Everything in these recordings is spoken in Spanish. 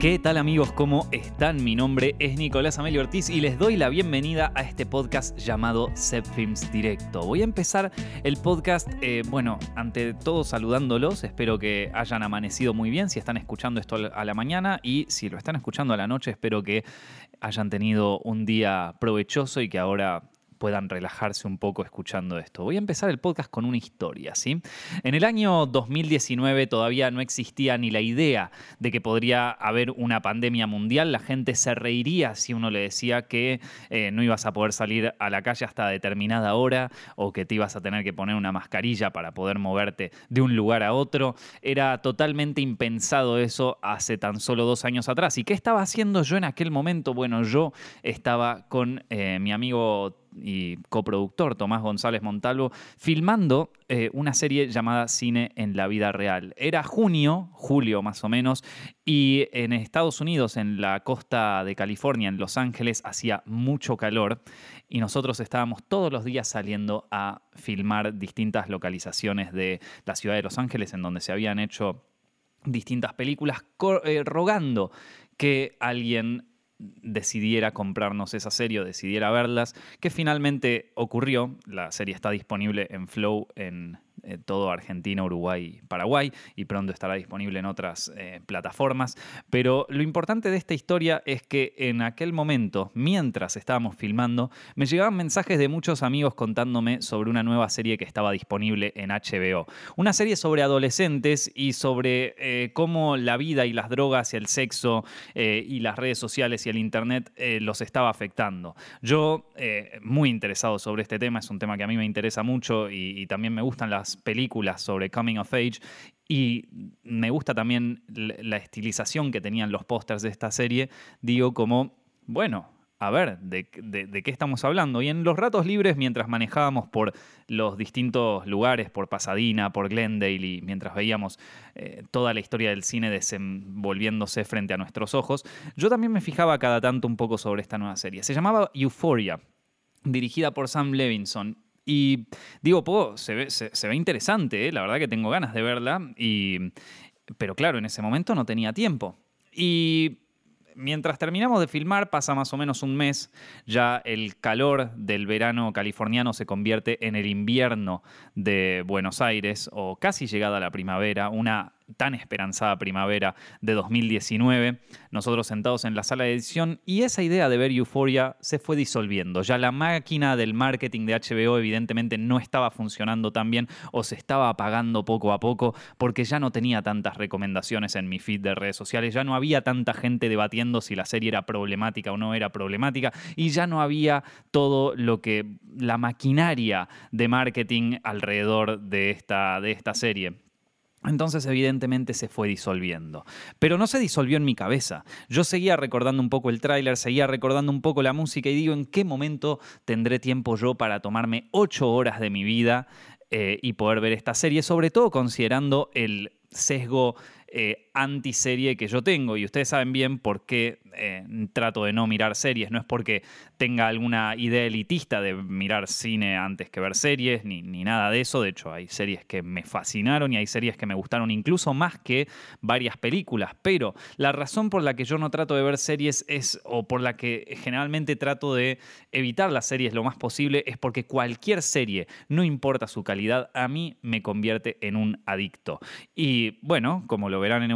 ¿Qué tal amigos? ¿Cómo están? Mi nombre es Nicolás Amelio Ortiz y les doy la bienvenida a este podcast llamado Set Films Directo. Voy a empezar el podcast, eh, bueno, ante todo saludándolos, espero que hayan amanecido muy bien si están escuchando esto a la mañana y si lo están escuchando a la noche, espero que hayan tenido un día provechoso y que ahora puedan relajarse un poco escuchando esto. Voy a empezar el podcast con una historia, ¿sí? En el año 2019 todavía no existía ni la idea de que podría haber una pandemia mundial. La gente se reiría si uno le decía que eh, no ibas a poder salir a la calle hasta determinada hora o que te ibas a tener que poner una mascarilla para poder moverte de un lugar a otro. Era totalmente impensado eso hace tan solo dos años atrás. ¿Y qué estaba haciendo yo en aquel momento? Bueno, yo estaba con eh, mi amigo y coproductor Tomás González Montalvo, filmando eh, una serie llamada Cine en la vida real. Era junio, julio más o menos, y en Estados Unidos, en la costa de California, en Los Ángeles, hacía mucho calor y nosotros estábamos todos los días saliendo a filmar distintas localizaciones de la ciudad de Los Ángeles en donde se habían hecho distintas películas, eh, rogando que alguien decidiera comprarnos esa serie o decidiera verlas, que finalmente ocurrió. La serie está disponible en Flow en eh, todo Argentina, Uruguay, Paraguay y pronto estará disponible en otras eh, plataformas. Pero lo importante de esta historia es que en aquel momento, mientras estábamos filmando, me llegaban mensajes de muchos amigos contándome sobre una nueva serie que estaba disponible en HBO. Una serie sobre adolescentes y sobre eh, cómo la vida y las drogas y el sexo y las redes sociales y el internet los estaba afectando. Yo, muy interesado sobre este tema, es un tema que a mí me interesa mucho y también me gustan las películas sobre Coming of Age y me gusta también la estilización que tenían los pósters de esta serie, digo como, bueno, a ver, de, qué estamos hablando? Y en los ratos libres, mientras manejábamos por los distintos lugares, por Pasadena, por Glendale, y mientras veíamos eh, toda la historia del cine desenvolviéndose frente a nuestros ojos, yo también me fijaba cada tanto un poco sobre esta nueva serie. Se llamaba Euphoria, dirigida por Sam Levinson. Y digo, se, ve, se, ve interesante, ¿eh? la verdad que tengo ganas de verla, y, pero claro, en ese momento no tenía tiempo. Y mientras terminamos de filmar, pasa más o menos un mes, ya el calor del verano californiano se convierte en el invierno de Buenos Aires, o casi llegada la primavera, una tan esperanzada primavera de 2019, nosotros sentados en la sala de edición y esa idea de ver Euphoria se fue disolviendo. Ya la máquina del marketing de HBO evidentemente no estaba funcionando tan bien o se estaba apagando poco a poco porque ya no tenía tantas recomendaciones en mi feed de redes sociales, ya no había tanta gente debatiendo si la serie era problemática o no era problemática y ya no había todo lo que la maquinaria de marketing alrededor de esta, de esta serie. Entonces evidentemente se fue disolviendo. Pero no se disolvió en mi cabeza. Yo seguía recordando un poco el tráiler, seguía recordando un poco la música y digo, ¿en qué momento tendré tiempo yo para tomarme ocho horas de mi vida eh, y poder ver esta serie? Sobre todo considerando el sesgo eh, antiserie que yo tengo. Y ustedes saben bien por qué eh, trato de no mirar series. No es porque tenga alguna idea elitista de mirar cine antes que ver series, ni, ni nada de eso. De hecho, hay series que me fascinaron y hay series que me gustaron incluso más que varias películas. Pero la razón por la que yo no trato de ver series es, o por la que generalmente trato de evitar las series lo más posible, es porque cualquier serie, no importa su calidad, a mí me convierte en un adicto. Y bueno, como lo verán en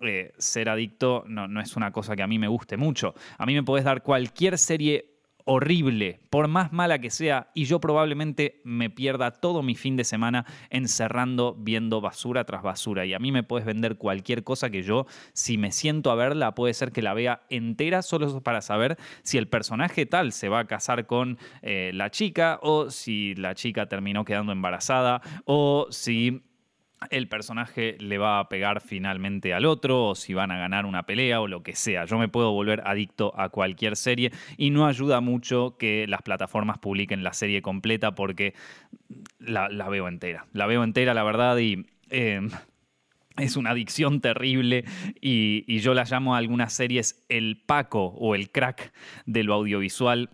Eh, ser adicto no, no es una cosa que a mí me guste mucho. A mí me podés dar cualquier serie horrible, por más mala que sea, y yo probablemente me pierda todo mi fin de semana encerrando viendo basura tras basura. Y a mí me puedes vender cualquier cosa que yo, si me siento a verla, puede ser que la vea entera solo para saber si el personaje tal se va a casar con eh, la chica o si la chica terminó quedando embarazada o si el personaje le va a pegar finalmente al otro, o si van a ganar una pelea o lo que sea. Yo me puedo volver adicto a cualquier serie y no ayuda mucho que las plataformas publiquen la serie completa porque la, veo entera. La veo entera, la verdad, y... Eh, es una adicción terrible y, y yo la llamo a algunas series el Paco o el crack de lo audiovisual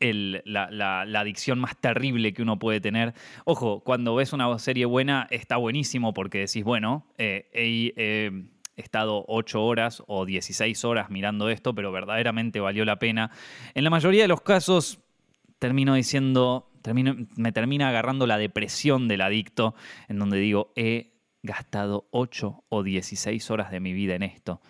la, adicción más terrible que uno puede tener. Ojo, cuando ves una serie buena está buenísimo porque decís, bueno, eh, he, estado 8 horas o 16 horas mirando esto, pero verdaderamente valió la pena. En la mayoría de los casos termino diciendo, me termina agarrando la depresión del adicto, en donde digo, he gastado 8 o 16 horas de mi vida en esto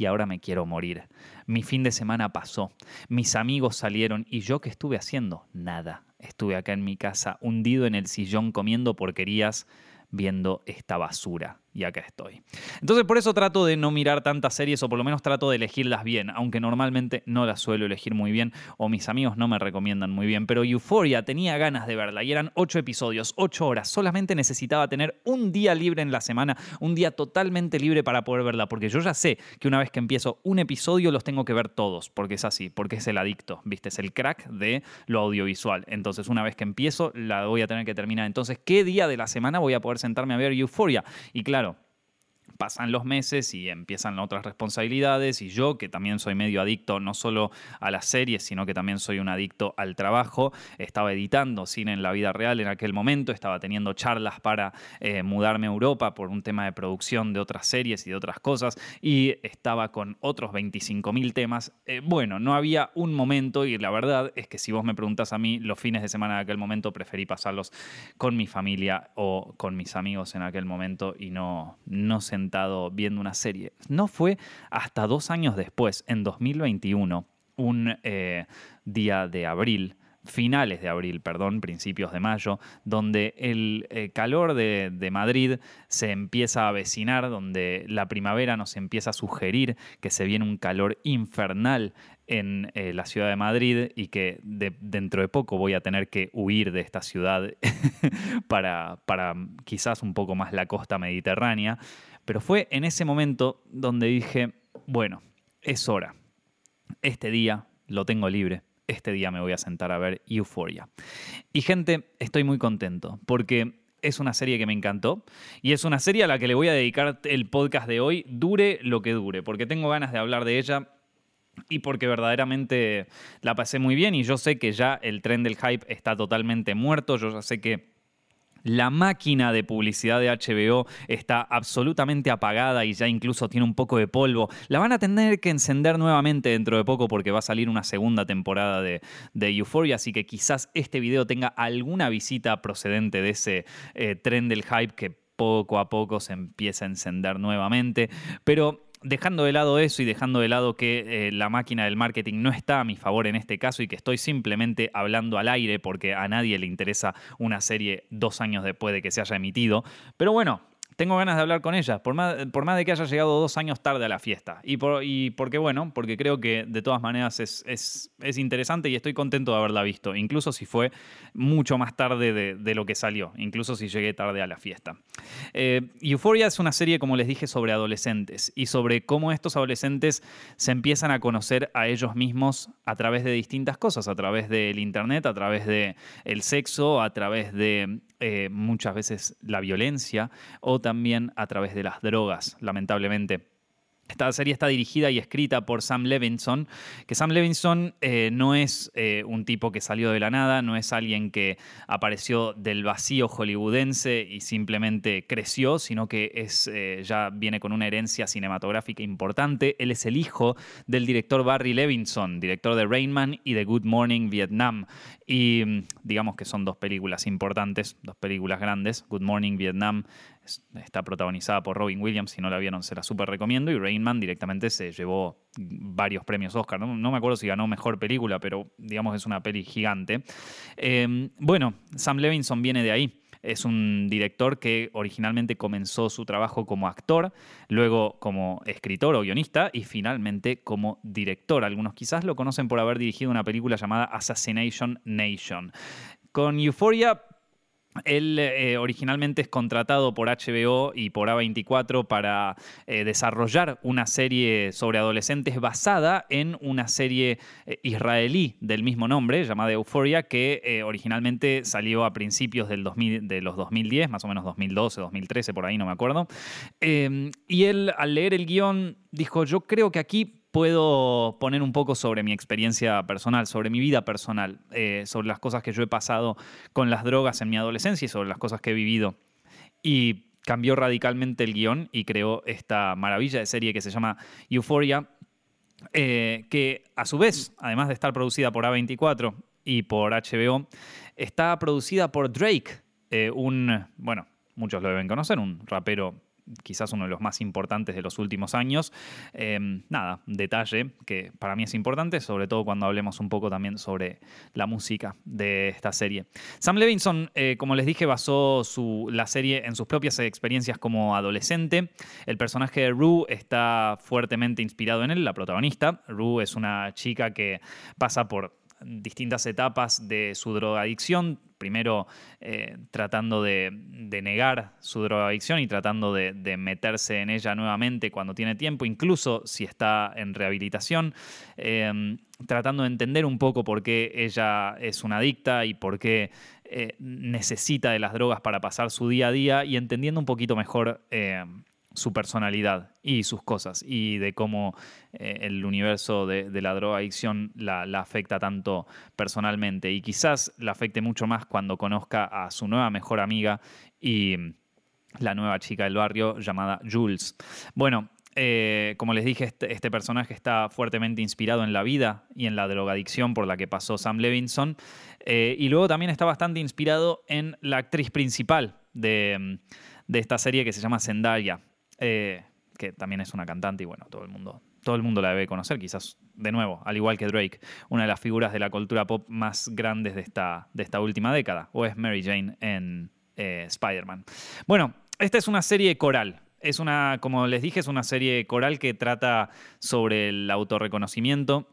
y ahora me quiero morir. Mi fin de semana pasó, mis amigos salieron y yo qué estuve haciendo? Nada. Estuve acá en mi casa hundido en el sillón comiendo porquerías viendo esta basura y acá estoy. Entonces por eso trato de no mirar tantas series o por lo menos trato de elegirlas bien, aunque normalmente no las suelo elegir muy bien o mis amigos no me recomiendan muy bien, pero Euphoria tenía ganas de verla y eran ocho episodios, ocho horas, solamente necesitaba tener un día libre en la semana, un día totalmente libre para poder verla, porque yo ya sé que una vez que empiezo un episodio los tengo que ver todos, porque es así, porque es el adicto, ¿viste? Es el crack de lo audiovisual. Entonces una vez que empiezo la voy a tener que terminar. Entonces, ¿qué día de la semana voy a poder sentarme a ver Euphoria? Y claro, pasan los meses y empiezan otras responsabilidades y yo, que también soy medio adicto no solo a las series, sino que también soy un adicto al trabajo, estaba editando cine en la vida real en aquel momento, estaba teniendo charlas para eh, mudarme a Europa por un tema de producción de otras series y de otras cosas y estaba con otros 25.000 temas. Eh, bueno, no había un momento y la verdad es que si vos me preguntas a mí, los fines de semana de aquel momento preferí pasarlos con mi familia o con mis amigos en aquel momento y no, no viendo una serie. No fue hasta dos años después, en 2021, un eh, día de abril, finales de abril, perdón, principios de mayo, donde el eh, calor de, Madrid se empieza a avecinar, donde la primavera nos empieza a sugerir que se viene un calor infernal en eh, la ciudad de Madrid y que dentro de poco voy a tener que huir de esta ciudad para, para quizás un poco más la costa mediterránea. Pero fue en ese momento donde dije, bueno, es hora. Este día lo tengo libre. Este día me voy a sentar a ver Euphoria. Y gente, estoy muy contento porque es una serie que me encantó y es una serie a la que le voy a dedicar el podcast de hoy, dure lo que dure, porque tengo ganas de hablar de ella y porque verdaderamente la pasé muy bien y yo sé que ya el tren del hype está totalmente muerto, yo ya sé que la máquina de publicidad de HBO está absolutamente apagada y ya incluso tiene un poco de polvo. La van a tener que encender nuevamente dentro de poco porque va a salir una segunda temporada de, Euphoria, así que quizás este video tenga alguna visita procedente de ese eh, tren del hype que poco a poco se empieza a encender nuevamente. Pero dejando de lado eso y dejando de lado que eh, la máquina del marketing no está a mi favor en este caso y que estoy simplemente hablando al aire porque a nadie le interesa una serie dos años después de que se haya emitido. Pero bueno, tengo ganas de hablar con ella, por más, de que haya llegado dos años tarde a la fiesta. Y, por, y porque, bueno, porque creo que de todas maneras es, es, interesante y estoy contento de haberla visto, incluso si fue mucho más tarde de, lo que salió, incluso si llegué tarde a la fiesta. Eh, Euphoria es una serie, como les dije, sobre adolescentes y sobre cómo estos adolescentes se empiezan a conocer a ellos mismos a través de distintas cosas, a través del internet, a través del el sexo, a través de eh, muchas veces la violencia o también a través de las drogas, lamentablemente. Esta serie está dirigida y escrita por Sam Levinson, que Sam Levinson eh, no es eh, un tipo que salió de la nada, no es alguien que apareció del vacío hollywoodense y simplemente creció, sino que es, eh, ya viene con una herencia cinematográfica importante. Él es el hijo del director Barry Levinson, director de Rain Man y de Good Morning Vietnam. Y mm, digamos que son dos películas importantes, dos películas grandes. Good Morning Vietnam está protagonizada por Robin Williams, si no la vieron se la súper recomiendo, y Rain Man directamente se llevó varios premios Oscar, no, me acuerdo si ganó Mejor Película, pero digamos es una peli gigante. Em, bueno, Sam Levinson viene de ahí. Es un director que originalmente comenzó su trabajo como actor, luego como escritor o guionista y finalmente como director. Algunos quizás lo conocen por haber dirigido una película llamada Assassination Nation. Con Euphoria él eh, originalmente es contratado por HBO y por A24 para eh, desarrollar una serie sobre adolescentes basada en una serie eh, israelí del mismo nombre, llamada Euphoria, que originalmente salió a principios del 2000, de los 2010, más o menos 2012, 2013, por ahí no me acuerdo. Em, y él al leer el guion dijo, yo creo que aquí puedo poner un poco sobre mi experiencia personal, sobre mi vida personal, eh, sobre las cosas que yo he pasado con las drogas en mi adolescencia y sobre las cosas que he vivido. Y cambió radicalmente el guion y creó esta maravilla de serie que se llama Euphoria, eh, que a su vez, además de estar producida por A24 y por HBO, está producida por Drake, eh, un, bueno, muchos lo deben conocer, un rapero quizás uno de los más importantes de los últimos años. Em, nada, detalle que para mí es importante, sobre todo cuando hablemos un poco también sobre la música de esta serie. Sam Levinson, eh, como les dije, basó la serie en sus propias experiencias como adolescente. El personaje de Rue está fuertemente inspirado en él, la protagonista. Rue es una chica que pasa por distintas etapas de su drogadicción, primero eh, tratando de, negar su drogadicción y tratando de, meterse en ella nuevamente cuando tiene tiempo, incluso si está en rehabilitación, em, tratando de entender un poco por qué ella es una adicta y por qué eh, necesita de las drogas para pasar su día a día y entendiendo un poquito mejor em, su personalidad y sus cosas y de cómo eh, el universo de, la drogadicción la, la, afecta tanto personalmente y quizás la afecte mucho más cuando conozca a su nueva mejor amiga y la nueva chica del barrio llamada Jules. Bueno, eh, como les dije, este, este, personaje está fuertemente inspirado en la vida y en la drogadicción por la que pasó Sam Levinson. Eh, y luego también está bastante inspirado en la actriz principal de, de esta serie que se llama Zendaya. Eh, que también es una cantante y bueno, todo el mundo todo el mundo la debe conocer, quizás de nuevo, al igual que Drake, una de las figuras de la cultura pop más grandes de esta, de esta última década, o es Mary Jane en eh, Spider-Man. Bueno, esta es una serie coral. Es una, como les dije, es una serie coral que trata sobre el autorreconocimiento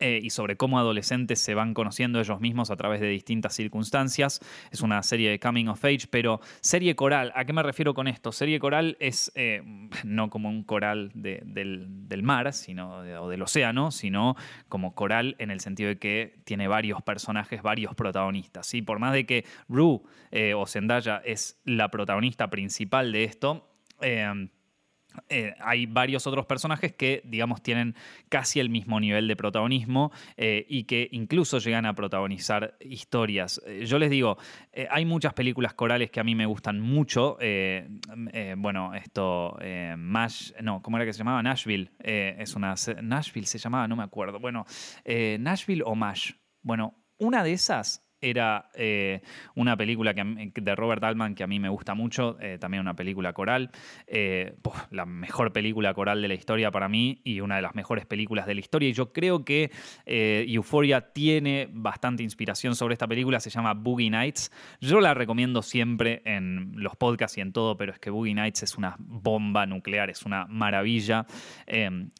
eh, y sobre cómo adolescentes se van conociendo ellos mismos a través de distintas circunstancias. Es una serie de coming of age, pero serie coral, ¿a qué me refiero con esto? Serie coral es eh, no como un coral del, mar sino, o del océano, sino como coral en el sentido de que tiene varios personajes, varios protagonistas. ¿sí? Por más de que Rue eh, o Zendaya es la protagonista principal de esto, hay varios otros personajes que, digamos, tienen casi el mismo nivel de protagonismo eh, y que incluso llegan a protagonizar historias. Eh, yo les digo, hay muchas películas corales que a mí me gustan mucho. bueno, esto, Mash, no, ¿cómo era que se llamaba? Nashville. es una. Nashville se llamaba, no me acuerdo. Bueno, Nashville o Mash. Bueno, una de esas era eh, una película que, de Robert Altman que a mí me gusta mucho, eh, también una película coral, eh, la mejor película coral de la historia para mí y una de las mejores películas de la historia. Y yo creo que Euphoria tiene bastante inspiración sobre esta película, se llama Boogie Nights. Yo la recomiendo siempre en los podcasts y en todo, pero es que Boogie Nights es una bomba nuclear, es una maravilla.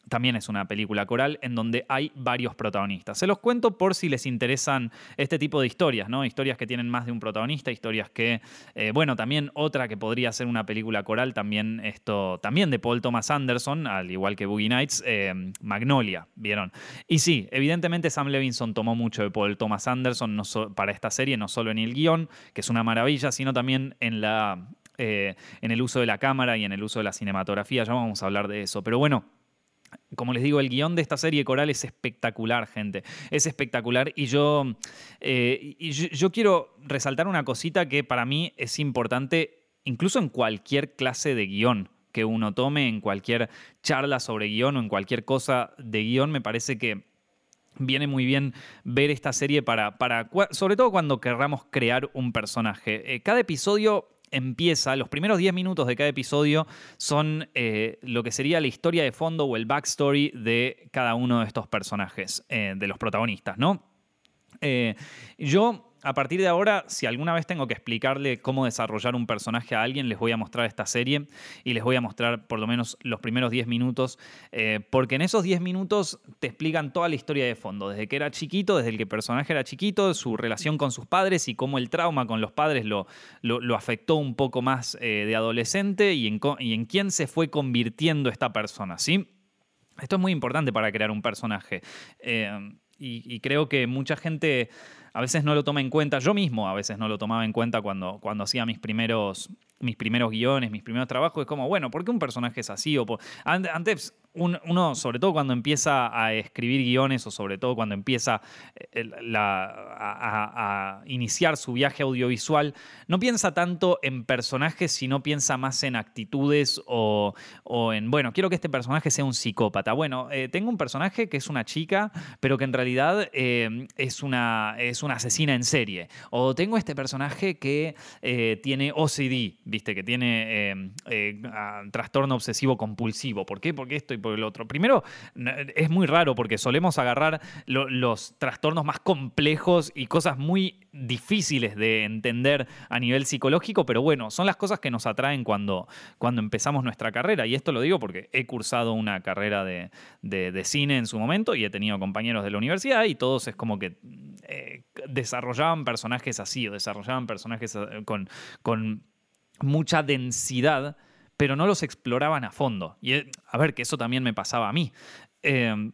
también es una película coral en donde hay varios protagonistas. Se los cuento por si les interesan este tipo de historias historias, ¿no? Historias que tienen más de un protagonista, historias que, eh, bueno, también otra que podría ser una película coral, también esto, también de Paul Thomas Anderson, al igual que Boogie Nights, eh, Magnolia, ¿vieron? Y sí, evidentemente Sam Levinson tomó mucho de Paul Thomas Anderson no para esta serie, no solo en el guion, que es una maravilla, sino también en la... Eh, en el uso de la cámara y en el uso de la cinematografía, ya vamos a hablar de eso. Pero bueno, como les digo, el guion de esta serie coral es espectacular, gente. Es espectacular. Y yo, eh, yo, quiero resaltar una cosita que para mí es importante, incluso en cualquier clase de guion que uno tome, en cualquier charla sobre guion o en cualquier cosa de guion, me parece que viene muy bien ver esta serie para, para sobre todo cuando querramos crear un personaje. Eh, cada episodio empieza, los primeros 10 minutos de cada episodio son eh, lo que sería la historia de fondo o el backstory de cada uno de estos personajes, eh, de los protagonistas, ¿no? Eh, yo a partir de ahora, si alguna vez tengo que explicarle cómo desarrollar un personaje a alguien, les voy a mostrar esta serie y les voy a mostrar por lo menos los primeros 10 minutos, eh, porque en esos 10 minutos te explican toda la historia de fondo, desde que era chiquito, desde el que el personaje era chiquito, su relación con sus padres y cómo el trauma con los padres lo, afectó un poco más eh, de adolescente y en, y en quién se fue convirtiendo esta persona, ¿sí? Esto es muy importante para crear un personaje. Eh, y creo que mucha gente a veces no lo toma en cuenta, yo mismo a veces no lo tomaba en cuenta cuando, cuando hacía mis primeros, mis primeros guiones, mis primeros trabajos, es como, bueno, ¿por qué un personaje es así? O Antes uno, sobre todo cuando empieza a escribir guiones o sobre todo cuando empieza eh, a, iniciar su viaje audiovisual, no piensa tanto en personajes, sino piensa más en actitudes o, en, bueno, quiero que este personaje sea un psicópata. Bueno, eh, tengo un personaje que es una chica, pero que en realidad eh, es, una, es una asesina en serie. O tengo este personaje que tiene OCD, ¿viste? Que tiene trastorno obsesivo compulsivo. ¿Por qué? Porque esto y el otro. Primero, es muy raro porque solemos agarrar los trastornos más complejos y cosas muy difíciles de entender a nivel psicológico, pero bueno, son las cosas que nos atraen cuando, cuando empezamos nuestra carrera. Y esto lo digo porque he cursado una carrera de, cine en su momento y he tenido compañeros de la universidad y todos es como que eh, desarrollaban personajes así o desarrollaban personajes eh, con mucha densidad pero no los exploraban a fondo. Y eh, a ver, que eso también me pasaba a mí. Em,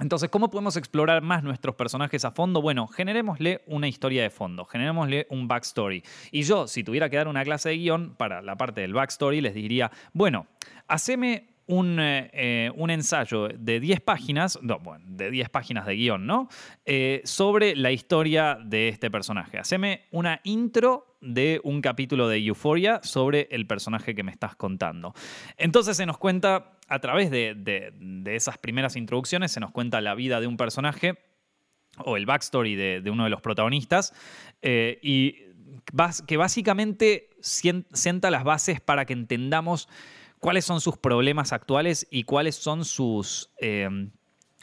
entonces, ¿cómo podemos explorar más nuestros personajes a fondo? Bueno, generémosle una historia de fondo, generémosle un backstory. Y yo, si tuviera que dar una clase de guion para la parte del backstory, les diría, bueno, haceme un, eh, eh, ensayo de 10 páginas, no, bueno, de 10 páginas de guion, ¿no? sobre la historia de este personaje. Haceme una intro de un capítulo de Euphoria sobre el personaje que me estás contando. Entonces se nos cuenta, a través de, esas primeras introducciones, se nos cuenta la vida de un personaje o el backstory de, uno de los protagonistas eh, y que básicamente sienta las bases para que entendamos cuáles son sus problemas actuales y cuáles son sus... Eh,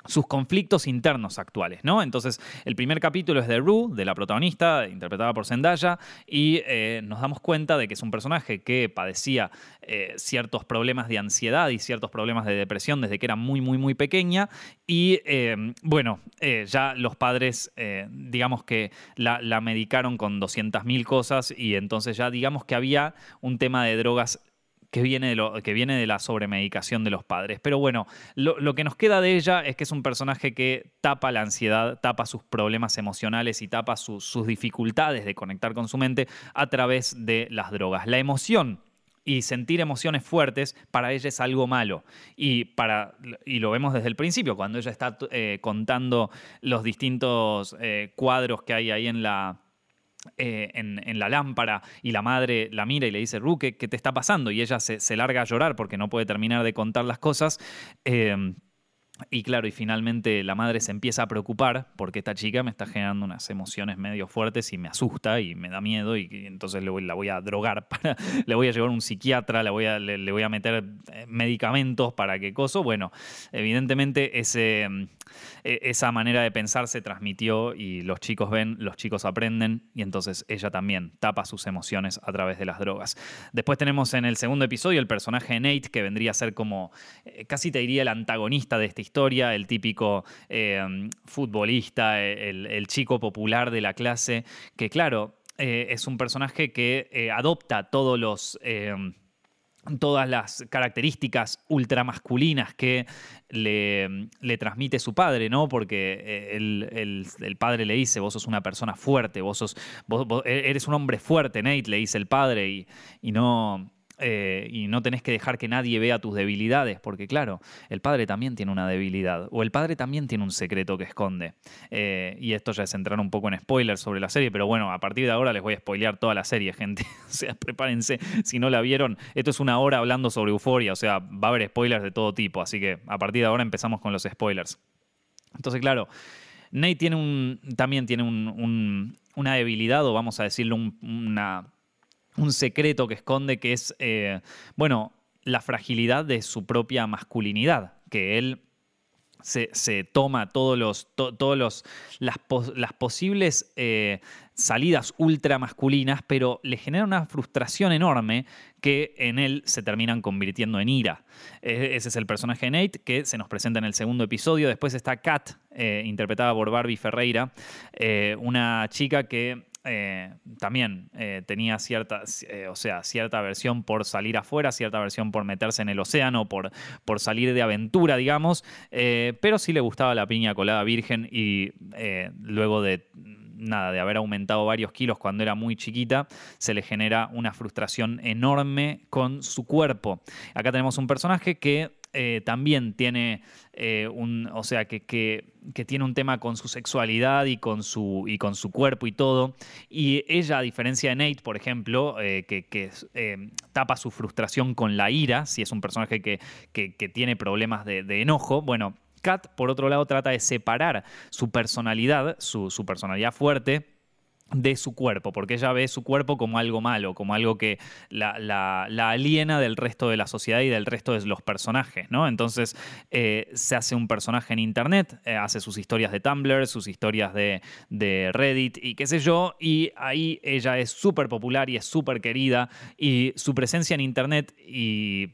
sus conflictos internos actuales, ¿no? Entonces, el primer capítulo es de Rue, de la protagonista, interpretada por Zendaya, y eh, nos damos cuenta de que es un personaje que padecía eh, ciertos problemas de ansiedad y ciertos problemas de depresión desde que era muy, muy, muy pequeña, y eh, bueno, ya los padres, digamos que la, la medicaron con 200.000 cosas, y entonces ya digamos que había un tema de drogas que viene de, lo, que viene de la sobremedicación de los padres. Pero bueno, lo, que nos queda de ella es que es un personaje que tapa la ansiedad, tapa sus problemas emocionales y tapa sus dificultades de conectar con su mente a través de las drogas. La emoción y sentir emociones fuertes para ella es algo malo. Y, para, y lo vemos desde el principio, cuando ella está eh, contando los distintos eh, cuadros que hay ahí en la, eh, en, la lámpara y la madre la mira y le dice, Ruque, ¿qué, te está pasando? Y ella se, larga a llorar porque no puede terminar de contar las cosas. Eh, y claro, y finalmente la madre se empieza a preocupar porque esta chica me está generando unas emociones medio fuertes y me asusta y me da miedo y, entonces le la voy a drogar, le voy a llevar un psiquiatra, le voy a, le, voy a meter eh, medicamentos para qué cosa. Bueno, evidentemente ese, mm, e, esa manera de pensar se transmitió y los chicos ven, los chicos aprenden y entonces ella también tapa sus emociones a través de las drogas. Después tenemos en el segundo episodio el personaje Nate que vendría a ser como, eh, casi te diría el antagonista de esta historia, el típico eh, futbolista, el, chico popular de la clase, que claro, eh, es un personaje que eh, adopta todos los todas las características ultramasculinas que le, le, transmite su padre, ¿no? Porque el, padre le dice, vos sos una persona fuerte, vos, sos, eres un hombre fuerte, Nate, le dice el padre, y, y no, eh, y no tenés que dejar que nadie vea tus debilidades, porque claro, el padre también tiene una debilidad, o el padre también tiene un secreto que esconde. Eh, y esto ya es entrar un poco en spoilers sobre la serie, pero bueno, a partir de ahora les voy a spoilear toda la serie, gente. o sea, prepárense, si no la vieron, esto es una hora hablando sobre euforia, o sea, va a haber spoilers de todo tipo, así que a partir de ahora empezamos con los spoilers. Entonces, claro, Nate tiene un, también tiene una debilidad, o vamos a decirlo, una un secreto que esconde que es, eh, bueno, la fragilidad de su propia masculinidad, que él se, toma todos los, todos los, las, posibles eh, salidas ultra masculinas, pero le genera una frustración enorme que en él se terminan convirtiendo en ira. E, ese es el personaje Nate que se nos presenta en el segundo episodio. Después está Kat, eh, interpretada por Barbie Ferreira, una chica que eh, también eh, tenía cierta, eh, o sea, cierta versión por salir afuera, cierta versión por meterse en el océano, por, por salir de aventura, digamos, pero sí le gustaba la piña colada virgen y luego de nada, de haber aumentado varios kilos cuando era muy chiquita, se le genera una frustración enorme con su cuerpo. Acá tenemos un personaje que eh, también tiene eh, un, o sea, que, que, tiene un tema con su sexualidad y con su, y con su cuerpo y todo. Y ella, a diferencia de Nate, por ejemplo, eh, que, tapa su frustración con la ira, si es un personaje que, tiene problemas de, enojo, bueno, Kat, por otro lado, trata de separar su personalidad, su personalidad fuerte, de su cuerpo, porque ella ve su cuerpo como algo malo, como algo que la, aliena del resto de la sociedad y del resto de los personajes, ¿no? Entonces eh, se hace un personaje en internet, eh, hace sus historias de Tumblr, sus historias de, Reddit y qué sé yo, y ahí ella es súper popular y es súper querida, y su presencia en internet y,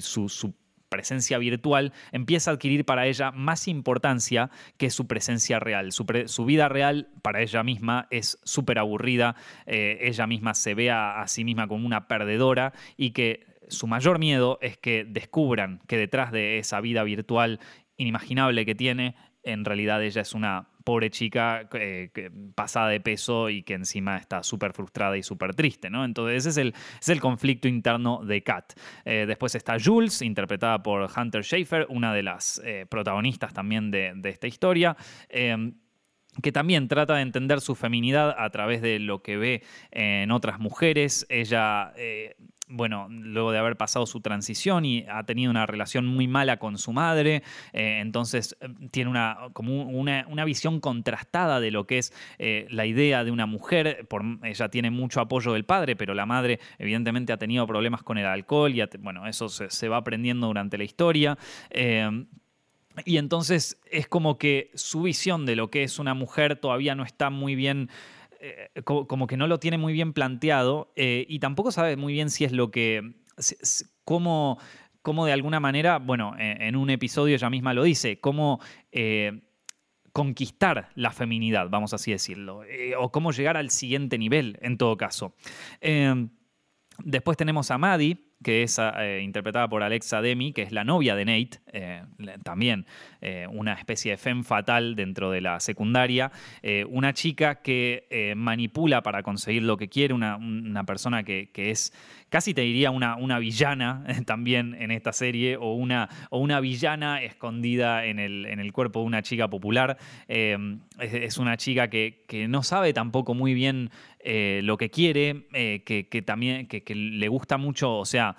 su, su presencia virtual empieza a adquirir para ella más importancia que su presencia real. Su, vida real para ella misma es súper aburrida, eh, ella misma se ve a, a sí misma como una perdedora y que su mayor miedo es que descubran que detrás de esa vida virtual inimaginable que tiene, en realidad ella es una pobre chica eh, pasada de peso y que encima está súper frustrada y súper triste, ¿no? Entonces ese es el, es el conflicto interno de Kat. Eh, después está Jules, interpretada por Hunter Schaefer, una de las eh, protagonistas también de, de esta historia que también trata de entender su feminidad a través de lo que ve en otras mujeres. Ella bueno, luego de haber pasado su transición y ha tenido una relación muy mala con su madre, eh, entonces eh, tiene una, como una, visión contrastada de lo que es eh, la idea de una mujer. Por, ella tiene mucho apoyo del padre, pero la madre evidentemente ha tenido problemas con el alcohol y bueno, eso se, va aprendiendo durante la historia. y entonces es como que su visión de lo que es una mujer todavía no está muy bien eh, como, que no lo tiene muy bien planteado eh, y tampoco sabe muy bien si es lo que, cómo, de alguna manera, bueno, en un episodio ella misma lo dice, cómo eh, conquistar la feminidad, vamos así decirlo, o cómo llegar al siguiente nivel en todo caso. después tenemos a Maddie, que es eh, interpretada por Alexa Demi, que es la novia de Nate, eh, también eh, una especie de femme fatal dentro de la secundaria, una chica que manipula para conseguir lo que quiere, una, persona que, es casi te diría una, una villana también en esta serie, o una, o una villana escondida en el, en el, cuerpo de una chica popular. Es, una chica que, que, no sabe tampoco muy bien lo que quiere, que, también que le gusta mucho, o sea,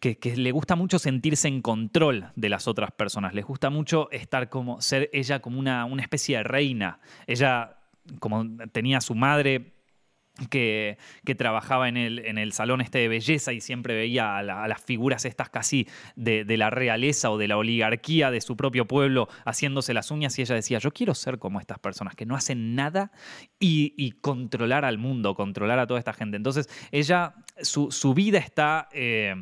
que, le gusta mucho sentirse en control de las otras personas. Les gusta mucho estar como, ser ella como una, una especie de reina. Ella, como tenía su madre que, trabajaba en el, en el, salón este de belleza y siempre veía a, las figuras estas casi de, la realeza o de la oligarquía de su propio pueblo haciéndose las uñas y ella decía, yo quiero ser como estas personas que no hacen nada y, controlar al mundo, controlar a toda esta gente. Entonces ella, su, vida está... Eh,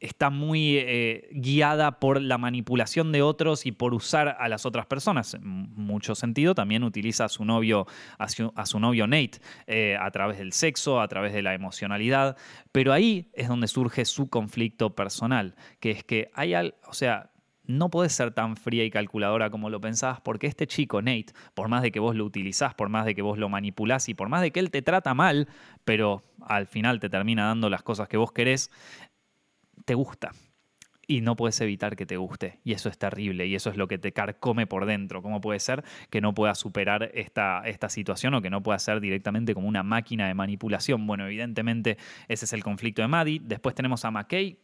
está muy eh, guiada por la manipulación de otros y por usar a las otras personas. En mucho sentido, también utiliza a su novio, a su, novio Nate eh, a través del sexo, a través de la emocionalidad. Pero ahí es donde surge su conflicto personal, que es que hay algo, o sea, no podés ser tan fría y calculadora como lo pensabas, porque este chico, Nate, por más de que vos lo utilizás, por más de que vos lo manipulás y por más de que él te trata mal, pero al final te termina dando las cosas que vos querés, te gusta. Y no puedes evitar que te guste. Y eso es terrible. Y eso es lo que te carcome por dentro. ¿Cómo puede ser que no puedas superar esta, esta situación o que no pueda ser directamente como una máquina de manipulación? Bueno, evidentemente ese es el conflicto de Maddie. Después tenemos a McKay,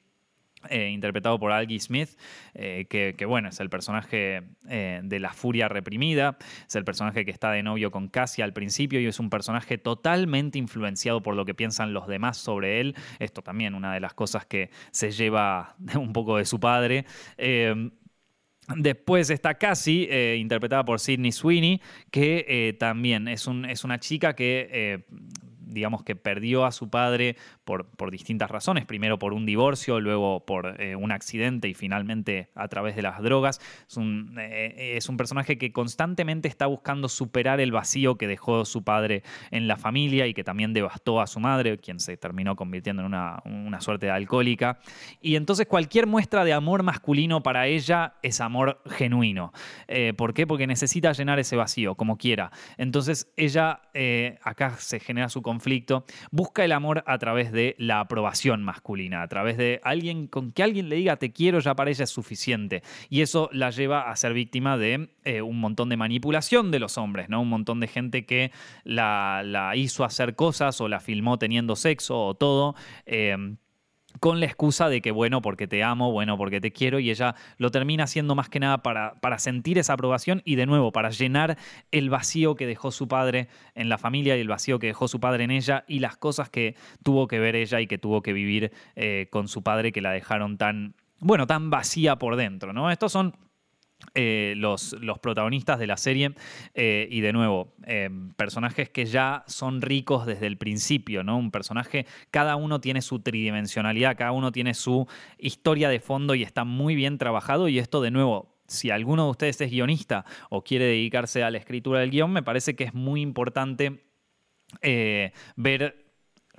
eh, interpretado por Algie Smith, eh, que, bueno, es el personaje eh, de la furia reprimida, es el personaje que está de novio con Cassie al principio y es un personaje totalmente influenciado por lo que piensan los demás sobre él. Esto también una de las cosas que se lleva un poco de su padre. Después está Cassie, interpretada por Sidney Sweeney, que también es, un, es, una chica que digamos que perdió a su padre por, distintas razones, primero por un divorcio, luego por eh, un accidente y finalmente a través de las drogas. Es un, eh, es un personaje que constantemente está buscando superar el vacío que dejó su padre en la familia y que también devastó a su madre, quien se terminó convirtiendo en una, una suerte de alcohólica. Y entonces cualquier muestra de amor masculino para ella es amor genuino. Eh, ¿Por qué? Porque necesita llenar ese vacío, como quiera. Entonces ella, acá se genera su conflicto, busca el amor a través de la aprobación masculina, a través de alguien con que alguien le diga te quiero ya para ella es suficiente. Y eso la lleva a ser víctima de eh, un montón de manipulación de los hombres, ¿no? Un montón de gente que la, la hizo hacer cosas o la filmó teniendo sexo o todo con la excusa de que, bueno, porque te amo, bueno, porque te quiero, y ella lo termina haciendo más que nada para, para, sentir esa aprobación y de nuevo para llenar el vacío que dejó su padre en la familia y el vacío que dejó su padre en ella y las cosas que tuvo que ver ella y que tuvo que vivir eh, con su padre que la dejaron tan, bueno, tan vacía por dentro, ¿no? Estos son eh, los, protagonistas de la serie eh, y de nuevo, eh, personajes que ya son ricos desde el principio, ¿no? Un personaje, cada uno tiene su tridimensionalidad, cada uno tiene su historia de fondo y está muy bien trabajado y esto de nuevo si alguno de ustedes es guionista o quiere dedicarse a la escritura del guion, me parece que es muy importante ver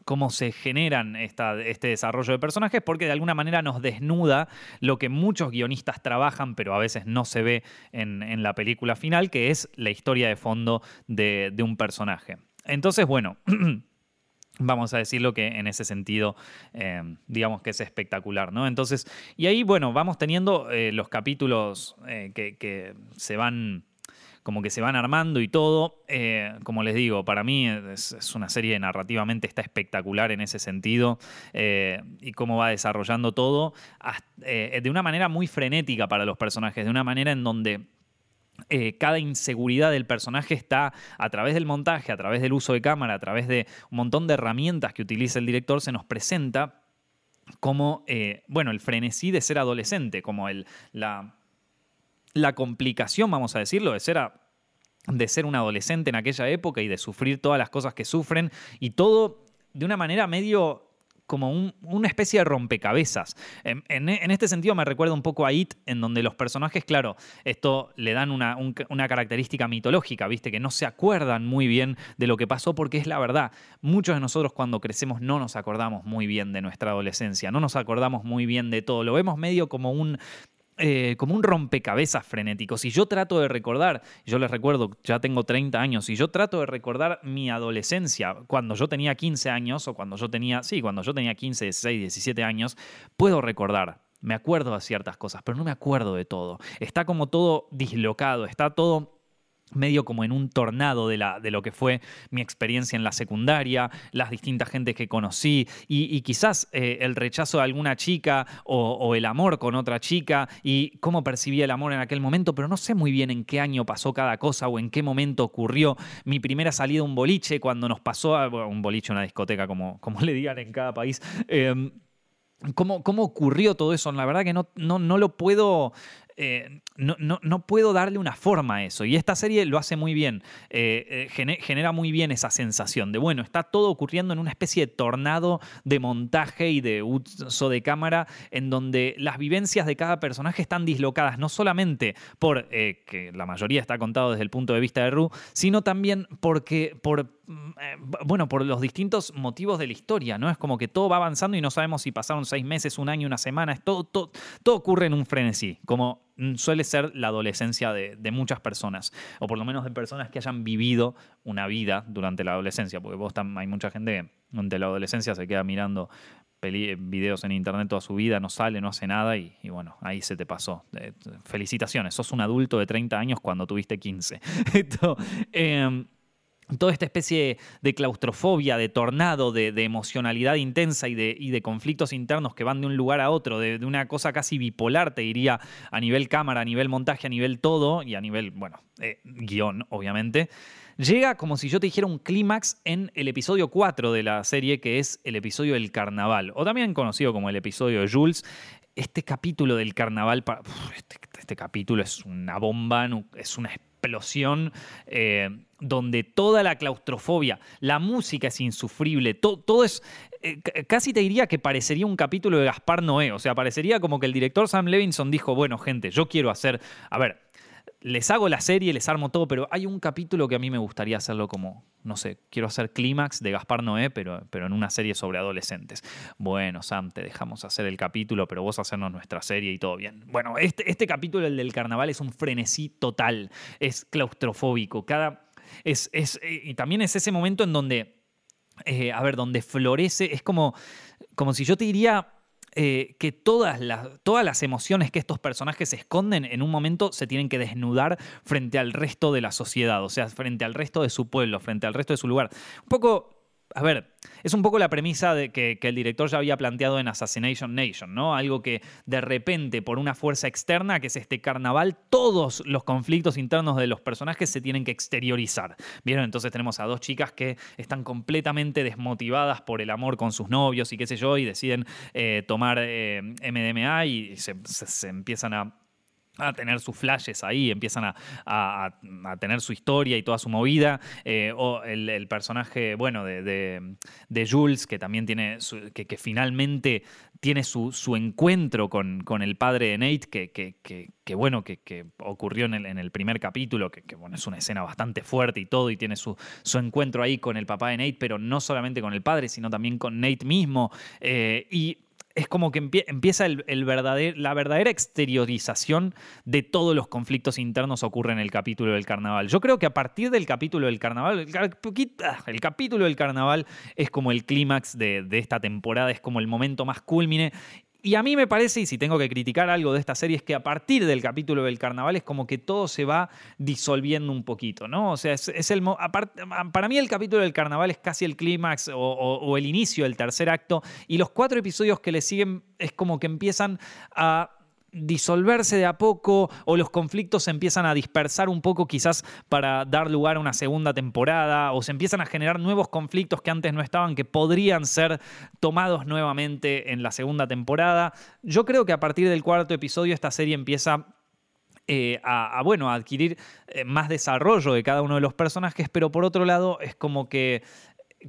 cómo se generan este desarrollo de personajes, porque de alguna manera nos desnuda lo que muchos guionistas trabajan, pero a veces no se ve en, la película final, que es la historia de fondo de, un personaje. Entonces, bueno. Vamos a decirlo que en ese sentido, eh, digamos que es espectacular, ¿no? Entonces, y ahí, bueno, vamos teniendo eh, los capítulos eh, que se van como que se van armando y todo. Eh, como les digo, para mí es, una serie narrativamente está espectacular en ese sentido eh, y cómo va desarrollando todo eh, de una manera muy frenética para los personajes, de una manera en donde cada inseguridad del personaje está a través del montaje, a través del uso de cámara, a través de un montón de herramientas que utiliza el director, se nos presenta como, bueno, el frenesí de ser adolescente, como el, la, la complicación, vamos a decirlo, de ser, de ser un adolescente en aquella época y de sufrir todas las cosas que sufren y todo de una manera medio como una especie de rompecabezas. En, este sentido me recuerda un poco a It, en donde los personajes, claro, esto le dan una, una, característica mitológica, ¿viste? Que no se acuerdan muy bien de lo que pasó porque es la verdad. Muchos de nosotros cuando crecemos no nos acordamos muy bien de nuestra adolescencia, no nos acordamos muy bien de todo. Lo vemos medio como un, eh, como un rompecabezas frenético. Si yo trato de recordar, yo les recuerdo, ya tengo 30 años, si yo trato de recordar mi adolescencia, cuando yo tenía 15 años, o cuando yo tenía, sí, cuando yo tenía 15, 16, 17 años, puedo recordar. Me acuerdo de ciertas cosas, pero no me acuerdo de todo. Está como todo dislocado, está todo medio como en un tornado de, la, de lo que fue mi experiencia en la secundaria, las distintas gentes que conocí y, quizás eh, el rechazo de alguna chica o, el amor con otra chica y cómo percibí el amor en aquel momento, pero no sé muy bien en qué año pasó cada cosa o en qué momento ocurrió mi primera salida a un boliche cuando nos pasó a un boliche, una discoteca, como, como le digan en cada país. Em, ¿Cómo, ¿Cómo, ocurrió todo eso? La verdad que no, no, no lo puedo eh, no, no, puedo darle una forma a eso. Y esta serie lo hace muy bien, eh, eh, genera muy bien esa sensación de, bueno, está todo ocurriendo en una especie de tornado de montaje y de uso de cámara en donde las vivencias de cada personaje están dislocadas, no solamente por que la mayoría está contado desde el punto de vista de Ru, sino también porque por mm, bueno, por los distintos motivos de la historia, ¿no? Es como que todo va avanzando y no sabemos si pasaron seis meses, un año, una semana, es todo, todo, todo ocurre en un frenesí, como suele ser la adolescencia de, muchas personas, o por lo menos de personas que hayan vivido una vida durante la adolescencia, porque vos hay mucha gente que durante la adolescencia se queda mirando videos en internet toda su vida, no sale, no hace nada y, bueno, ahí se te pasó. Eh, felicitaciones, sos un adulto de 30 años cuando tuviste 15. Esto, em, toda esta especie de claustrofobia, de tornado, de, emocionalidad intensa y de, conflictos internos que van de un lugar a otro, de, una cosa casi bipolar, te diría, a nivel cámara, a nivel montaje, a nivel todo y a nivel, bueno, eh, guion, obviamente. Llega como si yo te dijera un clímax en el episodio 4 de la serie, que es el episodio del carnaval, o también conocido como el episodio de Jules. Este capítulo del carnaval, este, este capítulo es una bomba, es una explosión eh, donde toda la claustrofobia, la música es insufrible, todo es... Eh, casi te diría que parecería un capítulo de Gaspar Noé, o sea, parecería como que el director Sam Levinson dijo, bueno, gente, yo quiero hacer... A ver, les hago la serie, les armo todo, pero hay un capítulo que a mí me gustaría hacerlo como, no sé, quiero hacer clímax de Gaspar Noé, pero, pero en una serie sobre adolescentes. Bueno, Sam, te dejamos hacer el capítulo, pero vos hacernos nuestra serie y todo bien. Bueno, este, este capítulo, el del carnaval, es un frenesí total, es claustrofóbico, cada... Es, es, eh, y también es ese momento en donde, eh, a ver, donde florece, es como, como si yo te diría eh, que todas las, todas las emociones que estos personajes esconden en un momento se tienen que desnudar frente al resto de la sociedad, o sea, frente al resto de su pueblo, frente al resto de su lugar. Un poco a ver, es un poco la premisa de que, el director ya había planteado en Assassination Nation, ¿no? Algo que de repente, por una fuerza externa, que es este carnaval, todos los conflictos internos de los personajes se tienen que exteriorizar. ¿Vieron? Entonces tenemos a dos chicas que están completamente desmotivadas por el amor con sus novios y qué sé yo, y deciden eh, tomar eh, MDMA y se empiezan a a tener sus flashes ahí, empiezan a, tener su historia y toda su movida. Eh, o el, personaje, bueno, de, Jules, que también tiene, que, finalmente tiene su, encuentro con, el padre de Nate, que, que bueno, que, ocurrió en el, en el, primer capítulo, que, bueno, es una escena bastante fuerte y todo, y tiene su, su, encuentro ahí con el papá de Nate, pero no solamente con el padre, sino también con Nate mismo. Eh, y es como que empieza la verdadera exteriorización de todos los conflictos internos ocurre en el capítulo del carnaval. Yo creo que a partir del capítulo del carnaval, el, capítulo del carnaval es como el clímax de, de, esta temporada, es como el momento más culmine y a mí me parece, y si tengo que criticar algo de esta serie, es que a partir del capítulo del carnaval es como que todo se va disolviendo un poquito, ¿no? O sea, es, el. Para mí, el capítulo del carnaval es casi el clímax o el inicio del tercer acto, y los cuatro episodios que le siguen es como que empiezan a disolverse de a poco o los conflictos se empiezan a dispersar un poco quizás para dar lugar a una segunda temporada o se empiezan a generar nuevos conflictos que antes no estaban que podrían ser tomados nuevamente en la segunda temporada. Yo creo que a partir del cuarto episodio esta serie empieza eh, a, bueno, a adquirir eh, más desarrollo de cada uno de los personajes, pero por otro lado es como que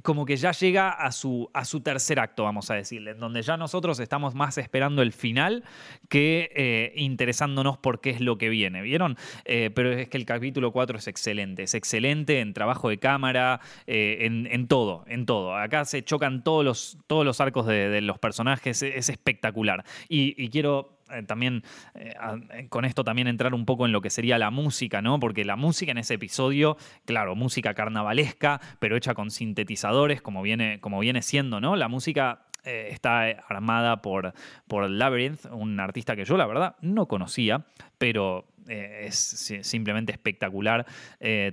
como que ya llega a su, a su tercer acto, vamos a decirle, en donde ya nosotros estamos más esperando el final que eh, interesándonos por qué es lo que viene, ¿vieron? Eh, pero es que el capítulo 4 es excelente, es excelente en trabajo de cámara, eh, en, todo, en todo. Acá se chocan todos los, todos los arcos de, los personajes, es, espectacular. y quiero eh, también eh, eh, con esto también entrar un poco en lo que sería la música, ¿no? Porque la música en ese episodio, claro, música carnavalesca, pero hecha con sintetizadores, como viene, como viene siendo, ¿no? La música está armada por, por Labyrinth, un artista que yo la verdad no conocía, pero es simplemente espectacular.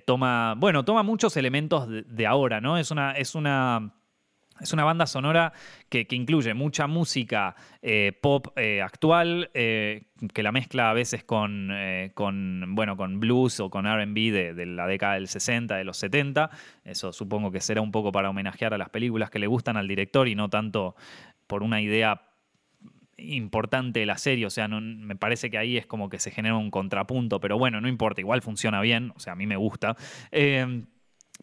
toma, bueno, toma muchos elementos de, de ahora, ¿no? Es una, es una es una banda sonora que, incluye mucha música eh, pop eh, actual, eh, que la mezcla a veces con, bueno, con blues o con RB de, la década del 60, de los 70. Eso supongo que será un poco para homenajear a las películas que le gustan al director y no tanto por una idea importante de la serie, o sea, me parece que ahí es como que se genera un contrapunto, pero bueno, no importa, igual funciona bien, o sea, a mí me gusta.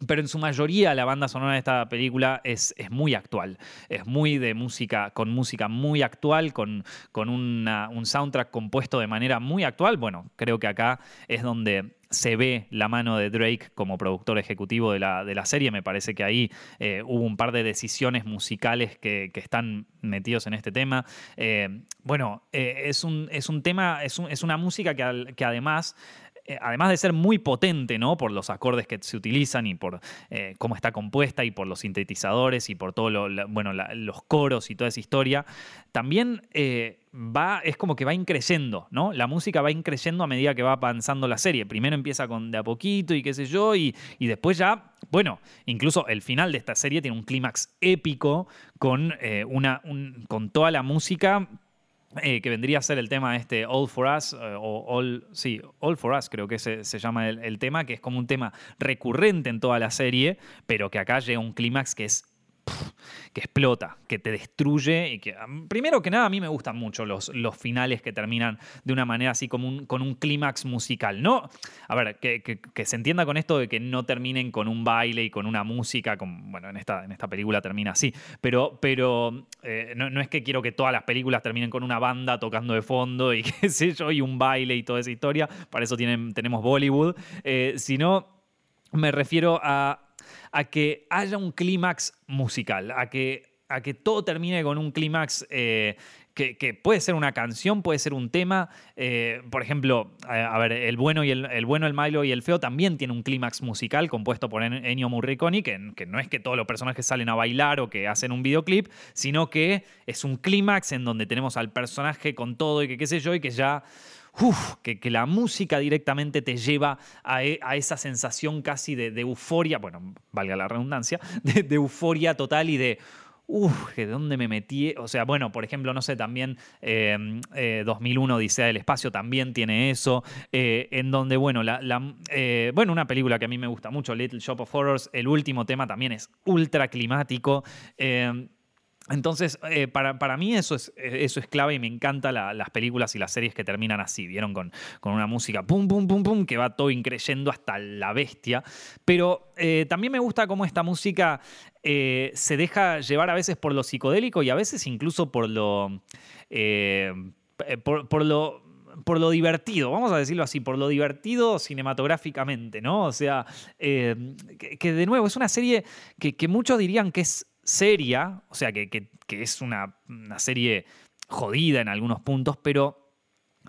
Pero en su mayoría la banda sonora de esta película es, es muy actual. Es muy de música, con música muy actual, con, con un soundtrack compuesto de manera muy actual. Bueno, creo que acá es donde se ve la mano de Drake como productor ejecutivo de la, de la serie. Me parece que ahí eh, hubo un par de decisiones musicales que, están metidos en este tema. Eh, bueno, eh, es, un, es un tema, es, es una música que, que además además de ser muy potente, ¿no? Por los acordes que se utilizan y por eh, cómo está compuesta y por los sintetizadores y por todo lo, bueno, los coros y toda esa historia, también eh, va, es como que va increyendo, ¿no? La música va increyendo a medida que va avanzando la serie. Primero empieza con de a poquito y qué sé yo, y, después ya, bueno, incluso el final de esta serie tiene un clímax épico con, una, con toda la música eh, que vendría a ser el tema este All for Us, eh, o All, sí, All for Us creo que se, se llama el, el, tema, que es como un tema recurrente en toda la serie, pero que acá llega un clímax que es que explota, que te destruye y que, primero que nada, a mí me gustan mucho los, los finales que terminan de una manera así como un, con un clímax musical. No, a ver, que, se entienda con esto de que no terminen con un baile y con una música, bueno, en esta, en esta película termina así, pero, pero eh, no, es que quiero que todas las películas terminen con una banda tocando de fondo y qué sé yo, y un baile y toda esa historia, para eso tenemos Bollywood, eh, sino me refiero a a que haya un clímax musical, a que, a que todo termine con un clímax eh, que, puede ser una canción, puede ser un tema. Eh, por ejemplo, a, ver, el bueno, y el, bueno, el malo y el feo también tiene un clímax musical compuesto por Ennio Morricone, que, que no es que todos los personajes salen a bailar o que hacen un videoclip, sino que es un clímax en donde tenemos al personaje con todo y que qué sé yo, y que ya que, la música directamente te lleva a, e, esa sensación casi de, euforia, bueno, valga la redundancia, de, euforia total y de, uff, ¿de dónde me metí? O sea, bueno, por ejemplo, no sé, también 2001 em, eh, Odisea del Espacio también tiene eso, eh, en donde, bueno, la, eh, bueno, una película que a mí me gusta mucho, Little Shop of Horrors, el último tema también es ultra climático. Entonces, eh, para, mí eso es, eh, eso es clave y me encantan las películas y las series que terminan así, ¿vieron? Con, con, una música pum, pum, pum, pum, que va todo increyendo hasta la bestia. Pero eh, también me gusta cómo esta música se deja llevar a veces por lo psicodélico y a veces incluso por lo... Por, lo por lo divertido, vamos a decirlo así, por lo divertido cinematográficamente, ¿no? O sea, que, de nuevo es una serie que, que, muchos dirían que es seria, o sea, que, es una, serie jodida en algunos puntos, pero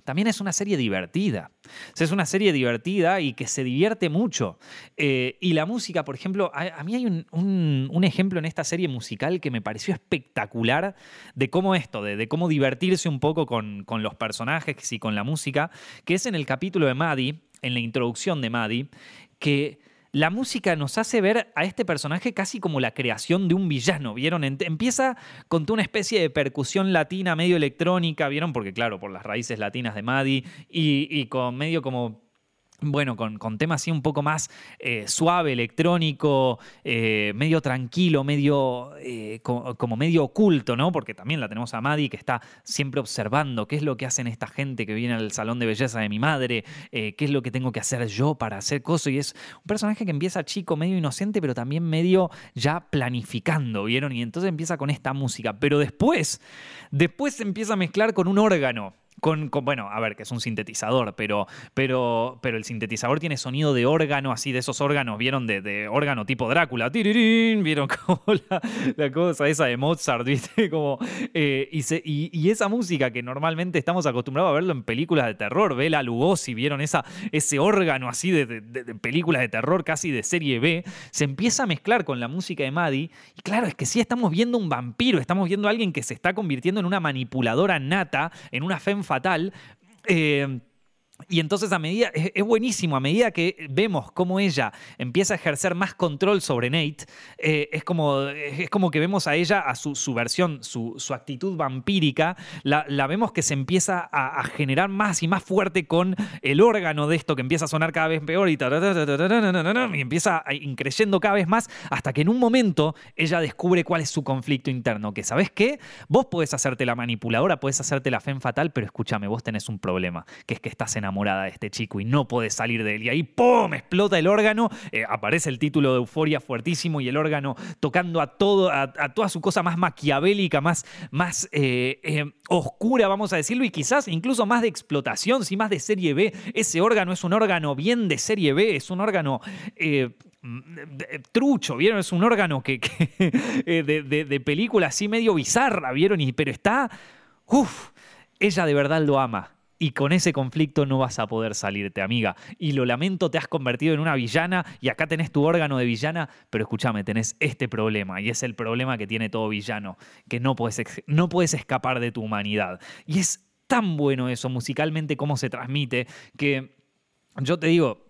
también es una serie divertida. es una serie divertida y que se divierte mucho. Eh, y la música, por ejemplo, a, mí hay un, ejemplo en esta serie musical que me pareció espectacular de cómo esto, de, cómo divertirse un poco con, con, los personajes y con la música, que es en el capítulo de Maddie, en la introducción de Maddie, que la música nos hace ver a este personaje casi como la creación de un villano, ¿vieron? Empieza con una especie de percusión latina medio electrónica, ¿vieron? Porque claro, por las raíces latinas de Maddie y, y con medio como bueno, con, con temas así un poco más eh, suave, electrónico, eh, medio tranquilo, medio eh, como, medio oculto, ¿no? Porque también la tenemos a Maddie que está siempre observando qué es lo que hacen esta gente que viene al salón de belleza de mi madre, qué es lo que tengo que hacer yo para hacer cosas. Y es un personaje que empieza chico, medio inocente, pero también medio ya planificando, ¿vieron? Y entonces empieza con esta música. Pero después, después se empieza a mezclar con un órgano. Con, bueno, a ver, que es un sintetizador, pero, pero, pero el sintetizador tiene sonido de órgano, así de esos órganos, ¿vieron? De, órgano tipo Drácula, tirirín, ¿vieron? Como la, cosa esa de Mozart, ¿viste? Como, eh, y, esa música que normalmente estamos acostumbrados a verlo en películas de terror, Bela Lugosi, ¿vieron? Esa, ese órgano así de, de, películas de terror casi de serie B, se empieza a mezclar con la música de Maddie, y claro, es que sí estamos viendo un vampiro, estamos viendo a alguien que se está convirtiendo en una manipuladora nata, en una femme fatal. Eh, y entonces a medida, es, buenísimo, a medida que vemos cómo ella empieza a ejercer más control sobre Nate, eh, es, como, es como que vemos a ella, a su, su versión, su, su, actitud vampírica, la, la, vemos que se empieza a, generar más y más fuerte con el órgano de esto que empieza a sonar cada vez peor y, y empieza increyendo cada vez más hasta que en un momento ella descubre cuál es su conflicto interno, que sabes qué, vos podés hacerte la manipuladora, podés hacerte la fe fatal, pero escúchame, vos tenés un problema, que es que estás enamorada enamorada de este chico y no puede salir de él. Y ahí ¡pum! explota el órgano, eh, aparece el título de Euforia fuertísimo y el órgano tocando a, todo, a, toda su cosa más maquiavélica, más, más eh, eh, oscura, vamos a decirlo, y quizás incluso más de explotación, sí, más de serie B. Ese órgano es un órgano bien de serie B, es un órgano... trucho, ¿vieron? Es un órgano que, de, de, película así medio bizarra, ¿vieron? Y, pero está... Uf, ella de verdad lo ama y con ese conflicto no vas a poder salirte, amiga. Y lo lamento, te has convertido en una villana y acá tenés tu órgano de villana, pero escúchame, tenés este problema y es el problema que tiene todo villano, que no puedes, no escapar de tu humanidad. Y es tan bueno eso musicalmente como se transmite que yo te digo,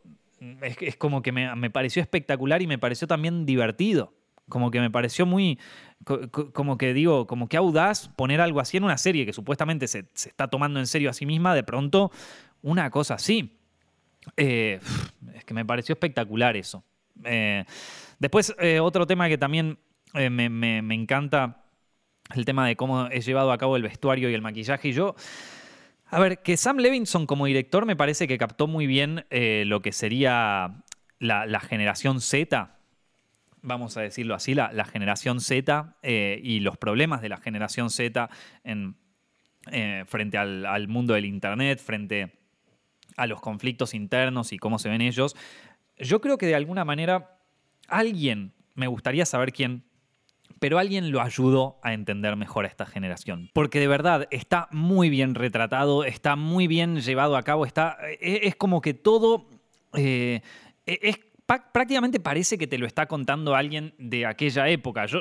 es, como que me pareció espectacular y me pareció también divertido. Como que me pareció muy, como que digo, como que audaz poner algo así en una serie que supuestamente se, está tomando en serio a sí misma, de pronto una cosa así. Eh, es que me pareció espectacular eso. Eh, después, eh, otro tema que también eh, me, encanta el tema de cómo he llevado a cabo el vestuario y el maquillaje. Y yo, a ver, que Sam Levinson como director me parece que captó muy bien lo que sería la, generación Z, vamos a decirlo así, la, generación Z y los problemas de la generación Z en, frente al, mundo del Internet, frente a los conflictos internos y cómo se ven ellos. Yo creo que de alguna manera alguien, me gustaría saber quién, pero alguien lo ayudó a entender mejor a esta generación. Porque de verdad está muy bien retratado, está muy bien llevado a cabo, está, e, es, como que todo... Eh, e, es prácticamente parece que te lo está contando alguien de aquella época. Yo,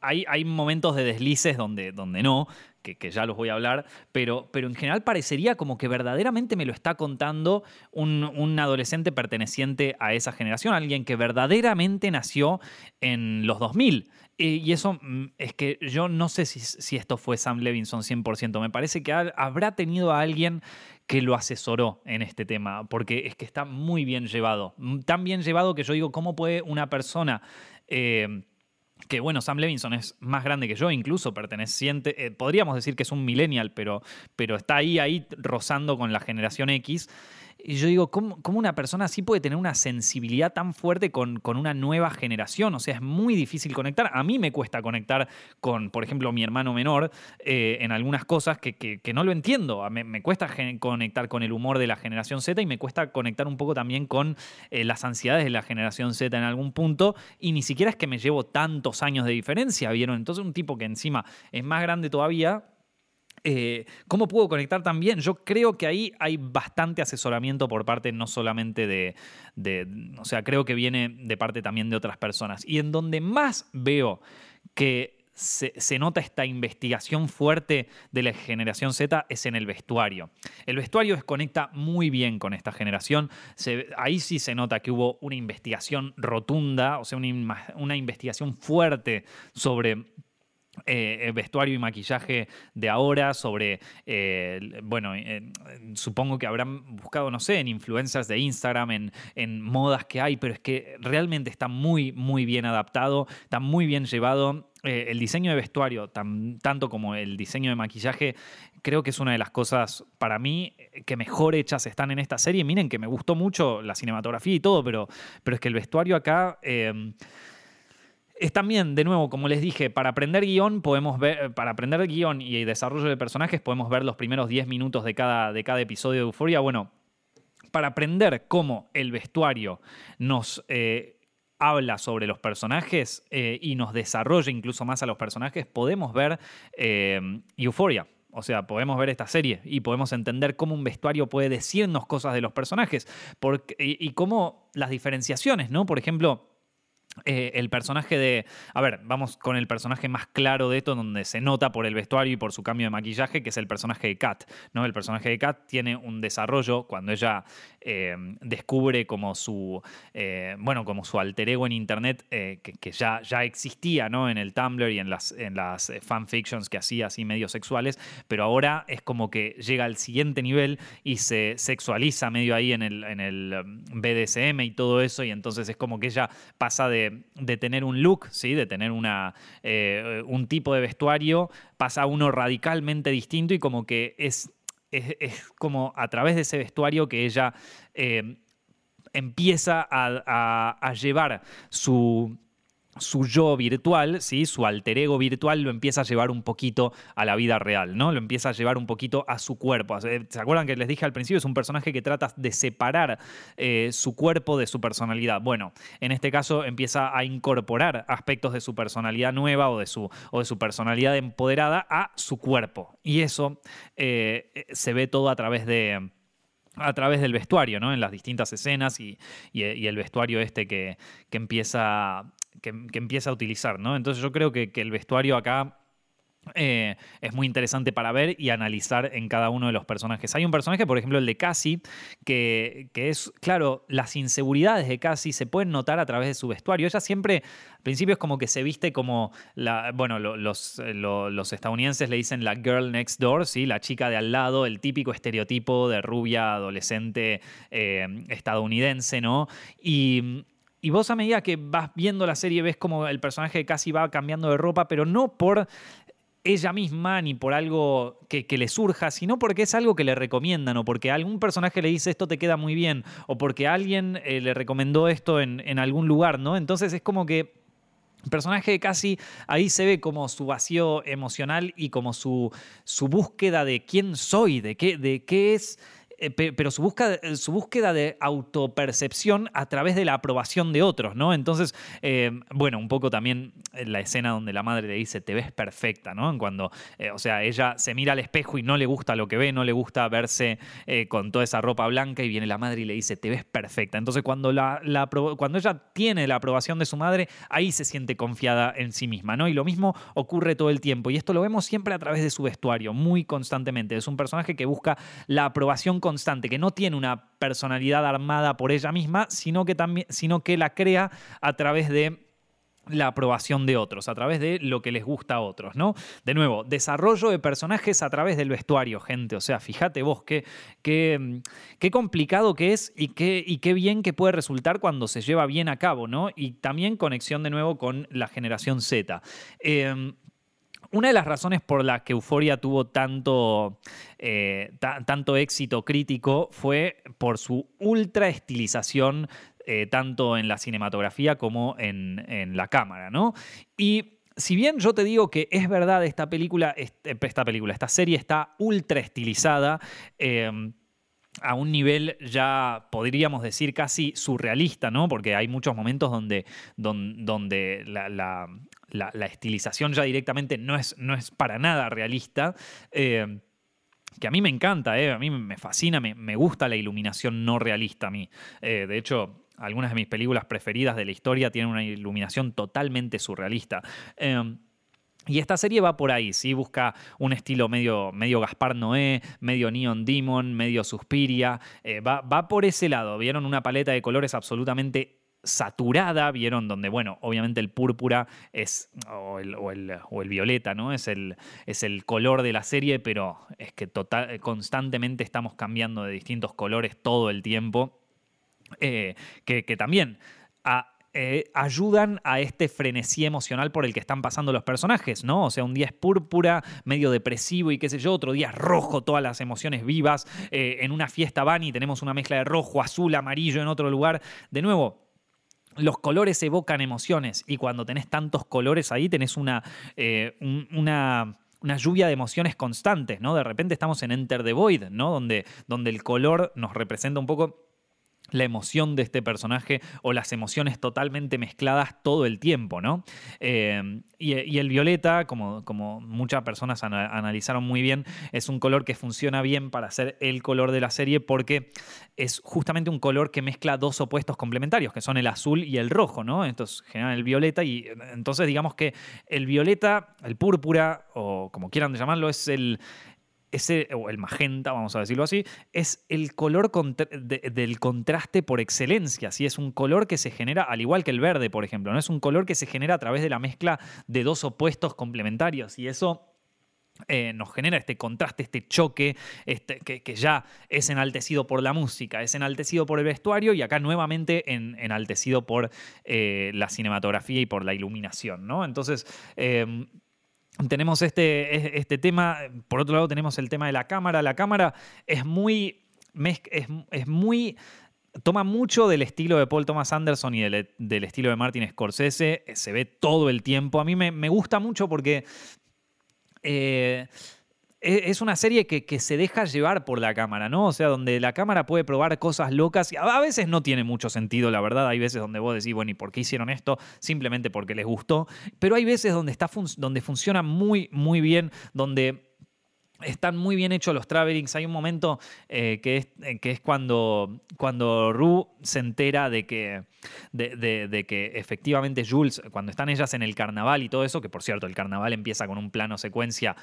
hay, hay, momentos de deslices donde, donde no, que, ya los voy a hablar, pero, pero en general parecería como que verdaderamente me lo está contando un, un, adolescente perteneciente a esa generación, alguien que verdaderamente nació en los 2000. Y eso mm, es que yo no sé si, si esto fue Sam Levinson 100%, me parece que habrá tenido a alguien que lo asesoró en este tema, porque es que está muy bien llevado. Mm, tan bien llevado que yo digo, ¿cómo puede una persona... Eh, que bueno, Sam Levinson es más grande que yo, incluso perteneciente, eh, podríamos decir que es un millennial, pero, pero está ahí, ahí rozando con la generación X. Y yo digo, ¿cómo, una persona así puede tener una sensibilidad tan fuerte con, con, una nueva generación? O sea, es muy difícil conectar. A mí me cuesta conectar con, por ejemplo, mi hermano menor eh, en algunas cosas que, que, no lo entiendo. Me, me cuesta conectar con el humor de la generación Z y me cuesta conectar un poco también con eh, las ansiedades de la generación Z en algún punto. Y ni siquiera es que me llevo tantos años de diferencia, ¿vieron? Entonces un tipo que encima es más grande todavía, eh, ¿Cómo puedo conectar también? Yo creo que ahí hay bastante asesoramiento por parte no solamente de, o sea, creo que viene de parte también de otras personas. Y en donde más veo que se, nota esta investigación fuerte de la generación Z es en el vestuario. El vestuario desconecta muy bien con esta generación. ahí sí se nota que hubo una investigación rotunda, o sea, una, una investigación fuerte sobre eh, vestuario y maquillaje de ahora, sobre, eh, bueno, eh, supongo que habrán buscado, no sé, en influencers de Instagram, en, en, modas que hay, pero es que realmente está muy, muy bien adaptado, está muy bien llevado. el diseño de vestuario, tanto como el diseño de maquillaje, creo que es una de las cosas para mí que mejor hechas están en esta serie. Miren que me gustó mucho la cinematografía y todo, pero, pero es que el vestuario acá es también, de nuevo, como les dije, para aprender guion podemos ver, para aprender guion y desarrollo de personajes podemos ver los primeros 10 minutos de cada, de cada episodio de Euforia. Bueno, para aprender cómo el vestuario nos eh, habla sobre los personajes eh, y nos desarrolla incluso más a los personajes, podemos ver eh, Euphoria. O sea, podemos ver esta serie y podemos entender cómo un vestuario puede decirnos cosas de los personajes y, y cómo las diferenciaciones, ¿no? Por ejemplo, eh, el personaje de. A ver, vamos con el personaje más claro de esto, donde se nota por el vestuario y por su cambio de maquillaje, que es el personaje de Kat. ¿no? El personaje de Kat tiene un desarrollo cuando ella eh, descubre como su. Eh, bueno, como su alter ego en internet, que, ya, ya existía ¿no? en el Tumblr y en las, en las fanfictions que hacía así medio sexuales, pero ahora es como que llega al siguiente nivel y se sexualiza medio ahí en el, en el BDSM y todo eso, y entonces es como que ella pasa de de, tener un look, ¿sí? de tener una, eh, un tipo de vestuario, pasa a uno radicalmente distinto y como que es, es, como a través de ese vestuario que ella eh, empieza a llevar su su yo virtual, ¿sí? su alter ego virtual, lo empieza a llevar un poquito a la vida real, ¿no? Lo empieza a llevar un poquito a su cuerpo. ¿Se acuerdan que les dije al principio? Es un personaje que trata de separar eh, su cuerpo de su personalidad. Bueno, en este caso empieza a incorporar aspectos de su personalidad nueva o de su, o de su personalidad empoderada a su cuerpo. Y eso eh, se ve todo a través de a través del vestuario, ¿no? En las distintas escenas y, el vestuario este que, que empieza que, empieza a utilizar, ¿no? Entonces yo creo que, el vestuario acá eh, es muy interesante para ver y analizar en cada uno de los personajes. Hay un personaje, por ejemplo, el de Cassie, que, que, es, claro, las inseguridades de Cassie se pueden notar a través de su vestuario. Ella siempre, al principio es como que se viste como, la, bueno, los, los, estadounidenses le dicen la girl next door, ¿sí? la chica de al lado, el típico estereotipo de rubia adolescente eh, estadounidense, ¿no? Y Y vos a medida que vas viendo la serie ves como el personaje casi va cambiando de ropa, pero no por ella misma ni por algo que, le surja, sino porque es algo que le recomiendan o porque algún personaje le dice esto te queda muy bien o porque alguien eh, le recomendó esto en, algún lugar, ¿no? Entonces es como que el personaje casi ahí se ve como su vacío emocional y como su, su búsqueda de quién soy, de qué, de qué es pero su búsqueda, su búsqueda de autopercepción a través de la aprobación de otros, ¿no? Entonces, eh, bueno, un poco también la escena donde la madre le dice, te ves perfecta, ¿no? Cuando, eh, o sea, ella se mira al espejo y no le gusta lo que ve, no le gusta verse con toda esa ropa blanca y viene la madre y le dice, te ves perfecta. Entonces, cuando, la, cuando ella tiene la aprobación de su madre, ahí se siente confiada en sí misma, ¿no? Y lo mismo ocurre todo el tiempo. Y esto lo vemos siempre a través de su vestuario, muy constantemente. Es un personaje que busca la aprobación constante, que no tiene una personalidad armada por ella misma, sino que, también, sino que la crea a través de la aprobación de otros, a través de lo que les gusta a otros, ¿no? De nuevo, desarrollo de personajes a través del vestuario, gente. O sea, fíjate vos qué, qué, qué complicado que es y qué, y qué bien que puede resultar cuando se lleva bien a cabo, ¿no? Y también conexión de nuevo con la generación Z. Eh, una de las razones por las que Euforia tuvo tanto, eh, tanto éxito crítico fue por su ultra estilización, eh, tanto en la cinematografía como en, la cámara, ¿no? Y si bien yo te digo que es verdad, esta película, esta película, esta serie está ultra estilizada, em, a un nivel ya podríamos decir casi surrealista, ¿no? Porque hay muchos momentos donde, donde, la, la, estilización ya directamente no es, no es para nada realista. Eh, que a mí me encanta, eh, a mí me fascina, me, gusta la iluminación no realista a mí. Eh, de hecho, algunas de mis películas preferidas de la historia tienen una iluminación totalmente surrealista. Y esta serie va por ahí, ¿sí? Busca un estilo medio, medio Gaspar Noé, medio Neon Demon, medio Suspiria. va, va, por ese lado. Vieron una paleta de colores absolutamente saturada, vieron donde, bueno, obviamente el púrpura es, o el, violeta, ¿no? Es el, es el, color de la serie, pero es que total, constantemente estamos cambiando de distintos colores todo el tiempo, eh, que, también... Eh, ayudan a este frenesí emocional por el que están pasando los personajes, ¿no? O sea, un día es púrpura, medio depresivo y qué sé yo, otro día es rojo, todas las emociones vivas. Eh, en una fiesta van y tenemos una mezcla de rojo, azul, amarillo en otro lugar. De nuevo, los colores evocan emociones y cuando tenés tantos colores ahí tenés una, eh, una, lluvia de emociones constantes, ¿no? De repente estamos en Enter the Void, ¿no? Donde, donde el color nos representa un poco la emoción de este personaje o las emociones totalmente mezcladas todo el tiempo, ¿no? Eh, y, el violeta, como, como muchas personas analizaron muy bien, es un color que funciona bien para ser el color de la serie porque es justamente un color que mezcla dos opuestos complementarios, que son el azul y el rojo, ¿no? Entonces generan el violeta y entonces digamos que el violeta, el púrpura, o como quieran llamarlo, es el, ese, o el magenta, vamos a decirlo así, es el color del contraste por excelencia. ¿sí? Es un color que se genera, al igual que el verde, por ejemplo, ¿no? es un color que se genera a través de la mezcla de dos opuestos complementarios. Y eso eh, nos genera este contraste, este choque, este, que, ya es enaltecido por la música, es enaltecido por el vestuario y acá nuevamente enaltecido por eh, la cinematografía y por la iluminación. ¿no? Entonces, em, tenemos este, este tema, por otro lado tenemos el tema de la cámara. La cámara es muy, es, muy toma mucho del estilo de Paul Thomas Anderson y del, estilo de Martin Scorsese, se ve todo el tiempo. A mí me, me gusta mucho porque eh, es una serie que, se deja llevar por la cámara, ¿no? O sea, donde la cámara puede probar cosas locas y a veces no tiene mucho sentido, la verdad. Hay veces donde vos decís, bueno, ¿y por qué hicieron esto? Simplemente porque les gustó. Pero hay veces donde, está donde funciona muy, muy bien, donde están muy bien hechos los travelings. Hay un momento eh, que, es, eh, que es cuando, cuando Rue se entera de que, de, que efectivamente Jules, cuando están ellas en el carnaval y todo eso, que por cierto el carnaval empieza con un plano secuencia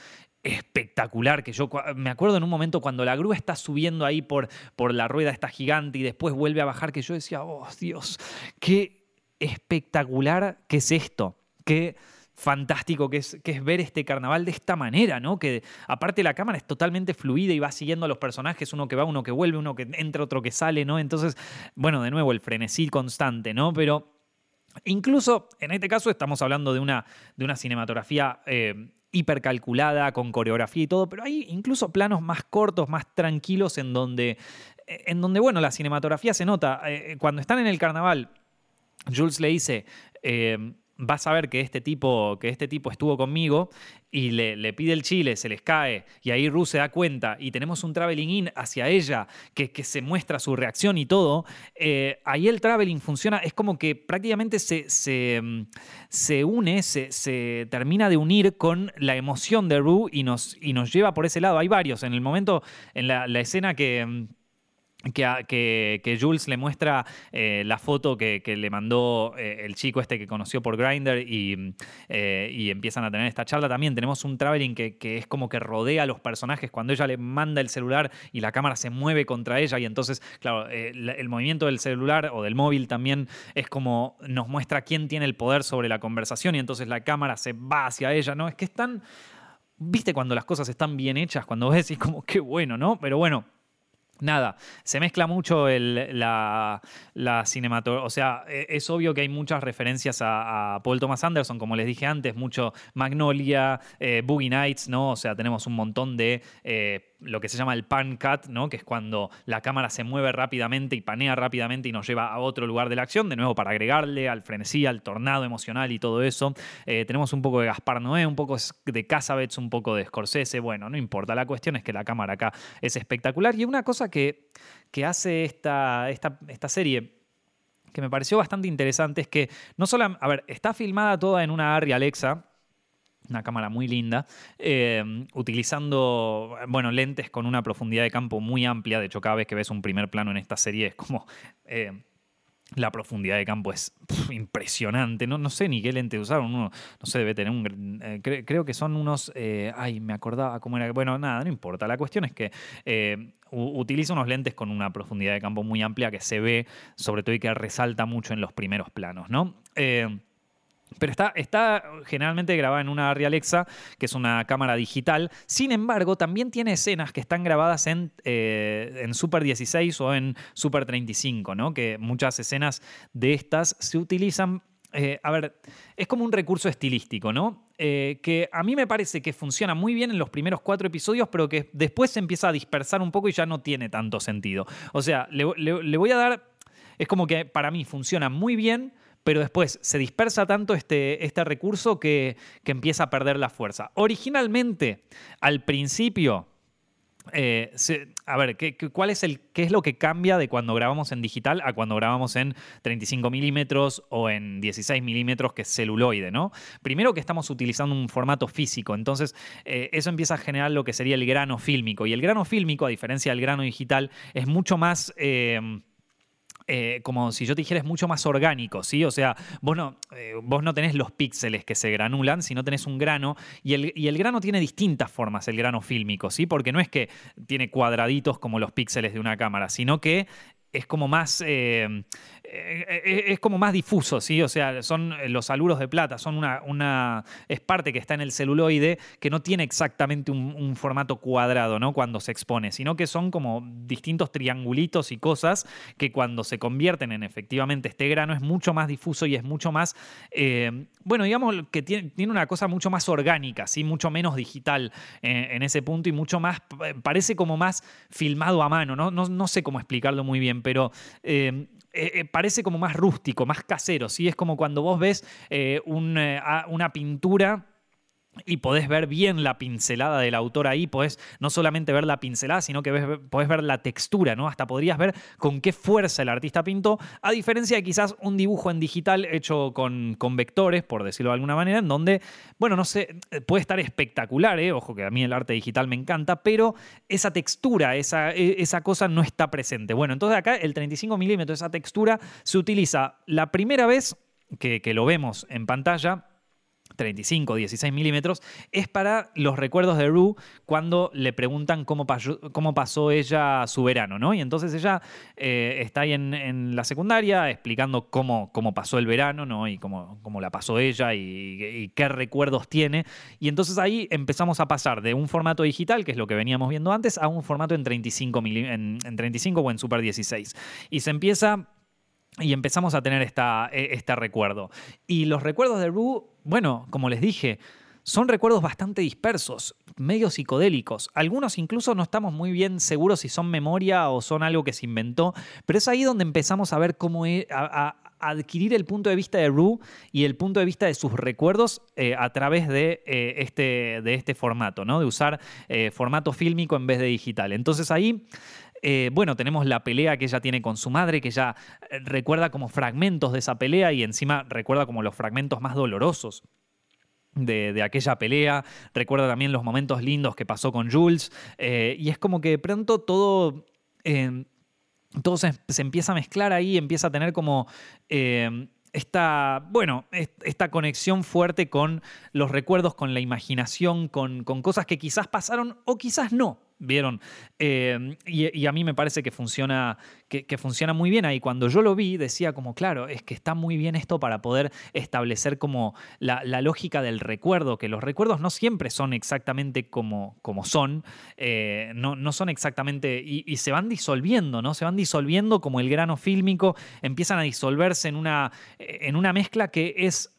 espectacular, que yo me acuerdo en un momento cuando la grúa está subiendo ahí por, por la rueda esta gigante y después vuelve a bajar, que yo decía, oh Dios, qué espectacular que es esto, qué fantástico que es, que es ver este carnaval de esta manera, ¿no? Que aparte la cámara es totalmente fluida y va siguiendo a los personajes, uno que va, uno que vuelve, uno que entra, otro que sale, ¿no? Entonces, bueno, de nuevo el frenesí constante, ¿no? Pero incluso en este caso estamos hablando de una, de una cinematografía... Eh, hipercalculada, con coreografía y todo, pero hay incluso planos más cortos, más tranquilos, en donde, en donde bueno, la cinematografía se nota. Eh, cuando están en el carnaval, Jules le dice, eh, vas a ver que este tipo, que este tipo estuvo conmigo y le, pide el chile, se les cae y ahí Ruth se da cuenta y tenemos un traveling in hacia ella que, que se muestra su reacción y todo, eh, ahí el traveling funciona, es como que prácticamente se, se, se une, se, se, termina de unir con la emoción de Rue y nos, y nos lleva por ese lado. Hay varios, en el momento, en la, la escena que que, Jules le muestra eh, la foto que, le mandó eh, el chico este que conoció por Grindr eh, y, empiezan a tener esta charla. También tenemos un traveling que, es como que rodea a los personajes cuando ella le manda el celular y la cámara se mueve contra ella y entonces, claro, el movimiento del celular o del móvil también es como nos muestra quién tiene el poder sobre la conversación y entonces la cámara se va hacia ella, ¿no? Es que están, viste cuando las cosas están bien hechas, cuando ves y como qué bueno, ¿no? Pero bueno nada, se mezcla mucho la, la cinematografía. O sea, e, es obvio que hay muchas referencias a, Paul Thomas Anderson, como les dije antes, mucho Magnolia, eh, Boogie Nights, ¿no? O sea, tenemos un montón de eh, lo que se llama el pan cut, ¿no? que es cuando la cámara se mueve rápidamente y panea rápidamente y nos lleva a otro lugar de la acción, de nuevo para agregarle al frenesí, al tornado emocional y todo eso. Eh, tenemos un poco de Gaspar Noé, un poco de Casabets, un poco de Scorsese, bueno, no importa, la cuestión es que la cámara acá es espectacular y una cosa que, hace esta, esta, esta serie que me pareció bastante interesante es que no solo, a ver, está filmada toda en una Arri Alexa, una cámara muy linda, eh, utilizando, bueno, lentes con una profundidad de campo muy amplia. De hecho, cada vez que ves un primer plano en esta serie es como... Eh, la profundidad de campo es impresionante. No, no sé ni qué lente usaron. Uno, no sé, debe tener un. Eh, creo que son unos. ay, me acordaba cómo era. Bueno, nada, no importa. La cuestión es que utiliza unos lentes con una profundidad de campo muy amplia que se ve, sobre todo, y que resalta mucho en los primeros planos, ¿no? Pero está, está, generalmente grabada en una Arri que es una cámara digital. Sin embargo, también tiene escenas que están grabadas en, eh, en Super 16 o en Super 35, ¿no? Que muchas escenas de estas se utilizan. Eh, a ver, es como un recurso estilístico, ¿no? Eh, que a mí me parece que funciona muy bien en los primeros cuatro episodios, pero que después se empieza a dispersar un poco y ya no tiene tanto sentido. O sea, le voy a dar. Es como que para mí funciona muy bien pero después se dispersa tanto este, este recurso que, empieza a perder la fuerza. Originalmente, al principio, eh, a ver, ¿qué, cuál es el, ¿qué es lo que cambia de cuando grabamos en digital a cuando grabamos en 35 milímetros o en 16 milímetros, que es celuloide, ¿no? Primero que estamos utilizando un formato físico, entonces eh, eso empieza a generar lo que sería el grano fílmico. Y el grano fílmico, a diferencia del grano digital, es mucho más... Eh, eh, como si yo te dijera, es mucho más orgánico, ¿sí? O sea, vos no, eh, vos no tenés los píxeles que se granulan, sino tenés un grano, y el, y el, grano tiene distintas formas, el grano fílmico, ¿sí? Porque no es que tiene cuadraditos como los píxeles de una cámara, sino que es como más eh, eh, eh, es como más difuso, ¿sí? O sea, son los aluros de plata, son una, una es parte que está en el celuloide que no tiene exactamente un, formato cuadrado, ¿no? Cuando se expone, sino que son como distintos triangulitos y cosas que cuando se convierten en efectivamente este grano es mucho más difuso y es mucho más, bueno, digamos que tiene, tiene, una cosa mucho más orgánica, ¿sí? Mucho menos digital en ese punto y mucho más, parece como más filmado a mano, ¿no? No, no sé cómo explicarlo muy bien, pero eh, eh, eh, parece como más rústico, más casero, ¿sí? Es como cuando vos ves una pintura y podés ver bien la pincelada del autor ahí, podés no solamente ver la pincelada, sino que ves, podés ver la textura, ¿no? Hasta podrías ver con qué fuerza el artista pintó, a diferencia de quizás un dibujo en digital hecho con, con vectores, por decirlo de alguna manera, en donde, bueno, no sé, puede estar espectacular, ¿eh? Ojo que a mí el arte digital me encanta, pero esa textura, esa, e, esa cosa no está presente. Bueno, entonces acá el 35 milímetros, esa textura, se utiliza la primera vez que, que lo vemos en pantalla 35, 16 milímetros, es para los recuerdos de Rue cuando le preguntan cómo pasó, cómo pasó ella su verano, ¿no? Y entonces ella eh, está ahí en, la secundaria explicando cómo, cómo pasó el verano, ¿no? Y cómo, cómo la pasó ella y, qué recuerdos tiene. Y entonces ahí empezamos a pasar de un formato digital, que es lo que veníamos viendo antes, a un formato en 35, en, en 35 o en Super 16. Y se empieza y empezamos a tener esta, e, este recuerdo. Y los recuerdos de Rue, bueno, como les dije, son recuerdos bastante dispersos, medio psicodélicos. Algunos incluso no estamos muy bien seguros si son memoria o son algo que se inventó, pero es ahí donde empezamos a ver cómo e, a, adquirir el punto de vista de Rue y el punto de vista de sus recuerdos eh, a través de, eh, este, de este formato, ¿no? de usar eh, formato fílmico en vez de digital. Entonces ahí eh, bueno, tenemos la pelea que ella tiene con su madre, que ella eh, recuerda como fragmentos de esa pelea y encima recuerda como los fragmentos más dolorosos. De, aquella pelea, recuerda también los momentos lindos que pasó con Jules, eh, y es como que de pronto todo, todo se, empieza a mezclar ahí, empieza a tener como esta, bueno, esta conexión fuerte con los recuerdos, con la imaginación, con cosas que quizás pasaron o quizás no. ¿Vieron? Eh, y, a mí me parece que funciona, que, funciona muy bien ahí. Cuando yo lo vi, decía como, claro, es que está muy bien esto para poder establecer como la, lógica del recuerdo, que los recuerdos no siempre son exactamente como, como son, eh, no, no, son exactamente, y, se van disolviendo, ¿no? Se van disolviendo como el grano fílmico, empiezan a disolverse en una, en una mezcla que es,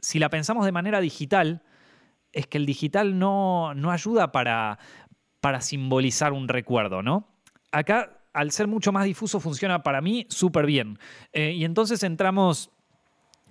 si la pensamos de manera digital, es que el digital no, no ayuda para, para simbolizar un recuerdo, ¿no? Acá, al ser mucho más difuso, funciona para mí súper bien. Eh, y entonces entramos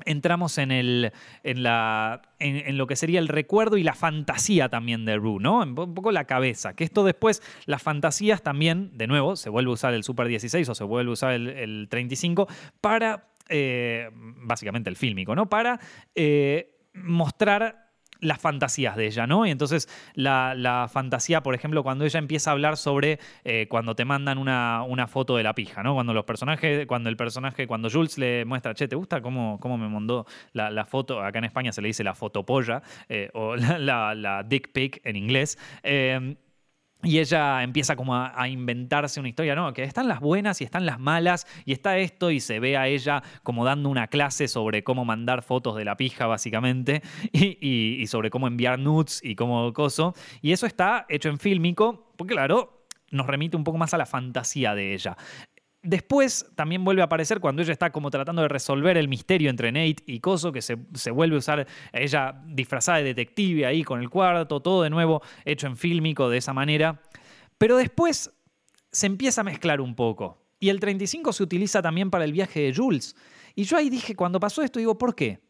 entramos en, el, en, la, en, lo que sería el recuerdo y la fantasía también de Rue, ¿no? Un poco la cabeza. Que esto después, las fantasías también, de nuevo, se vuelve a usar el Super 16 o se vuelve a usar el, 35 para, eh, básicamente el fílmico, ¿no? Para eh, mostrar las fantasías de ella, ¿no? Y entonces la, fantasía, por ejemplo, cuando ella empieza a hablar sobre eh, cuando te mandan una, una, foto de la pija, ¿no? Cuando los personajes, cuando el personaje, cuando Jules le muestra, che, ¿te gusta cómo, cómo me mandó la, foto? Acá en España se le dice la fotopolla eh, o la, la, dick pic en inglés. Eh, y ella empieza como a, inventarse una historia, ¿no? Que están las buenas y están las malas, y está esto, y se ve a ella como dando una clase sobre cómo mandar fotos de la pija, básicamente, y, sobre cómo enviar nudes y cómo coso. Y eso está hecho en fílmico, porque claro, nos remite un poco más a la fantasía de ella. Después también vuelve a aparecer cuando ella está como tratando de resolver el misterio entre Nate y Coso, que se, vuelve a usar ella disfrazada de detective ahí con el cuarto, todo de nuevo hecho en fílmico de esa manera. Pero después se empieza a mezclar un poco. Y el 35 se utiliza también para el viaje de Jules. Y yo ahí dije, cuando pasó esto, digo, ¿por qué?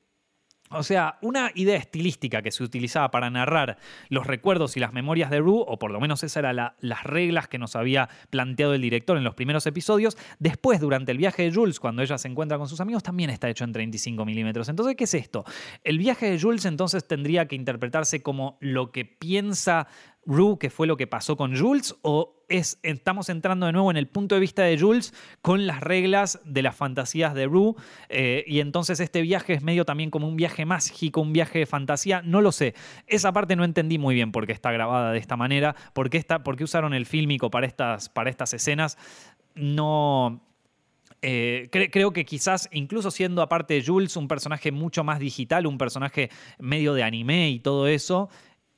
O sea, una idea estilística que se utilizaba para narrar los recuerdos y las memorias de Rue, o por lo menos esas eran las reglas que nos había planteado el director en los primeros episodios, después durante el viaje de Jules, cuando ella se encuentra con sus amigos, también está hecho en 35 milímetros. Entonces, ¿qué es esto? El viaje de Jules entonces tendría que interpretarse como lo que piensa Rue, que fue lo que pasó con Jules, o es, estamos entrando de nuevo en el punto de vista de Jules con las reglas de las fantasías de Rue, eh, y entonces este viaje es medio también como un viaje mágico, un viaje de fantasía, no lo sé. Esa parte no entendí muy bien por qué está grabada de esta manera, por qué, está, usaron el fílmico para estas, para estas escenas. No, eh, creo que quizás, incluso siendo aparte de Jules un personaje mucho más digital, un personaje medio de anime y todo eso,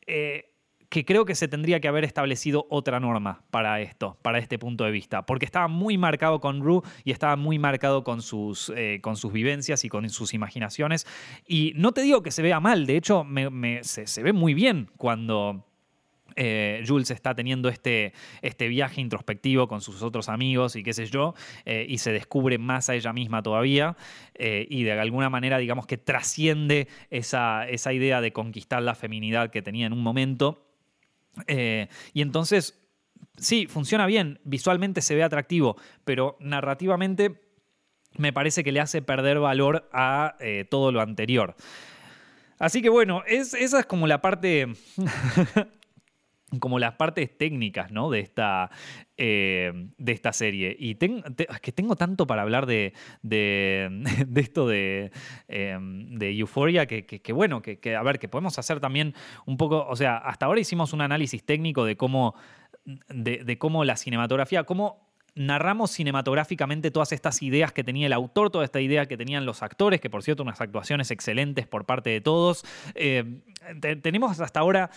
eh, que creo que se tendría que haber establecido otra norma para esto, para este punto de vista, porque estaba muy marcado con Rue y estaba muy marcado con sus, eh, con sus vivencias y con sus imaginaciones. Y no te digo que se vea mal, de hecho se, ve muy bien cuando... Eh, Jules está teniendo este, este viaje introspectivo con sus otros amigos y qué sé yo, eh, y se descubre más a ella misma todavía, y de alguna manera, digamos que trasciende esa, esa idea de conquistar la feminidad que tenía en un momento eh, y entonces, sí, funciona bien, visualmente se ve atractivo, pero narrativamente me parece que le hace perder valor a eh, todo lo anterior. Así que bueno, esa es como la parte como las partes técnicas ¿no? de, esta, eh, de esta serie. Y es que tengo tanto para hablar de, de, esto de, eh, de Euphoria que, bueno, que, a ver, que podemos hacer también un poco, o sea, hasta ahora hicimos un análisis técnico de cómo, de, cómo la cinematografía, cómo narramos cinematográficamente todas estas ideas que tenía el autor, toda esta idea que tenían los actores, que por cierto unas actuaciones excelentes por parte de todos. Eh, tenemos hasta ahora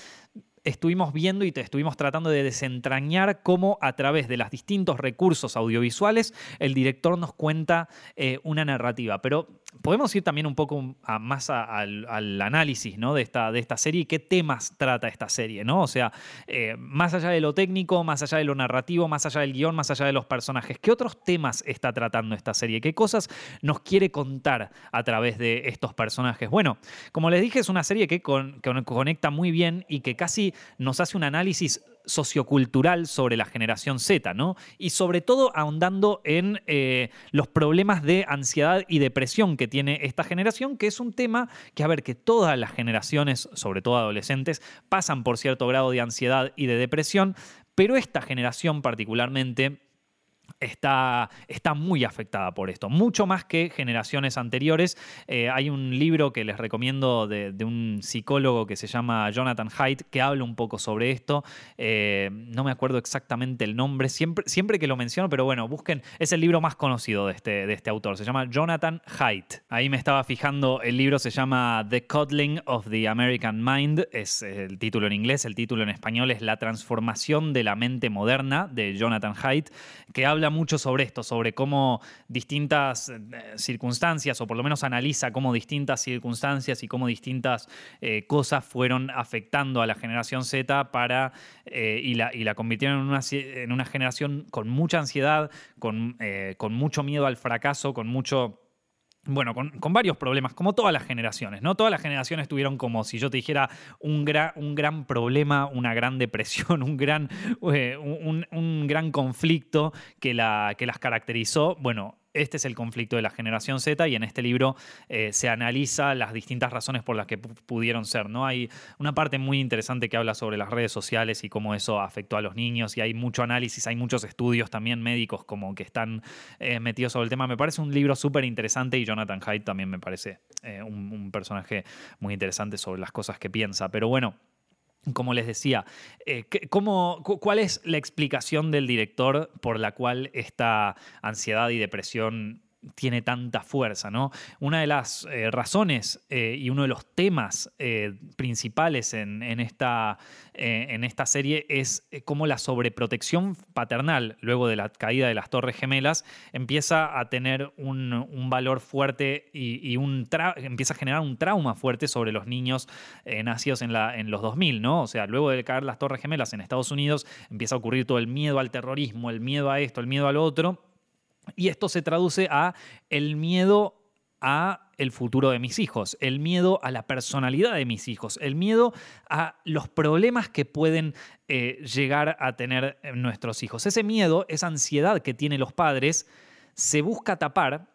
estuvimos viendo y te estuvimos tratando de desentrañar cómo a través de los distintos recursos audiovisuales el director nos cuenta eh, una narrativa. Pero podemos ir también un poco más al, análisis de, esta, de esta serie y qué temas trata esta serie. ¿no? O sea, eh, más allá de lo técnico, más allá de lo narrativo, más allá del guion, más allá de los personajes, ¿qué otros temas está tratando esta serie? ¿Qué cosas nos quiere contar a través de estos personajes? Bueno, como les dije, es una serie que conecta muy bien y que casi nos hace un análisis sociocultural sobre la generación Z, ¿no? Y sobre todo ahondando en eh, los problemas de ansiedad y depresión que tiene esta generación, que es un tema que, a ver, que todas las generaciones, sobre todo adolescentes, pasan por cierto grado de ansiedad y de depresión, pero esta generación particularmente está, está muy afectada por esto, mucho más que generaciones anteriores. Eh, hay un libro que les recomiendo de, un psicólogo que se llama Jonathan Haidt, que habla un poco sobre esto. Eh, no me acuerdo exactamente el nombre, siempre, siempre que lo menciono, pero bueno, busquen, es el libro más conocido de este, de este autor, se llama Jonathan Haidt. Ahí me estaba fijando, el libro se llama The Coddling of the American Mind, es el título en inglés, el título en español es La transformación de la mente moderna de Jonathan Haidt, que habla mucho sobre esto, sobre cómo distintas eh, circunstancias, o por lo menos analiza cómo distintas circunstancias y cómo distintas eh, cosas fueron afectando a la generación Z para, eh, y, la, y, la, convirtieron en una, en una, generación con mucha ansiedad, con, con mucho miedo al fracaso, con mucho bueno, con, varios problemas, como todas las generaciones, ¿no? Todas las generaciones tuvieron como, si yo te dijera, un, un gran problema, una gran depresión, un gran, eh, un, gran conflicto que, la, que las caracterizó. Bueno, este es el conflicto de la generación Z y en este libro eh, se analiza las distintas razones por las que pudieron ser. ¿no? Hay una parte muy interesante que habla sobre las redes sociales y cómo eso afectó a los niños y hay mucho análisis, hay muchos estudios también médicos como que están eh, metidos sobre el tema. Me parece un libro súper interesante y Jonathan Haidt también me parece eh, un personaje muy interesante sobre las cosas que piensa. Pero bueno, como les decía, eh, ¿cuál es la explicación del director por la cual esta ansiedad y depresión tiene tanta fuerza, ¿no? Una de las eh, razones eh, y uno de los temas eh, principales en, esta, en, esta, serie es cómo la sobreprotección paternal, luego de la caída de las Torres Gemelas, empieza a tener un, valor fuerte y, un empieza a generar un trauma fuerte sobre los niños nacidos en, en los 2000, ¿no? O sea, luego de caer las Torres Gemelas en Estados Unidos, empieza a ocurrir todo el miedo al terrorismo, el miedo a esto, el miedo al otro y esto se traduce a el miedo a el futuro de mis hijos, el miedo a la personalidad de mis hijos, el miedo a los problemas que pueden eh, llegar a tener nuestros hijos. Ese miedo, esa ansiedad que tienen los padres, se busca tapar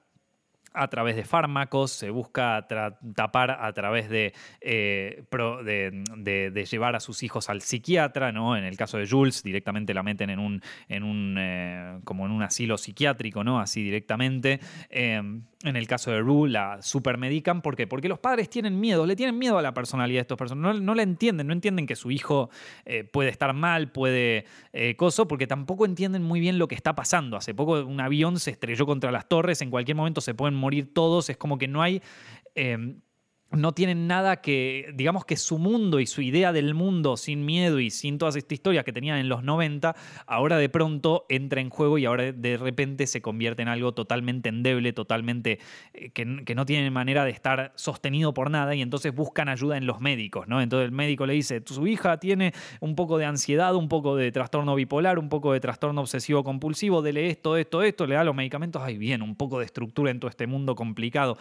a través de fármacos, se busca tapar a través de, eh, de, llevar a sus hijos al psiquiatra, ¿no? En el caso de Jules, directamente la meten en un, en un eh, como en un asilo psiquiátrico, ¿no? Así directamente. Em, en el caso de Rue, la supermedican. ¿Por qué? Porque los padres tienen miedo, le tienen miedo a la personalidad de estos personas. No, le entienden, no entienden que su hijo eh, puede estar mal, puede coso, porque tampoco entienden muy bien lo que está pasando. Hace poco un avión se estrelló contra las torres, en cualquier momento se pueden morir todos, es como que no hay... Em, no tienen nada que, digamos que su mundo y su idea del mundo sin miedo y sin todas estas historias que tenían en los 90, ahora de pronto entra en juego y ahora de repente se convierte en algo totalmente endeble, totalmente eh, que, no tiene manera de estar sostenido por nada y entonces buscan ayuda en los médicos, ¿no? Entonces el médico le dice, su hija tiene un poco de ansiedad, un poco de trastorno bipolar, un poco de trastorno obsesivo compulsivo, dele esto, esto, esto, le da los medicamentos, ahí bien, un poco de estructura en todo este mundo complicado.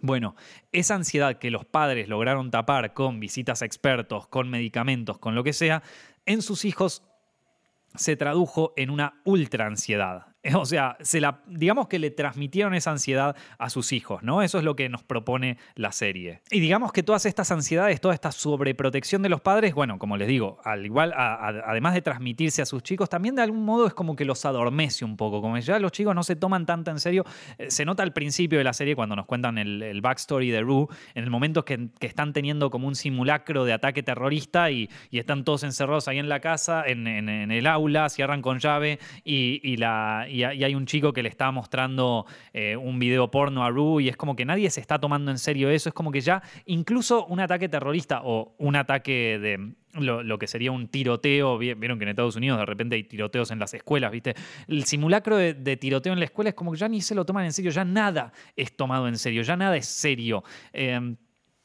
Bueno, esa ansiedad que los padres lograron tapar con visitas a expertos, con medicamentos, con lo que sea, en sus hijos se tradujo en una ultra ansiedad. O sea, digamos que le transmitieron esa ansiedad a sus hijos, ¿no? Eso es lo que nos propone la serie. Y digamos que todas estas ansiedades, toda esta sobreprotección de los padres, bueno, como les digo, al igual, además de transmitirse a sus chicos, también de algún modo es como que los adormece un poco, como ya los chicos no se toman tanto en serio. Eh, se nota al principio de la serie cuando nos cuentan el, backstory de Rue, en el momento que, están teniendo como un simulacro de ataque terrorista y, están todos encerrados ahí en la casa, en, el aula, cierran con llave y, la y, hay un chico que le está mostrando eh, un video porno a Rue y es como que nadie se está tomando en serio eso, es como que ya incluso un ataque terrorista o un ataque de, lo, que sería un tiroteo. Vieron que en Estados Unidos de repente hay tiroteos en las escuelas, ¿viste? El simulacro de, tiroteo en la escuela es como que ya ni se lo toman en serio, ya nada es tomado en serio, ya nada es serio. Em,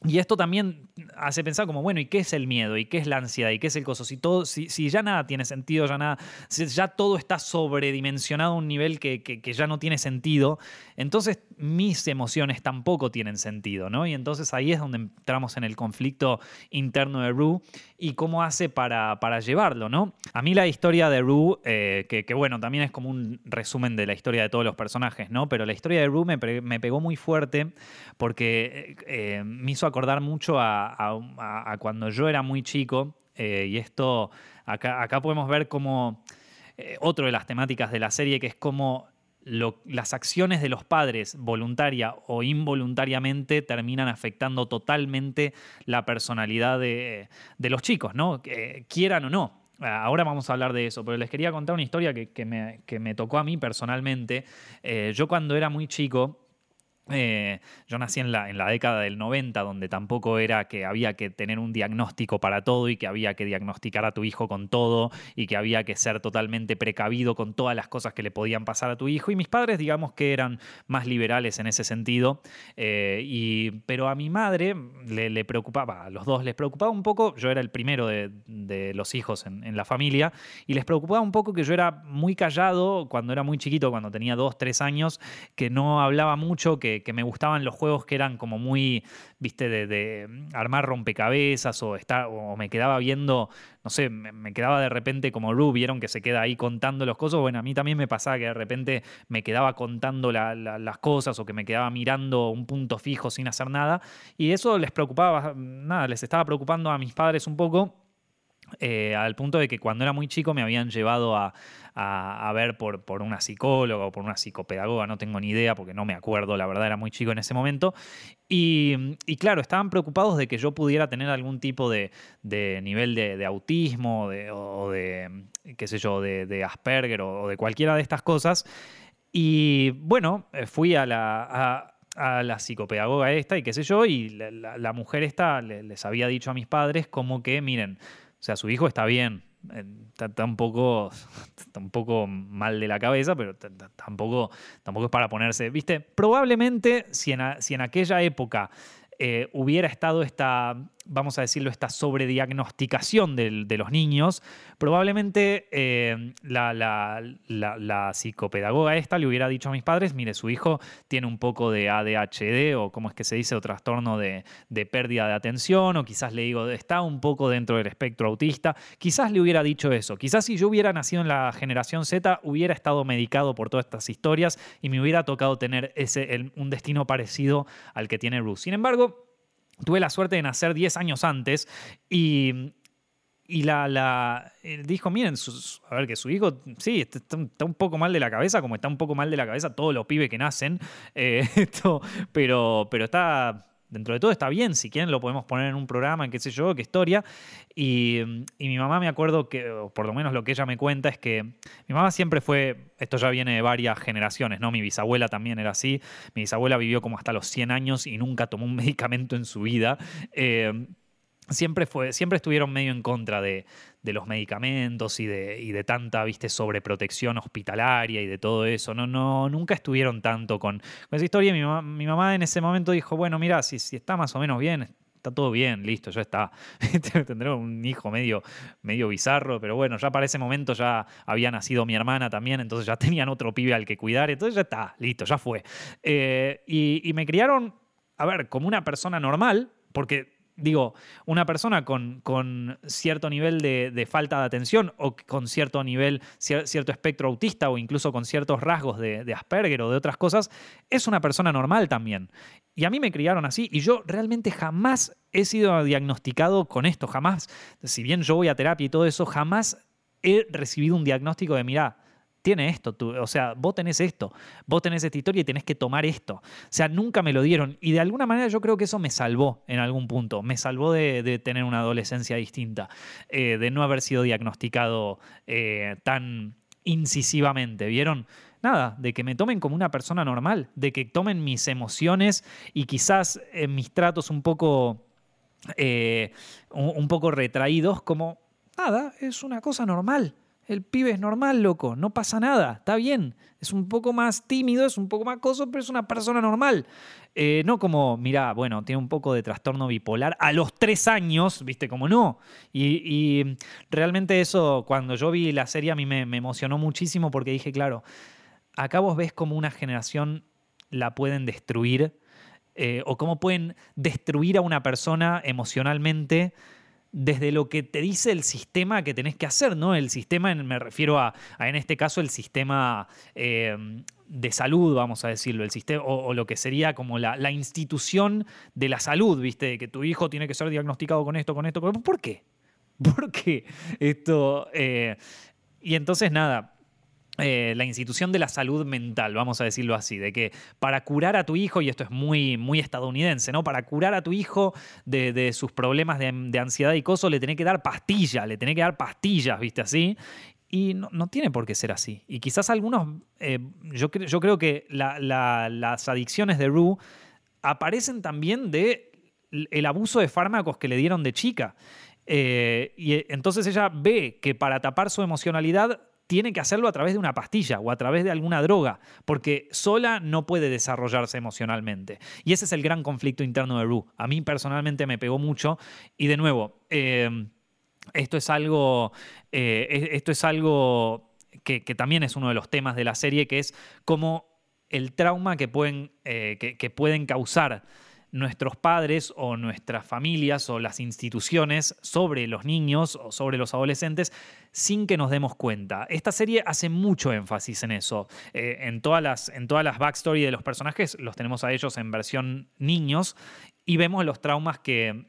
y esto también hace pensar como, bueno, ¿y qué es el miedo? ¿Y qué es la ansiedad? ¿Y qué es el coso? Si, todo, si, si ya nada tiene sentido, ya nada, ya todo está sobredimensionado a un nivel que, que, ya no tiene sentido, entonces mis emociones tampoco tienen sentido, ¿no? Y entonces ahí es donde entramos en el conflicto interno de Rue y cómo hace para, para llevarlo, ¿no? A mí la historia de Rue, eh, que, bueno, también es como un resumen de la historia de todos los personajes, ¿no? Pero la historia de Rue me, me pegó muy fuerte porque eh, eh, me hizo acordar mucho a, cuando yo era muy chico, y esto, acá, podemos ver como otra de las temáticas de la serie, que es como las acciones de los padres, voluntaria o involuntariamente, terminan afectando totalmente la personalidad de, los chicos, ¿no? quieran o no. Ahora vamos a hablar de eso, pero les quería contar una historia que, me, tocó a mí personalmente. Eh, yo cuando era muy chico, eh, yo nací en la, en la década del 90, donde tampoco era que había que tener un diagnóstico para todo y que había que diagnosticar a tu hijo con todo y que había que ser totalmente precavido con todas las cosas que le podían pasar a tu hijo. Y mis padres, digamos que eran más liberales en ese sentido. Eh, y, pero a mi madre le, preocupaba, a los dos les preocupaba un poco, yo era el primero de, los hijos en, la familia, y les preocupaba un poco que yo era muy callado cuando era muy chiquito, cuando tenía dos, tres años, que no hablaba mucho, que que, me gustaban los juegos que eran como muy, viste, de, armar rompecabezas o, estar, o me quedaba viendo, no sé, me, quedaba de repente como Ru, vieron que se queda ahí contando los cosas. Bueno, a mí también me pasaba que de repente me quedaba contando las cosas o que me quedaba mirando un punto fijo sin hacer nada. Y eso les preocupaba, nada, les estaba preocupando a mis padres un poco. Eh, al punto de que cuando era muy chico me habían llevado a, a, ver por, por, una psicóloga o por una psicopedagoga, no tengo ni idea porque no me acuerdo, la verdad era muy chico en ese momento. Y, claro, estaban preocupados de que yo pudiera tener algún tipo de, nivel de, autismo o de, qué sé yo, de, Asperger o, de cualquiera de estas cosas. Y bueno, eh, fui a la... A, la psicopedagoga esta y qué sé yo, y la, mujer esta les había dicho a mis padres como que, miren, o sea, su hijo está bien, Está, un poco, mal de la cabeza, pero tampoco, tampoco es para ponerse, viste, probablemente si en, si en aquella época eh, hubiera estado esta, vamos a decirlo, esta sobrediagnosticación de, los niños, probablemente eh, la, psicopedagoga esta le hubiera dicho a mis padres, mire, su hijo tiene un poco de ADHD o como es que se dice, o trastorno de, pérdida de atención, o quizás le digo, está un poco dentro del espectro autista, quizás le hubiera dicho eso, quizás si yo hubiera nacido en la generación Z, hubiera estado medicado por todas estas historias y me hubiera tocado tener ese, un destino parecido al que tiene Ruth. Sin embargo, Tuve la suerte de nacer 10 años antes y, y la, la, dijo, miren, a ver, que su hijo, sí, está, un poco mal de la cabeza, como está un poco mal de la cabeza todos los pibes que nacen, eh, esto, pero, pero está, dentro de todo está bien, si quieren lo podemos poner en un programa, en qué sé yo, qué historia. Y, mi mamá me acuerdo que, por lo menos lo que ella me cuenta, es que mi mamá siempre fue, esto ya viene de varias generaciones, ¿no? Mi bisabuela también era así, mi bisabuela vivió como hasta los 100 años y nunca tomó un medicamento en su vida. Eh, siempre, fue, siempre estuvieron medio en contra de, los medicamentos y de, y de, tanta, viste, sobreprotección hospitalaria y de todo eso. No, no, nunca estuvieron tanto con, esa historia. Mi mamá, mi mamá en ese momento dijo, bueno, mira, si, si está más o menos bien, está todo bien, listo, ya está. Tendré un hijo medio, medio bizarro, pero bueno, ya para ese momento ya había nacido mi hermana también, entonces ya tenían otro pibe al que cuidar, entonces ya está, listo, ya fue. Eh, y me criaron, a ver, como una persona normal, porque digo, una persona con, con cierto nivel de, falta de atención o con cierto nivel, cierto espectro autista o incluso con ciertos rasgos de, de, Asperger o de otras cosas, es una persona normal también. Y a mí me criaron así y yo realmente jamás he sido diagnosticado con esto, jamás, si bien yo voy a terapia y todo eso, jamás he recibido un diagnóstico de, mira, tiene esto, tú, o sea, vos tenés esto, vos tenés esta historia y tenés que tomar esto. O sea, nunca me lo dieron y de alguna manera yo creo que eso me salvó en algún punto, me salvó de, tener una adolescencia distinta, eh, de no haber sido diagnosticado eh, tan incisivamente, ¿vieron? Nada, de que me tomen como una persona normal, de que tomen mis emociones y quizás eh, mis tratos un poco, un poco retraídos como, nada, es una cosa normal el pibe es normal, loco, no pasa nada, está bien. Es un poco más tímido, es un poco más coso, pero es una persona normal. Eh, no como, mira, bueno, tiene un poco de trastorno bipolar a los tres años, viste, como no. Y, realmente eso, cuando yo vi la serie, a mí me, emocionó muchísimo porque dije, claro, acá vos ves cómo una generación la pueden destruir eh, o cómo pueden destruir a una persona emocionalmente desde lo que te dice el sistema que tenés que hacer, ¿no? El sistema, me refiero a, en este caso, el sistema eh, de salud, vamos a decirlo, el sistema, o, lo que sería como la, institución de la salud, ¿viste? Que tu hijo tiene que ser diagnosticado con esto, con esto, ¿Por qué? ¿Por qué esto? Eh, y entonces, nada, eh, la institución de la salud mental, vamos a decirlo así, de que para curar a tu hijo, y esto es muy, muy estadounidense, ¿no? Para curar a tu hijo de, sus problemas de, ansiedad y coso, le tenés que dar pastillas, le tenés que dar pastillas, ¿viste? Así. Y no, tiene por qué ser así. Y quizás algunos, eh, yo, yo, creo que las adicciones de Rue aparecen también de el abuso de fármacos que le dieron de chica. Eh, y entonces ella ve que para tapar su emocionalidad tiene que hacerlo a través de una pastilla o a través de alguna droga, porque sola no puede desarrollarse emocionalmente. Y ese es el gran conflicto interno de Rue. A mí personalmente me pegó mucho y de nuevo, em, esto es algo, eh, esto es algo que, también es uno de los temas de la serie, que es cómo el trauma que pueden, eh, que pueden causar nuestros padres o nuestras familias o las instituciones sobre los niños o sobre los adolescentes sin que nos demos cuenta. Esta serie hace mucho énfasis en eso. Eh, en, todas las, en todas las backstory de los personajes los tenemos a ellos en versión niños y vemos los traumas que,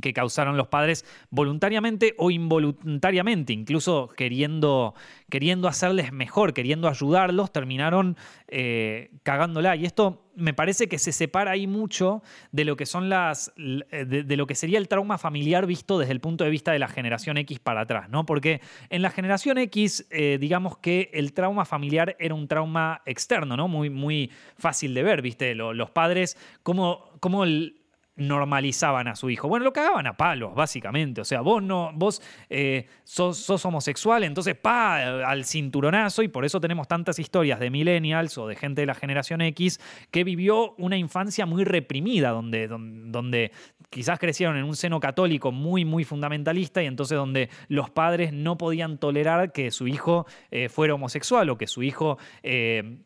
que causaron los padres voluntariamente o involuntariamente, incluso queriendo, queriendo hacerles mejor, queriendo ayudarlos, terminaron eh, cagándola. Y esto me parece que se separa ahí mucho de lo que son las. De, lo que sería el trauma familiar visto desde el punto de vista de la generación X para atrás, ¿no? Porque en la generación X, eh, digamos que el trauma familiar era un trauma externo, ¿no? Muy, muy fácil de ver, ¿viste? Los, padres, cómo el normalizaban a su hijo. Bueno, lo cagaban a palos, básicamente. O sea, vos no, vos eh, sos, homosexual, entonces pa, al cinturonazo, y por eso tenemos tantas historias de millennials o de gente de la generación X que vivió una infancia muy reprimida, donde, donde, quizás crecieron en un seno católico muy, muy fundamentalista, y entonces donde los padres no podían tolerar que su hijo eh, fuera homosexual o que su hijo eh,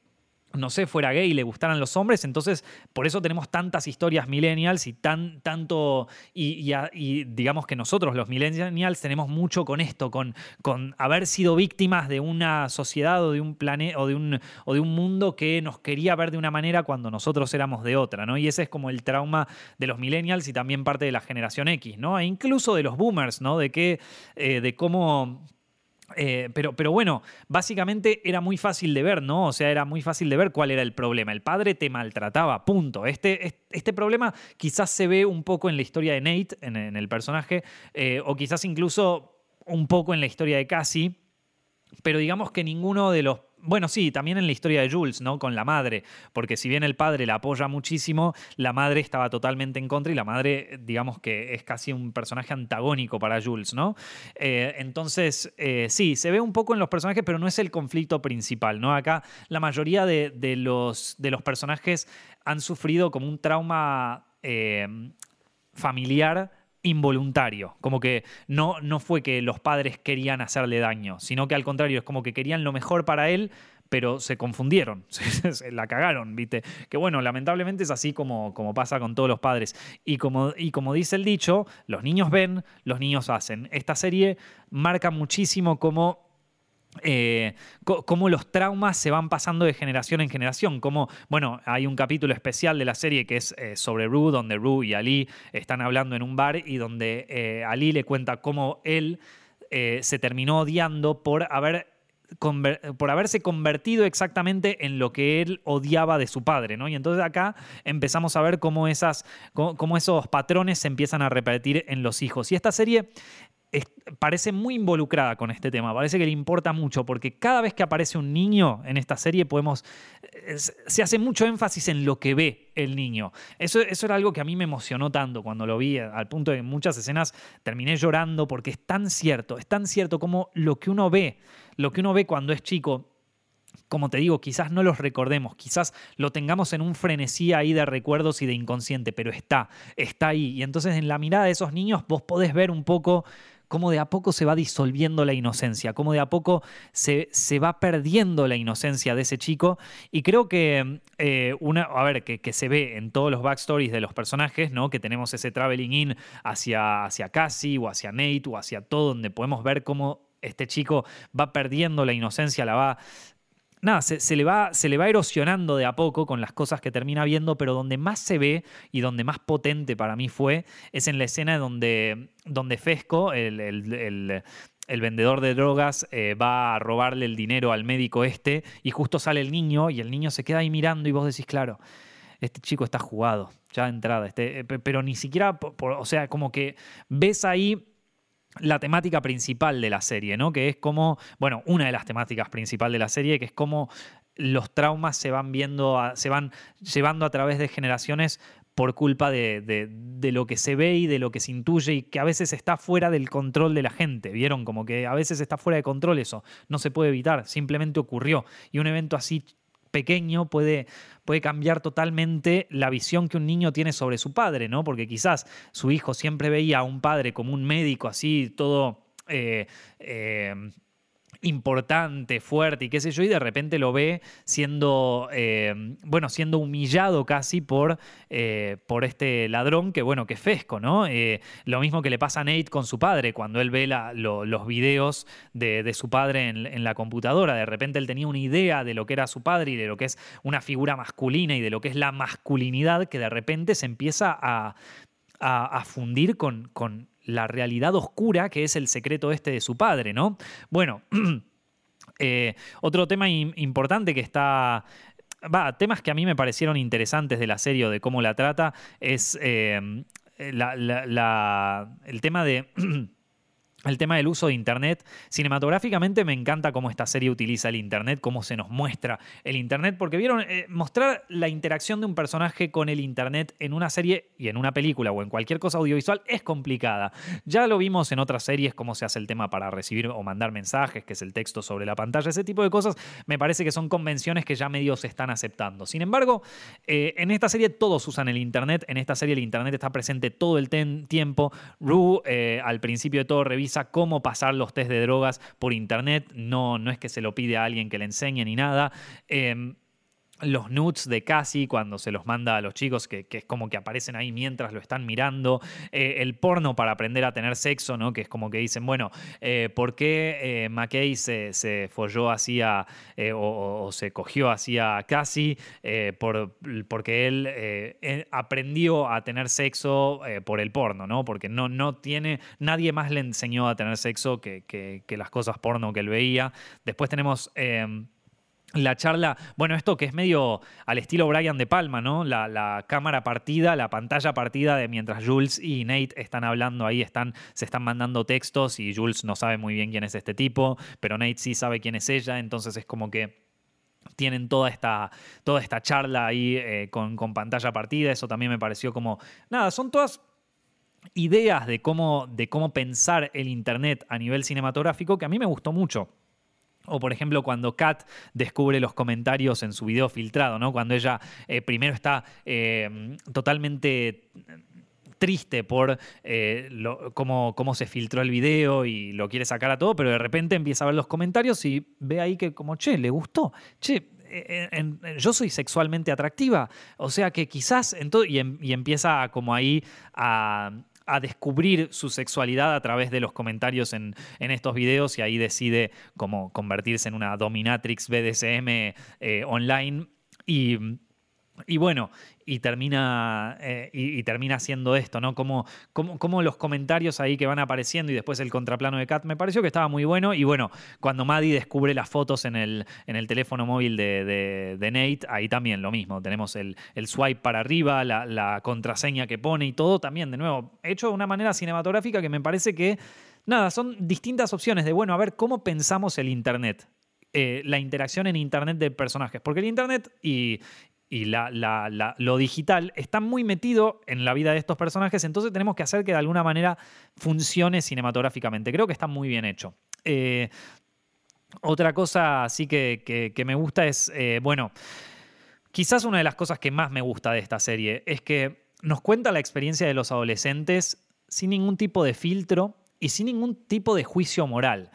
no sé, fuera gay y le gustaran los hombres, entonces por eso tenemos tantas historias millennials y tan, tanto, y, digamos que nosotros los millennials tenemos mucho con esto, con, con haber sido víctimas de una sociedad o de un planeta o, de un, o de un mundo que nos quería ver de una manera cuando nosotros éramos de otra, ¿no? Y ese es como el trauma de los millennials y también parte de la generación X, ¿no? E incluso de los boomers, ¿no? De que, eh, de cómo eh, pero, pero, bueno, básicamente era muy fácil de ver, ¿no? O sea, era muy fácil de ver cuál era el problema. El padre te maltrataba, punto. Este, este problema quizás se ve un poco en la historia de Nate, en, el personaje, eh, o quizás incluso un poco en la historia de Cassie, pero digamos que ninguno de los bueno, sí, también en la historia de Jules, ¿no? Con la madre, porque si bien el padre la apoya muchísimo, la madre estaba totalmente en contra y la madre, digamos que es casi un personaje antagónico para Jules, ¿no? Eh, entonces, eh, sí, se ve un poco en los personajes, pero no es el conflicto principal, ¿no? Acá la mayoría de, los, de los personajes han sufrido como un trauma eh, familiar involuntario, como que no, no fue que los padres querían hacerle daño, sino que al contrario, es como que querían lo mejor para él, pero se confundieron, se, la cagaron, ¿viste? Que bueno, lamentablemente es así como, como pasa con todos los padres. Y como, y como dice el dicho, los niños ven, los niños hacen. Esta serie marca muchísimo cómo eh, cómo los traumas se van pasando de generación en generación. Como, bueno, hay un capítulo especial de la serie que es eh, sobre Rue, donde Rue y Ali están hablando en un bar y donde eh, Ali le cuenta cómo él se terminó odiando por haber por haberse convertido exactamente en lo que él odiaba de su padre. Y entonces acá empezamos a ver cómo, esas, cómo esos patrones se empiezan a repetir en los hijos. Y esta serie parece muy involucrada con este tema, parece que le importa mucho, porque cada vez que aparece un niño en esta serie podemos, se hace mucho énfasis en lo que ve el niño. Eso, eso era algo que a mí me emocionó tanto cuando lo vi, al punto de que en muchas escenas terminé llorando, porque es tan cierto, es tan cierto como lo que uno ve, lo que uno ve cuando es chico, como te digo, quizás no los recordemos, quizás lo tengamos en un frenesí ahí de recuerdos y de inconsciente, pero está, está ahí. Y entonces en la mirada de esos niños vos podés ver un poco cómo de a poco se va disolviendo la inocencia, cómo de a poco se, se va perdiendo la inocencia de ese chico. Y creo que, eh, una, a ver, que, se ve en todos los backstories de los personajes, ¿no? Que tenemos ese traveling in hacia, hacia Cassie o hacia Nate o hacia todo, donde podemos ver cómo este chico va perdiendo la inocencia, la va nada, se, le va, se, le va, erosionando de a poco con las cosas que termina viendo, pero donde más se ve y donde más potente para mí fue es en la escena donde, donde Fesco, el, vendedor de drogas, eh, va a robarle el dinero al médico este y justo sale el niño y el niño se queda ahí mirando y vos decís, claro, este chico está jugado, ya de entrada, este, eh, pero ni siquiera, o sea, como que ves ahí la temática principal de la serie, ¿no? Que es como, bueno, una de las temáticas principales de la serie, que es como los traumas se van viendo, se van llevando a través de generaciones por culpa de, de, lo que se ve y de lo que se intuye y que a veces está fuera del control de la gente. ¿Vieron? Como que a veces está fuera de control eso. No se puede evitar, simplemente ocurrió. Y un evento así pequeño puede, puede cambiar totalmente la visión que un niño tiene sobre su padre, ¿no? Porque quizás su hijo siempre veía a un padre como un médico así, todo... Eh, eh, importante, fuerte y qué sé yo, y de repente lo ve siendo, eh, bueno, siendo humillado casi por, eh, por este ladrón que, bueno, que es Fesco, ¿no? Eh, lo mismo que le pasa a Nate con su padre, cuando él ve los videos de, su padre en, la computadora, de repente él tenía una idea de lo que era su padre y de lo que es una figura masculina y de lo que es la masculinidad que de repente se empieza a, a, fundir con, con la realidad oscura que es el secreto este de su padre, ¿no? Bueno, eh, otro tema importante que está va, temas que a mí me parecieron interesantes de la serie o de cómo la trata es eh, el tema de el tema del uso de Internet. Cinematográficamente me encanta cómo esta serie utiliza el Internet, cómo se nos muestra el Internet, porque vieron, eh, mostrar la interacción de un personaje con el Internet en una serie y en una película o en cualquier cosa audiovisual es complicada. Ya lo vimos en otras series, cómo se hace el tema para recibir o mandar mensajes, que es el texto sobre la pantalla, ese tipo de cosas, me parece que son convenciones que ya medio se están aceptando. Sin embargo, eh, en esta serie todos usan el Internet, en esta serie el Internet está presente todo el tiempo. Rue eh, al principio de todo revisa cómo pasar los test de drogas por internet. No, no es que se lo pide a alguien que le enseñe ni nada. Em, los nudes de Cassie cuando se los manda a los chicos, que, es como que aparecen ahí mientras lo están mirando, eh, el porno para aprender a tener sexo, ¿no? que es como que dicen, bueno, eh, ¿por qué eh, McKay se, se, folló así o, se cogió así a Cassie? Por, porque él aprendió a tener sexo por el porno, ¿no? porque no, no tiene, nadie más le enseñó a tener sexo que, que las cosas porno que él veía. Después tenemos la charla, bueno, esto que es medio al estilo Brian de Palma, ¿no? La, cámara partida, la pantalla partida de mientras Jules y Nate están hablando ahí, están, se están mandando textos y Jules no sabe muy bien quién es este tipo, pero Nate sí sabe quién es ella, entonces es como que tienen toda esta, toda esta charla ahí eh, con, con pantalla partida, eso también me pareció como, nada, son todas ideas de cómo, de cómo pensar el Internet a nivel cinematográfico que a mí me gustó mucho. O por ejemplo cuando Kat descubre los comentarios en su video filtrado, ¿no? Cuando ella eh, primero está eh, totalmente triste por eh, cómo, cómo, se filtró el video y lo quiere sacar a todo, pero de repente empieza a ver los comentarios y ve ahí que como, che, le gustó, che, yo soy sexualmente atractiva, o sea que quizás, y, em, y empieza como ahí a, a descubrir su sexualidad a través de los comentarios en, estos videos y ahí decide como convertirse en una dominatrix BDSM eh, online. Y y bueno, y termina, eh, y, termina haciendo esto, ¿no? Como, como, los comentarios ahí que van apareciendo y después el contraplano de Kat, me pareció que estaba muy bueno. Y bueno, cuando Maddie descubre las fotos en el, en el teléfono móvil de, Nate, ahí también lo mismo. Tenemos el, swipe para arriba, la, contraseña que pone y todo también, de nuevo, hecho de una manera cinematográfica que me parece que, nada, son distintas opciones de, bueno, a ver cómo pensamos el Internet. Eh, la interacción en Internet de personajes. Porque el Internet y, y lo digital está muy metido en la vida de estos personajes, entonces tenemos que hacer que de alguna manera funcione cinematográficamente. Creo que está muy bien hecho. Eh, otra cosa sí que, me gusta es, eh, bueno, quizás una de las cosas que más me gusta de esta serie es que nos cuenta la experiencia de los adolescentes sin ningún tipo de filtro y sin ningún tipo de juicio moral.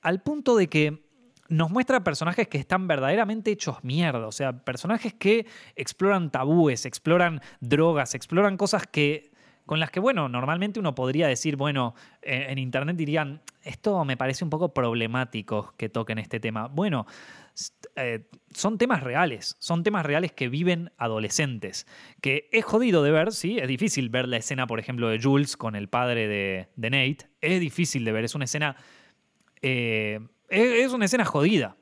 Al punto de que nos muestra personajes que están verdaderamente hechos mierda, o sea, personajes que exploran tabúes, exploran drogas, exploran cosas que con las que, bueno, normalmente uno podría decir, bueno, en internet dirían, esto me parece un poco problemático que toquen este tema. Bueno, eh, son temas reales, son temas reales que viven adolescentes, que es jodido de ver, sí, es difícil ver la escena, por ejemplo, de Jules con el padre de, Nate, es difícil de ver, es una escena... Eh, es, una escena jodida,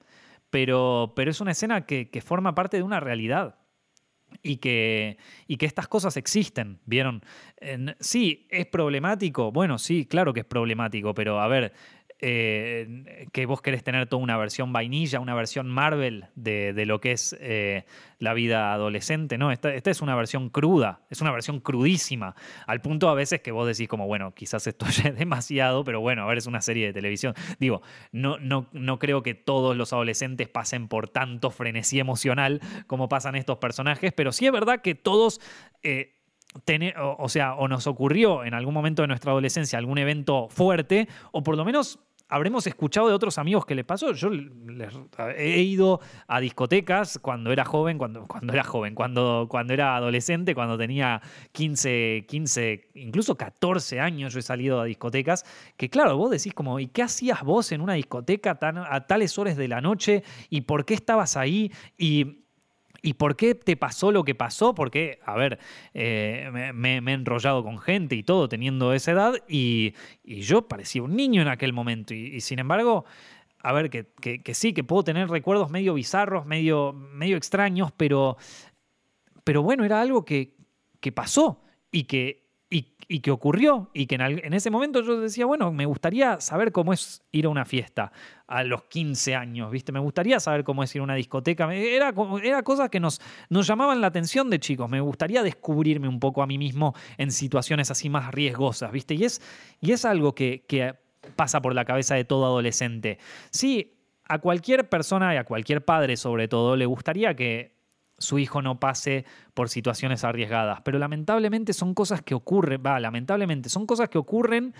pero, pero es una escena que, forma parte de una realidad. Y que, y que, estas cosas existen, ¿vieron? sí, es problemático. Bueno, sí, claro que es problemático, pero a ver, eh, que vos querés tener toda una versión vainilla, una versión Marvel de, lo que es eh, la vida adolescente, ¿no? Esta, es una versión cruda, es una versión crudísima, al punto a veces que vos decís como, bueno, quizás esto ya es demasiado, pero bueno, a ver, es una serie de televisión. Digo, no, no, no creo que todos los adolescentes pasen por tanto frenesí emocional como pasan estos personajes, pero sí es verdad que todos... Eh, o, sea, o nos ocurrió en algún momento de nuestra adolescencia algún evento fuerte, o por lo menos habremos escuchado de otros amigos que les pasó. Yo he ido a discotecas cuando era joven, cuando, cuando era joven, cuando, cuando era adolescente, cuando tenía 15, 15, incluso 14 años yo he salido a discotecas, que claro, vos decís como, ¿y qué hacías vos en una discoteca tan, a tales horas de la noche? ¿Y por qué estabas ahí? Y ¿Y por qué te pasó lo que pasó? Porque, a ver, eh, me, he enrollado con gente y todo teniendo esa edad y, yo parecía un niño en aquel momento. Y, sin embargo, a ver, que, sí, que puedo tener recuerdos medio bizarros, medio, medio extraños, pero, pero bueno, era algo que, que pasó y que y, que ocurrió y que en, ese momento yo decía, bueno, me gustaría saber cómo es ir a una fiesta a los 15 años, ¿viste? Me gustaría saber cómo es ir a una discoteca. Era, era cosas que nos, nos llamaban la atención de chicos. Me gustaría descubrirme un poco a mí mismo en situaciones así más riesgosas, ¿viste? Y es, y es algo que, que pasa por la cabeza de todo adolescente. Sí, a cualquier persona y a cualquier padre sobre todo le gustaría que su hijo no pase por situaciones arriesgadas. Pero lamentablemente son cosas que ocurren, va, lamentablemente son cosas que ocurren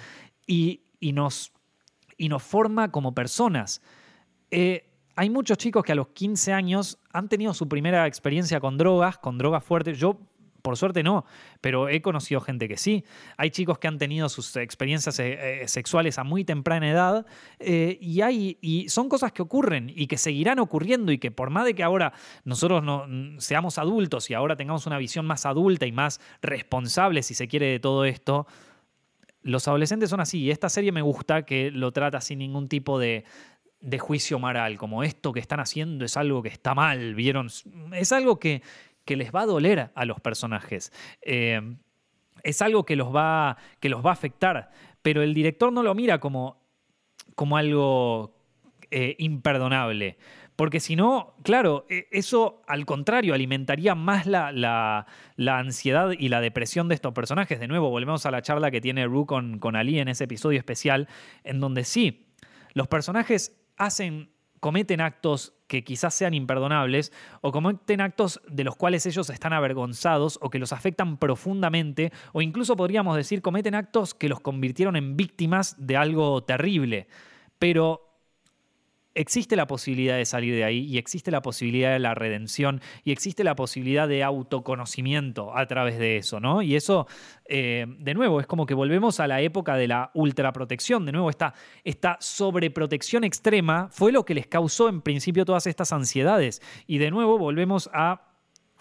y, nos, y nos forma como personas. Eh, hay muchos chicos que a los 15 años han tenido su primera experiencia con drogas, con drogas fuertes. Yo por suerte no, pero he conocido gente que sí. Hay chicos que han tenido sus experiencias eh, eh, sexuales a muy temprana edad eh, y, hay, y son cosas que ocurren y que seguirán ocurriendo y que por más de que ahora nosotros no, seamos adultos y ahora tengamos una visión más adulta y más responsable, si se quiere, de todo esto, los adolescentes son así. Y esta serie me gusta que lo trata sin ningún tipo de, de juicio moral, como esto que están haciendo es algo que está mal, ¿vieron? Es algo que, que les va a doler a los personajes. Eh, es algo que los, va, que los va a afectar, pero el director no lo mira como, como algo eh, imperdonable. Porque si no, claro, e, eso al contrario alimentaría más la, la, ansiedad y la depresión de estos personajes. De nuevo, volvemos a la charla que tiene Rue con, con Ali en ese episodio especial, en donde sí, los personajes hacen cometen actos que quizás sean imperdonables o cometen actos de los cuales ellos están avergonzados o que los afectan profundamente o incluso podríamos decir cometen actos que los convirtieron en víctimas de algo terrible. Pero existe la posibilidad de salir de ahí y existe la posibilidad de la redención y existe la posibilidad de autoconocimiento a través de eso, ¿no? Y eso, eh, de nuevo, es como que volvemos a la época de la ultraprotección, de nuevo, esta, esta sobreprotección extrema fue lo que les causó en principio todas estas ansiedades y de nuevo volvemos a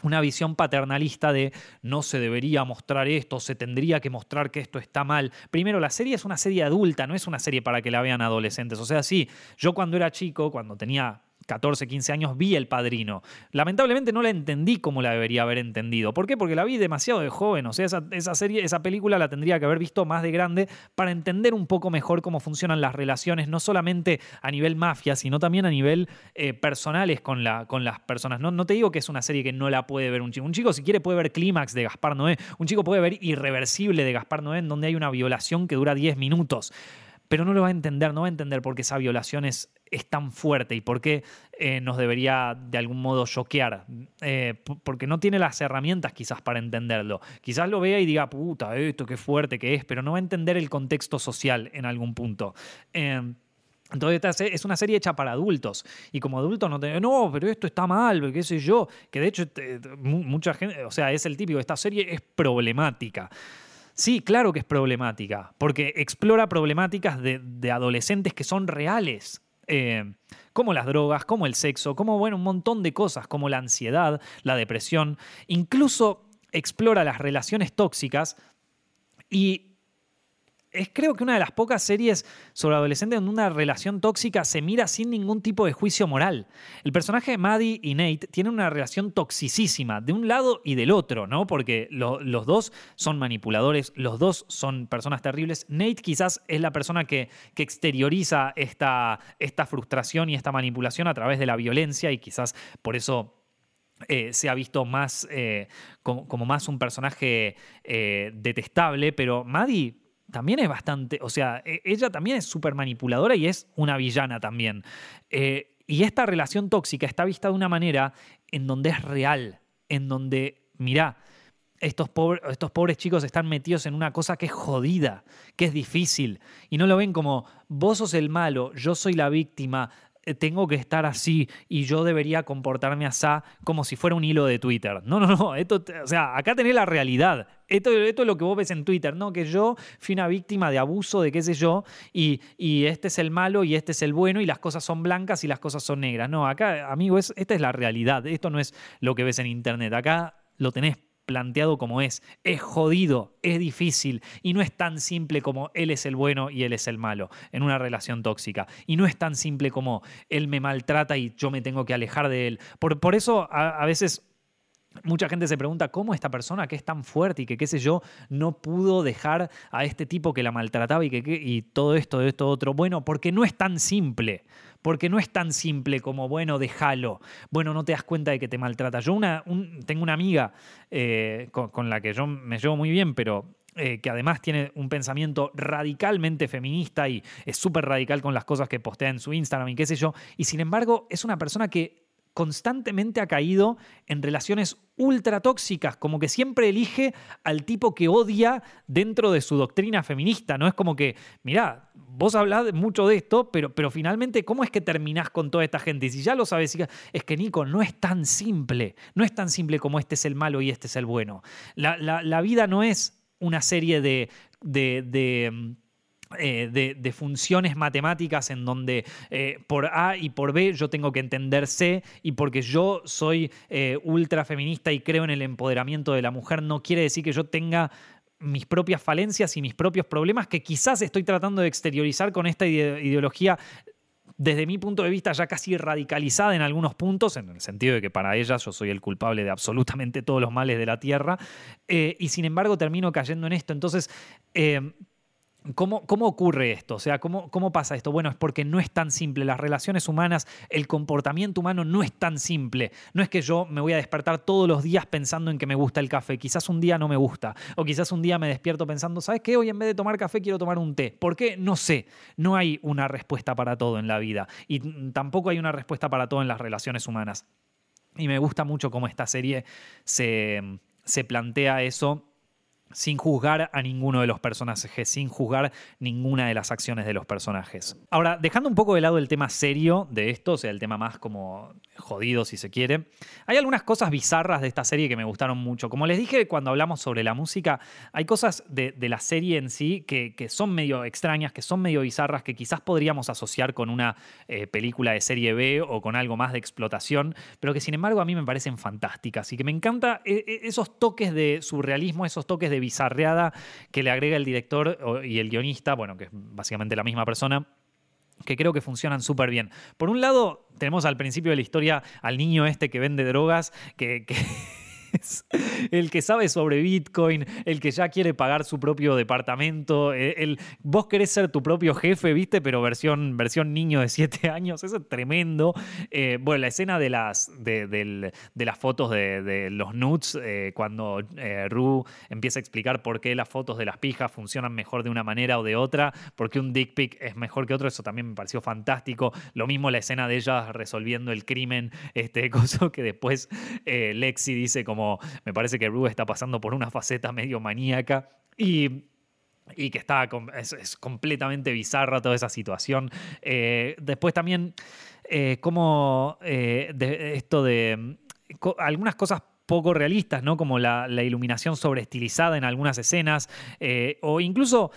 una visión paternalista de no se debería mostrar esto, se tendría que mostrar que esto está mal. Primero, la serie es una serie adulta, no es una serie para que la vean adolescentes. O sea, sí, yo cuando era chico, cuando tenía 14, 15 años vi El Padrino. Lamentablemente no la entendí como la debería haber entendido. ¿Por qué? Porque la vi demasiado de joven. O sea, esa, serie, esa película la tendría que haber visto más de grande para entender un poco mejor cómo funcionan las relaciones, no solamente a nivel mafia, sino también a nivel eh, personales con, la, con las personas. No, no te digo que es una serie que no la puede ver un chico. Un chico, si quiere, puede ver Clímax de Gaspar Noé. Un chico puede ver Irreversible de Gaspar Noé, en donde hay una violación que dura 10 minutos pero no lo va a entender, no va a entender por qué esa violación es, es tan fuerte y por qué eh, nos debería de algún modo choquear, eh, porque no tiene las herramientas quizás para entenderlo. Quizás lo vea y diga, puta, esto qué fuerte que es, pero no va a entender el contexto social en algún punto. Em, entonces es una serie hecha para adultos y como adulto no te no, pero esto está mal, qué sé yo, que de hecho mucha gente, o sea, es el típico, esta serie es problemática. Sí, claro que es problemática, porque explora problemáticas de, adolescentes que son reales. Eh, como las drogas, como el sexo, como bueno, un montón de cosas, como la ansiedad, la depresión, incluso explora las relaciones tóxicas y es creo que una de las pocas series sobre adolescentes donde una relación tóxica se mira sin ningún tipo de juicio moral. El personaje de Maddie y Nate tienen una relación toxicísima de un lado y del otro, ¿no? Porque los dos son manipuladores, los dos son personas terribles. Nate quizás es la persona que, que exterioriza esta, esta frustración y esta manipulación a través de la violencia y quizás por eso eh, se ha visto más eh, como, más un personaje eh, detestable, pero Maddie también es bastante, o sea, e, ella también es súper manipuladora y es una villana también. Eh, y esta relación tóxica está vista de una manera en donde es real, en donde, mirá, estos, estos pobres chicos están metidos en una cosa que es jodida, que es difícil, y no lo ven como vos sos el malo, yo soy la víctima, tengo que estar así y yo debería comportarme así como si fuera un hilo de Twitter. No, no, no. Esto, o sea, acá tenés la realidad. Esto, esto es lo que vos ves en Twitter, ¿no? Que yo fui una víctima de abuso, de qué sé yo, y, y este es el malo y este es el bueno y las cosas son blancas y las cosas son negras. No, acá, amigo, es, esta es la realidad. Esto no es lo que ves en Internet. Acá lo tenés planteado como es. Es jodido, es difícil y no es tan simple como él es el bueno y él es el malo en una relación tóxica. Y no es tan simple como él me maltrata y yo me tengo que alejar de él. Por, por eso a, veces Mucha gente se pregunta cómo esta persona que es tan fuerte y que qué sé yo no pudo dejar a este tipo que la maltrataba y que y todo esto, esto otro. Bueno, porque no es tan simple porque no es tan simple como, bueno, déjalo, bueno, no te das cuenta de que te maltrata. Yo una, tengo una amiga eh, con, la que yo me llevo muy bien, pero eh, que además tiene un pensamiento radicalmente feminista y es súper radical con las cosas que postea en su Instagram y qué sé yo, y sin embargo es una persona que constantemente ha caído en relaciones ultra tóxicas, como que siempre elige al tipo que odia dentro de su doctrina feminista, ¿no? Es como que, mirá, vos hablás mucho de esto, pero, pero finalmente, ¿cómo es que terminás con toda esta gente? Y si ya lo sabes, es que Nico, no es tan simple, no es tan simple como este es el malo y este es el bueno. La, vida no es una serie de, de eh, de, funciones matemáticas en donde eh, por A y por B yo tengo que entender C y porque yo soy eh, ultra feminista y creo en el empoderamiento de la mujer no quiere decir que yo tenga mis propias falencias y mis propios problemas que quizás estoy tratando de exteriorizar con esta ideología desde mi punto de vista ya casi radicalizada en algunos puntos, en el sentido de que para ellas yo soy el culpable de absolutamente todos los males de la Tierra, y sin embargo termino cayendo en esto. Entonces, ¿Cómo, ¿Cómo, ocurre esto? O sea, ¿cómo, ¿cómo pasa esto? Bueno, es porque no es tan simple. Las relaciones humanas, el comportamiento humano no es tan simple. No es que yo me voy a despertar todos los días pensando en que me gusta el café. Quizás un día no me gusta. O quizás un día me despierto pensando, ¿sabes qué? Hoy en vez de tomar café quiero tomar un té. ¿Por qué? No sé. No hay una respuesta para todo en la vida. Y tampoco hay una respuesta para todo en las relaciones humanas. Y me gusta mucho cómo esta serie se, se plantea eso sin juzgar a ninguno de los personajes, sin juzgar ninguna de las acciones de los personajes. Ahora, dejando un poco de lado el tema serio de esto, o sea, el tema más como jodido si se quiere, hay algunas cosas bizarras de esta serie que me gustaron mucho. Como les dije cuando hablamos sobre la música, hay cosas de, la serie en sí que, son medio extrañas, que son medio bizarras, que quizás podríamos asociar con una eh, película de serie B o con algo más de explotación, pero que sin embargo a mí me parecen fantásticas y que me encanta eh, eh, esos toques de surrealismo, esos toques de bizarreada que le agrega el director y el guionista, bueno, que es básicamente la misma persona que creo que funcionan súper bien. Por un lado, tenemos al principio de la historia al niño este que vende drogas, que, que el que sabe sobre Bitcoin, el que ya quiere pagar su propio departamento, eh, el, vos querés ser tu propio jefe, ¿viste? Pero versión, versión niño de 7 años, eso es tremendo. Eh, bueno, la escena de las, de, las fotos de, los nudes, eh, cuando Ru empieza a explicar por qué las fotos de las pijas funcionan mejor de una manera o de otra, por qué un dick pic es mejor que otro, eso también me pareció fantástico. Lo mismo la escena de ella resolviendo el crimen, este cosa que después Lexi dice como me parece que Rue está pasando por una faceta medio maníaca y y que está es, completamente bizarra toda esa situación. Eh, después también, eh, como eh, esto de algunas cosas poco realistas, ¿no? Como la, la iluminación sobreestilizada en algunas escenas, o incluso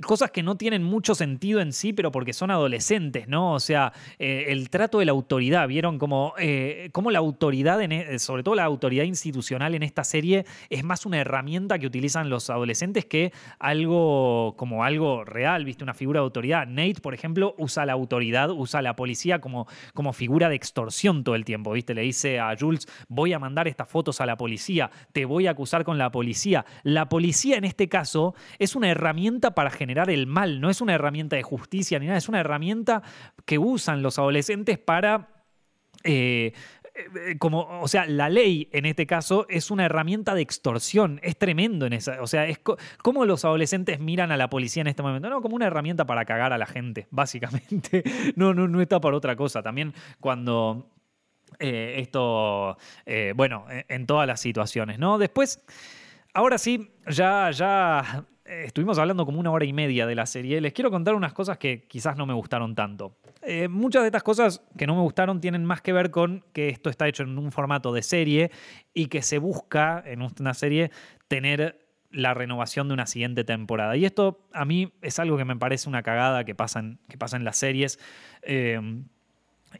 cosas que no tienen mucho sentido en sí, pero porque son adolescentes, ¿no? O sea, eh, el trato de la autoridad, vieron como, eh, la autoridad, e, sobre todo la autoridad institucional en esta serie, es más una herramienta que utilizan los adolescentes que algo como algo real, viste, una figura de autoridad. Nate, por ejemplo, usa la autoridad, usa la policía como, como figura de extorsión todo el tiempo, viste, le dice a Jules, voy a mandar estas fotos a la policía, te voy a acusar con la policía. La policía en este caso es una herramienta para generar generar el mal, no es una herramienta de justicia ni nada, es una herramienta que usan los adolescentes para... Eh, eh, como, o sea, la ley en este caso es una herramienta de extorsión, es tremendo en esa, o sea, es los adolescentes miran a la policía en este momento, no, como una herramienta para cagar a la gente, básicamente, no, no, no está para otra cosa, también cuando eh, esto, bueno, en todas las situaciones, ¿no? Después, ahora sí, ya, ya estuvimos hablando como una hora y media de la serie. Les quiero contar unas cosas que quizás no me gustaron tanto. Eh, muchas de estas cosas que no me gustaron tienen más que ver con que esto está hecho en un formato de serie y que se busca en una serie tener la renovación de una siguiente temporada. Y esto a mí es algo que me parece una cagada que pasa en, que en las series. Eh,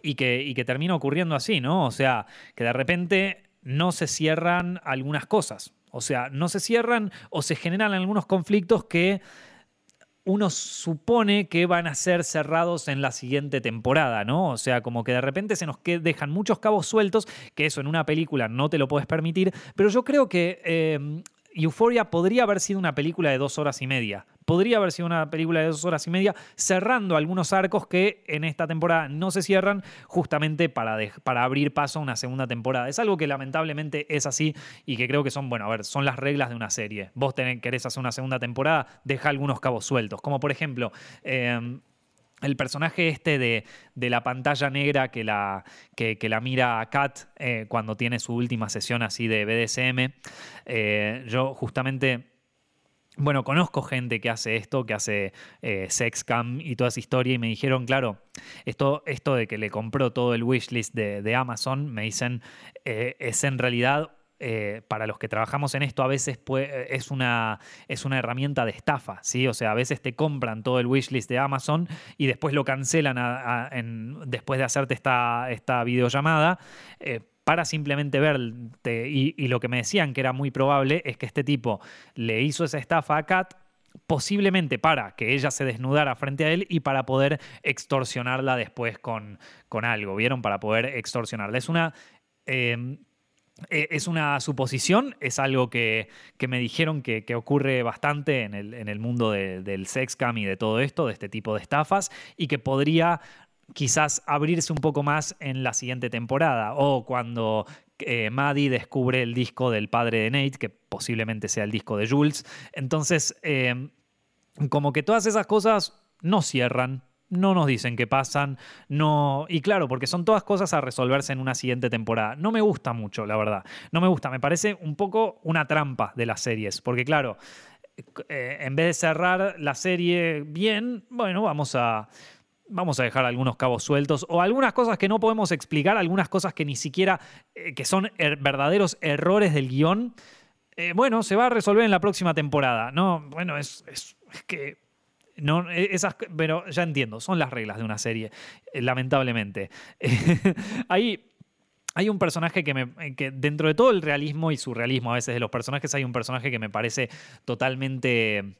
y que, y que termina ocurriendo así, ¿no? O sea, que de repente no se cierran algunas cosas. O sea, no se cierran o se generan algunos conflictos que uno supone que van a ser cerrados en la siguiente temporada, ¿no? O sea, como que de repente se nos dejan muchos cabos sueltos, que eso en una película no te lo puedes permitir, pero yo creo que eh, Euphoria podría haber sido una película de dos horas y media. Podría haber sido una película de dos horas y media, cerrando algunos arcos que en esta temporada no se cierran, justamente para, para abrir paso a una segunda temporada. Es algo que lamentablemente es así y que creo que son, bueno, a ver, son las reglas de una serie. Vos tenés, querés hacer una segunda temporada, deja algunos cabos sueltos. Como por ejemplo, em, el personaje este de, la pantalla negra que la, que, la mira a Kat eh, cuando tiene su última sesión así de BDSM, eh, yo justamente... Bueno, conozco gente que hace esto, que hace eh, sex cam y toda esa historia, y me dijeron, claro, esto, esto de que le compró todo el wishlist de, de Amazon, me dicen, es en realidad eh, para los que trabajamos en esto a veces es, una, es una herramienta de estafa, ¿sí? O sea, a veces te compran todo el wishlist de Amazon y después lo cancelan después de hacerte esta, esta videollamada. Eh, para simplemente verte. Y, y, lo que me decían que era muy probable es que este tipo le hizo esa estafa a Kat posiblemente para que ella se desnudara frente a él y para poder extorsionarla después con, con algo, ¿vieron? Para poder extorsionarla. Es una... Eh, eh, es una suposición, es algo que, me dijeron que, ocurre bastante en el, mundo del sexcam y de todo esto, de este tipo de estafas, y que podría quizás abrirse un poco más en la siguiente temporada o cuando eh, Maddie descubre el disco del padre de Nate, que posiblemente sea el disco de Jules. Entonces, eh, como que todas esas cosas no cierran, no nos dicen qué pasan, no. Y claro, porque son todas cosas a resolverse en una siguiente temporada. No me gusta mucho, la verdad. No me gusta, me parece un poco una trampa de las series. Porque, claro, eh, en vez de cerrar la serie bien, bueno, vamos a. Vamos a dejar algunos cabos sueltos o algunas cosas que no podemos explicar, algunas cosas que ni siquiera, eh, que son er, verdaderos errores del guion. Eh, bueno, se va a resolver en la próxima temporada. No, bueno, es, es que no, e, esas, pero ya entiendo, son las reglas de una serie, eh, lamentablemente. hay, hay un personaje que, me, que dentro de todo el realismo y surrealismo a veces de los personajes, hay un personaje que me parece totalmente...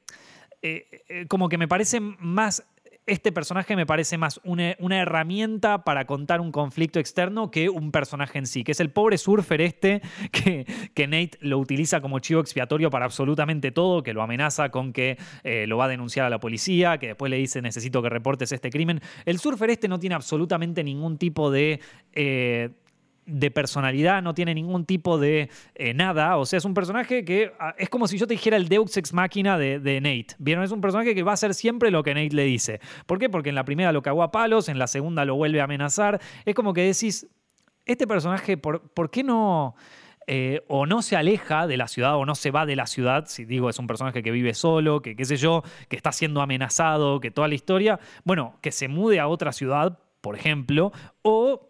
Eh, eh, como que me parece más este personaje me parece más una, herramienta para contar un conflicto externo que un personaje en sí, que es el pobre surfer este que, Nate lo utiliza como chivo expiatorio para absolutamente todo, que lo amenaza con que eh, lo va a denunciar a la policía, que después le dice necesito que reportes este crimen. El surfer este no tiene absolutamente ningún tipo de... Eh, de personalidad, no tiene ningún tipo de eh, nada. O sea, es un personaje que ah, es como si yo te dijera el Deux Ex Máquina de, Nate. ¿Vieron? Es un personaje que va a hacer siempre lo que Nate le dice. ¿Por qué? Porque en la primera lo cagó a palos, en la segunda lo vuelve a amenazar. Es como que decís, este personaje, ¿por, ¿por qué no... Eh, o no se aleja de la ciudad o no se va de la ciudad, si digo es un personaje que vive solo, que qué sé yo, que está siendo amenazado, que toda la historia, bueno, que se mude a otra ciudad, por ejemplo, o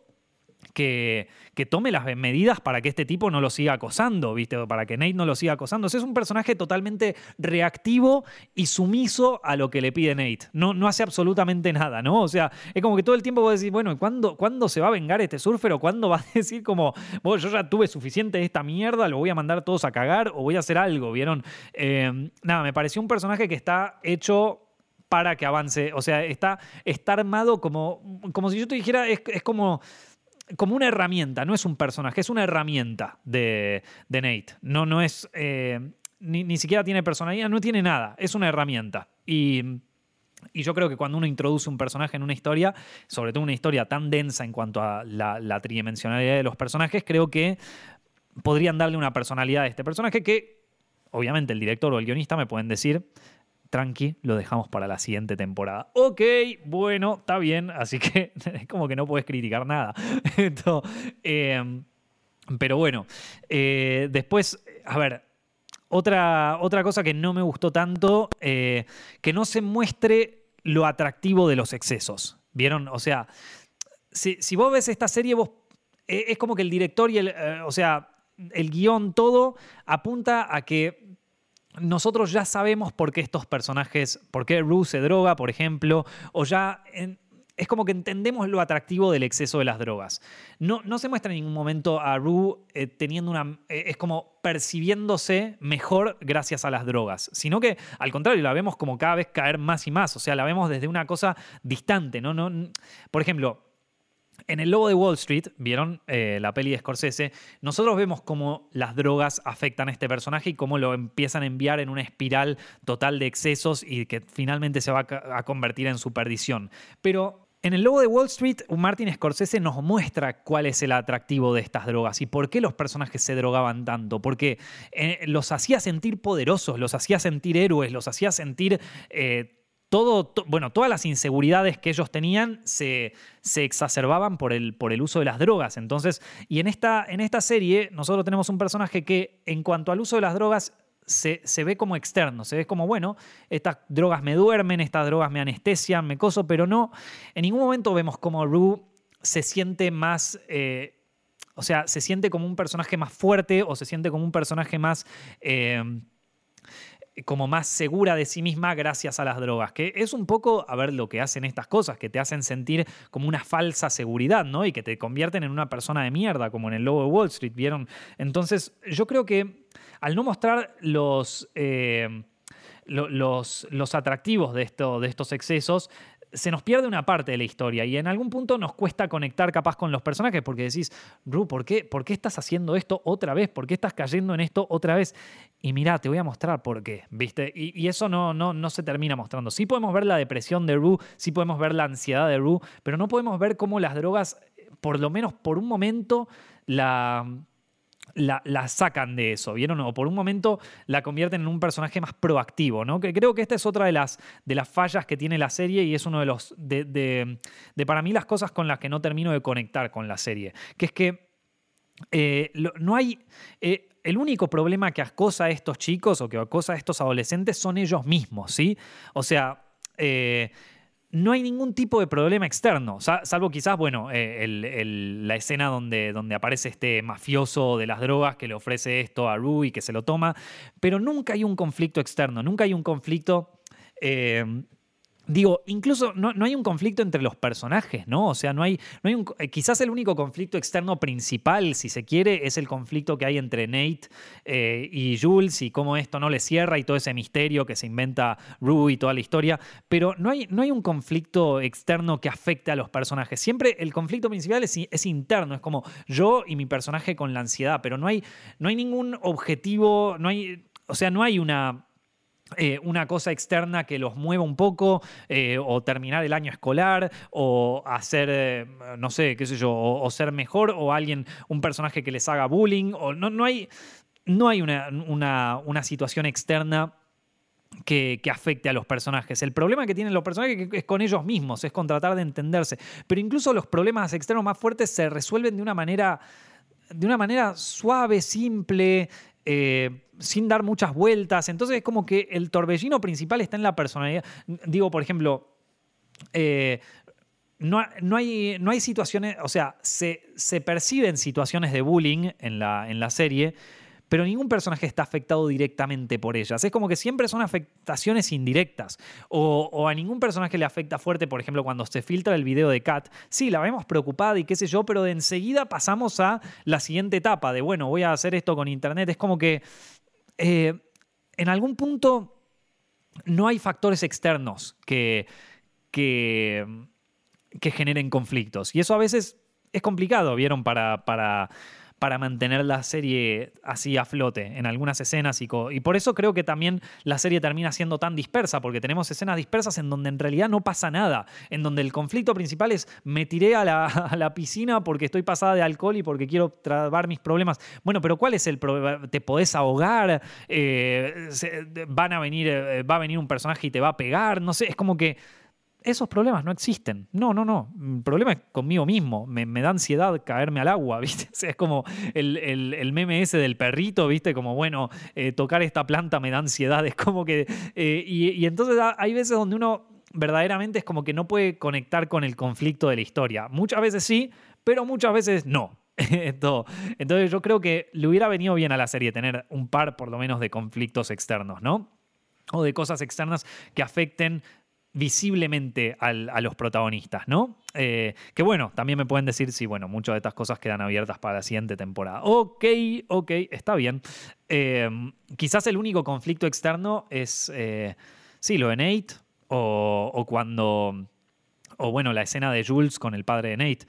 que, tome las medidas para que este tipo no lo siga acosando, ¿viste? Para que Nate no lo siga acosando. es un personaje totalmente reactivo y sumiso a lo que le pide Nate. No, no hace absolutamente nada, ¿no? O sea, es como que todo el tiempo vos decís, bueno, ¿cuándo, ¿cuándo se va a vengar este surfer? ¿O cuándo va a decir como, bueno, yo ya tuve suficiente de esta mierda, lo voy a mandar todos a cagar o voy a hacer algo, ¿vieron? Eh, nada, me pareció un personaje que está hecho para que avance. O sea, está, está armado como, como si yo te dijera, es como como una herramienta, no es un personaje, es una herramienta de, Nate. No, no es. Eh, ni, siquiera tiene personalidad, no tiene nada, es una herramienta. Y, yo creo que cuando uno introduce un personaje en una historia, sobre todo una historia tan densa en cuanto a la, tridimensionalidad de los personajes, creo que podrían darle una personalidad a este personaje que, obviamente, el director o el guionista me pueden decir tranqui, lo dejamos para la siguiente temporada. Ok, bueno, está bien, así que es como que no puedes criticar nada. Em, pero bueno, eh, después, a ver, otra, otra, cosa que no me gustó tanto, eh, que no se muestre lo atractivo de los excesos. ¿Vieron? O sea, si, vos ves esta serie, vos eh, es como que el director y el, o sea, el guion, todo apunta a que nosotros ya sabemos por qué estos personajes, por qué Rue se droga, por ejemplo, o ya es como que entendemos lo atractivo del exceso de las drogas. No, no se muestra en ningún momento a Rue eh, teniendo una. Eh, es como percibiéndose mejor gracias a las drogas, sino que al contrario, la vemos como cada vez caer más y más. O sea, la vemos desde una cosa distante. ¿no? No, por ejemplo, en El Lobo de Wall Street, ¿vieron eh, la peli de Scorsese? Nosotros vemos cómo las drogas afectan a este personaje y cómo lo empiezan a enviar en una espiral total de excesos y que finalmente se va a convertir en su perdición. Pero en el Lobo de Wall Street, Martin Scorsese nos muestra cuál es el atractivo de estas drogas y por qué los personajes se drogaban tanto. Porque eh, los hacía sentir poderosos, los hacía sentir héroes, los hacía sentir eh, todo, bueno, todas las inseguridades que ellos tenían se, se exacerbaban por el, por el, uso de las drogas. Entonces, y en esta, en esta serie nosotros tenemos un personaje que en cuanto al uso de las drogas se, ve como externo, se ve como, bueno, estas drogas me duermen, estas drogas me anestesian, me coso, pero no, en ningún momento vemos como Rue se siente más... Eh, o sea, se siente como un personaje más fuerte o se siente como un personaje más... Eh, como más segura de sí misma gracias a las drogas, que es un poco a ver lo que hacen estas cosas, que te hacen sentir como una falsa seguridad, ¿no? Y que te convierten en una persona de mierda, como en el logo de Wall Street, ¿vieron? Entonces, yo creo que al no mostrar los... Eh, los, los, atractivos de, esto, de estos excesos, se nos pierde una parte de la historia y en algún punto nos cuesta conectar capaz con los personajes porque decís, Ru, ¿por qué, ¿por qué estás haciendo esto otra vez? ¿Por qué estás cayendo en esto otra vez? Y mira, te voy a mostrar por qué, ¿viste? Y, eso no, no, no se termina mostrando. Sí podemos ver la depresión de Ru, sí podemos ver la ansiedad de Ru, pero no podemos ver cómo las drogas, por lo menos por un momento, la la, sacan de eso, ¿vieron? O por un momento la convierten en un personaje más proactivo, ¿no? Que creo que esta es otra de las, de las fallas que tiene la serie y es uno de los, de, de, para mí las cosas con las que no termino de conectar con la serie, que es que eh, no hay... Eh, el único problema que acosa a estos chicos o que acosa a estos adolescentes son ellos mismos, ¿sí? O sea, eh, no hay ningún tipo de problema externo, salvo quizás, bueno, eh, la escena donde, donde aparece este mafioso de las drogas que le ofrece esto a Rue y que se lo toma, pero nunca hay un conflicto externo, nunca hay un conflicto... Eh, Digo, incluso no, hay un conflicto entre los personajes, ¿no? O sea, no hay, no hay un, eh, quizás el único conflicto externo principal, si se quiere, es el conflicto que hay entre Nate eh, y Jules y cómo esto no le cierra y todo ese misterio que se inventa Rue y toda la historia. Pero no hay, no hay un conflicto externo que afecte a los personajes. Siempre el conflicto principal es, es interno, es como yo y mi personaje con la ansiedad, pero no hay, no hay ningún objetivo, no hay, o sea, no hay una eh, una cosa externa que los mueva un poco, eh, o terminar el año escolar, o hacer, eh, no sé, qué sé yo, o, ser mejor, o alguien, un personaje que les haga bullying, o no, no hay, no hay una, una, situación externa que, afecte a los personajes. El problema que tienen los personajes es con ellos mismos, es con tratar de entenderse. Pero incluso los problemas externos más fuertes se resuelven de una manera, de una manera suave, simple, eh, sin dar muchas vueltas. Entonces es como que el torbellino principal está en la personalidad. Digo, por ejemplo, eh, no, no, hay, no, hay, situaciones, o sea, se, se, perciben situaciones de bullying en la, en la serie, pero ningún personaje está afectado directamente por ellas. Es como que siempre son afectaciones indirectas. O, a ningún personaje le afecta fuerte, por ejemplo, cuando se filtra el video de Kat. Sí, la vemos preocupada y qué sé yo, pero de enseguida pasamos a la siguiente etapa de, bueno, voy a hacer esto con Internet. Es como que eh, en algún punto no hay factores externos que, que, que generen conflictos. Y eso a veces es complicado, ¿vieron? Para, para para mantener la serie así a flote en algunas escenas y, y, por eso creo que también la serie termina siendo tan dispersa, porque tenemos escenas dispersas en donde en realidad no pasa nada, en donde el conflicto principal es me tiré a la, piscina porque estoy pasada de alcohol y porque quiero trabar mis problemas. Bueno, pero ¿cuál es el problema? ¿Te podés ahogar? Eh, van a venir, eh, ¿Va a venir un personaje y te va a pegar? No sé, es como que esos problemas no existen. No, no, no. El problema es conmigo mismo. Me, da ansiedad caerme al agua, ¿viste? es como el, el, meme ese del perrito, ¿viste? Como, bueno, eh, tocar esta planta me da ansiedad. Es como que. Eh, y, entonces hay veces donde uno verdaderamente es como que no puede conectar con el conflicto de la historia. Muchas veces sí, pero muchas veces no. Entonces yo creo que le hubiera venido bien a la serie tener un par por lo menos de conflictos externos, ¿no? o de cosas externas que afecten visiblemente a los protagonistas, ¿no? Eh, que bueno, también me pueden decir si, bueno, muchas de estas cosas quedan abiertas para la siguiente temporada. Ok, ok, está bien. Em, quizás el único conflicto externo es, eh, sí, lo de Nate, o, cuando, o bueno, la escena de Jules con el padre de Nate.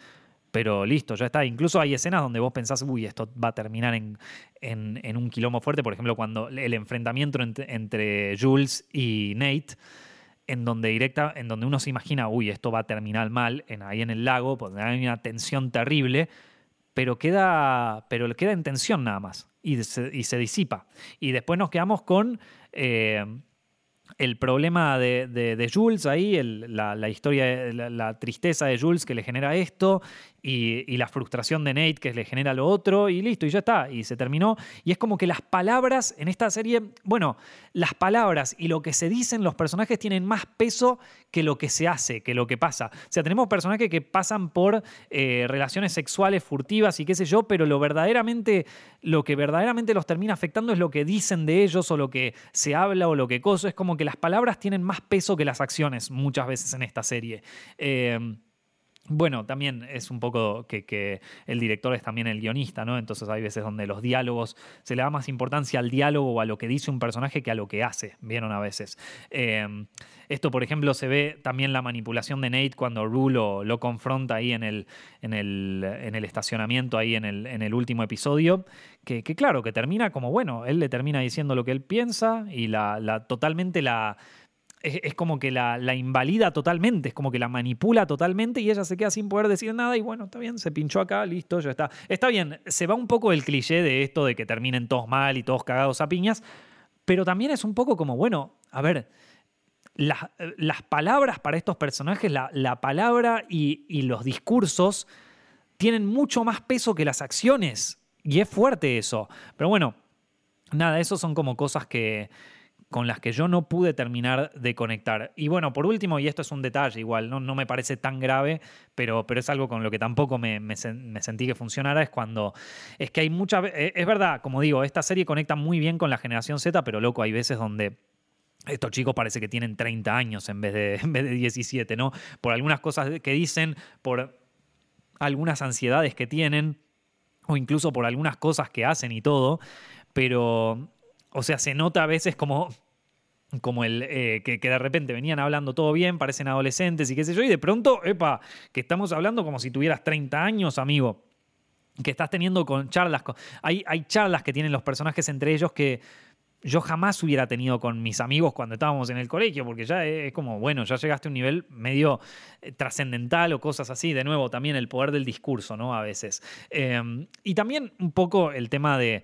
Pero listo, ya está. Incluso hay escenas donde vos pensás, uy, esto va a terminar en, un quilombo fuerte. Por ejemplo, cuando el enfrentamiento entre Jules y Nate en donde directa, en donde uno se imagina, uy, esto va a terminar mal, en, ahí en el lago, porque hay una tensión terrible, pero queda, pero queda en tensión nada más y se, y se disipa. Y después nos quedamos con eh, el problema de, Jules ahí, la, historia, la, tristeza de Jules que le genera esto y, la frustración de Nate que le genera lo otro y listo, y ya está, y se terminó. Y es como que las palabras en esta serie, bueno, las palabras y lo que se dicen los personajes tienen más peso que lo que se hace, que lo que pasa. O sea, tenemos personajes que pasan por eh, relaciones sexuales furtivas y qué sé yo, pero lo verdaderamente, lo que verdaderamente los termina afectando es lo que dicen de ellos o lo que se habla o lo que coso. Es como que las palabras tienen más peso que las acciones muchas veces en esta serie. Eh, bueno, también es un poco que, el director es también el guionista, ¿no? Entonces hay veces donde los diálogos, se le da más importancia al diálogo o a lo que dice un personaje que a lo que hace, ¿vieron a veces? Em, esto, por ejemplo, se ve también la manipulación de Nate cuando Rue lo, confronta ahí en el, en, el, estacionamiento, ahí en el, en el último episodio, que, claro, que termina como, bueno, él le termina diciendo lo que él piensa y la totalmente la es, como que la, invalida totalmente, es como que la manipula totalmente y ella se queda sin poder decir nada y bueno, está bien, se pinchó acá, listo, ya está. Está bien, se va un poco el cliché de esto de que terminen todos mal y todos cagados a piñas, pero también es un poco como, bueno, a ver, las, palabras para estos personajes, la, palabra y, y los discursos tienen mucho más peso que las acciones y es fuerte eso. Pero bueno, nada, eso son como cosas que con las que yo no pude terminar de conectar. Y bueno, por último, y esto es un detalle igual, no, no me parece tan grave, pero, pero es algo con lo que tampoco me, sentí que funcionara, es cuando es que hay muchas... Eh, es verdad, como digo, esta serie conecta muy bien con la generación Z, pero loco, hay veces donde... Estos chicos parece que tienen 30 años en vez, de, en vez de 17, ¿no? Por algunas cosas que dicen, por algunas ansiedades que tienen, o incluso por algunas cosas que hacen y todo, pero o sea, se nota a veces como como el eh, que, de repente venían hablando todo bien, parecen adolescentes y qué sé yo, y de pronto, epa, que estamos hablando como si tuvieras 30 años, amigo, que estás teniendo con charlas, hay, hay charlas que tienen los personajes entre ellos que yo jamás hubiera tenido con mis amigos cuando estábamos en el colegio, porque ya es como, bueno, ya llegaste a un nivel medio eh, trascendental o cosas así. De nuevo, también el poder del discurso, ¿no? A veces. Em, y también un poco el tema de,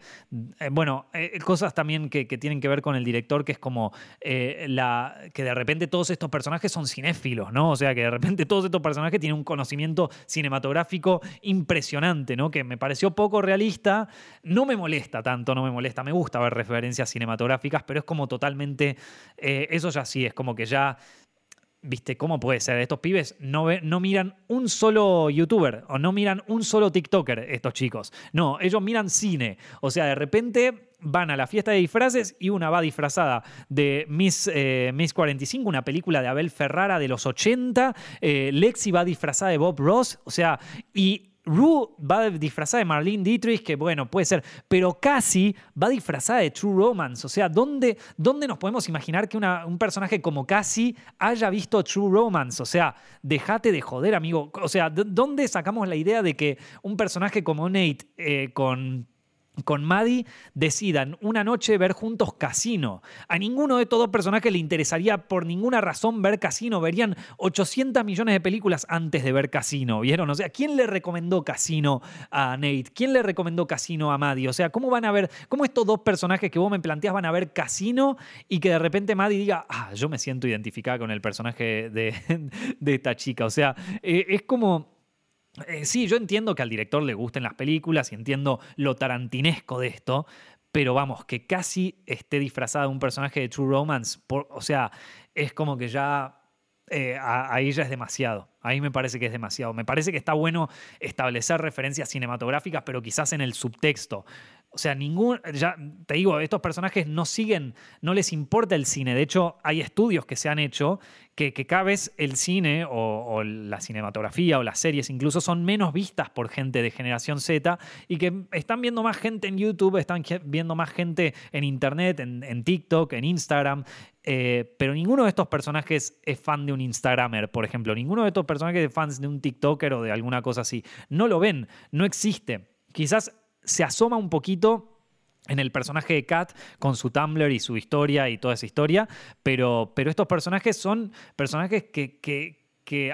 eh, bueno, eh, cosas también que, tienen que ver con el director, que es como la, que de repente todos estos personajes son cinéfilos, ¿no? O sea, que de repente todos estos personajes tienen un conocimiento cinematográfico impresionante, ¿no? Que me pareció poco realista. No me molesta tanto, no me molesta. Me gusta ver referencias cinematográficas cinematográficas, pero es como totalmente, eh, eso ya sí, es como que ya, viste, ¿cómo puede ser? Estos pibes no, no miran un solo youtuber o no miran un solo TikToker, estos chicos. No, ellos miran cine. O sea, de repente van a la fiesta de disfraces y una va disfrazada de Miss, eh, Miss 45, una película de Abel Ferrara de los 80. Eh, Lexi va disfrazada de Bob Ross. O sea, y Rue va disfrazada de Marlene Dietrich, que bueno, puede ser, pero casi va disfrazada de True Romance. O sea, ¿dónde, dónde nos podemos imaginar que un personaje como Cassie haya visto True Romance? O sea, déjate de joder, amigo. O sea, ¿dónde sacamos la idea de que un personaje como Nate eh, con con Maddie decidan una noche ver juntos Casino. A ninguno de estos dos personajes le interesaría por ninguna razón ver Casino. Verían 800 millones de películas antes de ver Casino, ¿vieron? O sea, ¿quién le recomendó Casino a Nate? ¿Quién le recomendó Casino a Maddie? O sea, ¿cómo van a ver, cómo estos dos personajes que vos me planteas van a ver Casino y que de repente Maddie diga, ah, yo me siento identificada con el personaje de, esta chica? O sea, eh, es como eh, sí, yo entiendo que al director le gusten las películas y entiendo lo tarantinesco de esto, pero vamos, que casi esté disfrazada de un personaje de True Romance, o sea, es como que ya eh, ahí ya es demasiado. Ahí me parece que es demasiado. Me parece que está bueno establecer referencias cinematográficas, pero quizás en el subtexto. O sea, ningún. Ya te digo, estos personajes no siguen, no les importa el cine. De hecho, hay estudios que se han hecho que, cada vez el cine o, la cinematografía o las series incluso son menos vistas por gente de generación Z y que están viendo más gente en YouTube, están viendo más gente en Internet, en, TikTok, en Instagram. Eh, pero ninguno de estos personajes es fan de un Instagramer, por ejemplo. Ninguno de estos personajes es fan de un TikToker o de alguna cosa así. No lo ven, no existe. Quizás se asoma un poquito en el personaje de Kat con su Tumblr y su historia y toda esa historia, pero, pero estos personajes son personajes que, que,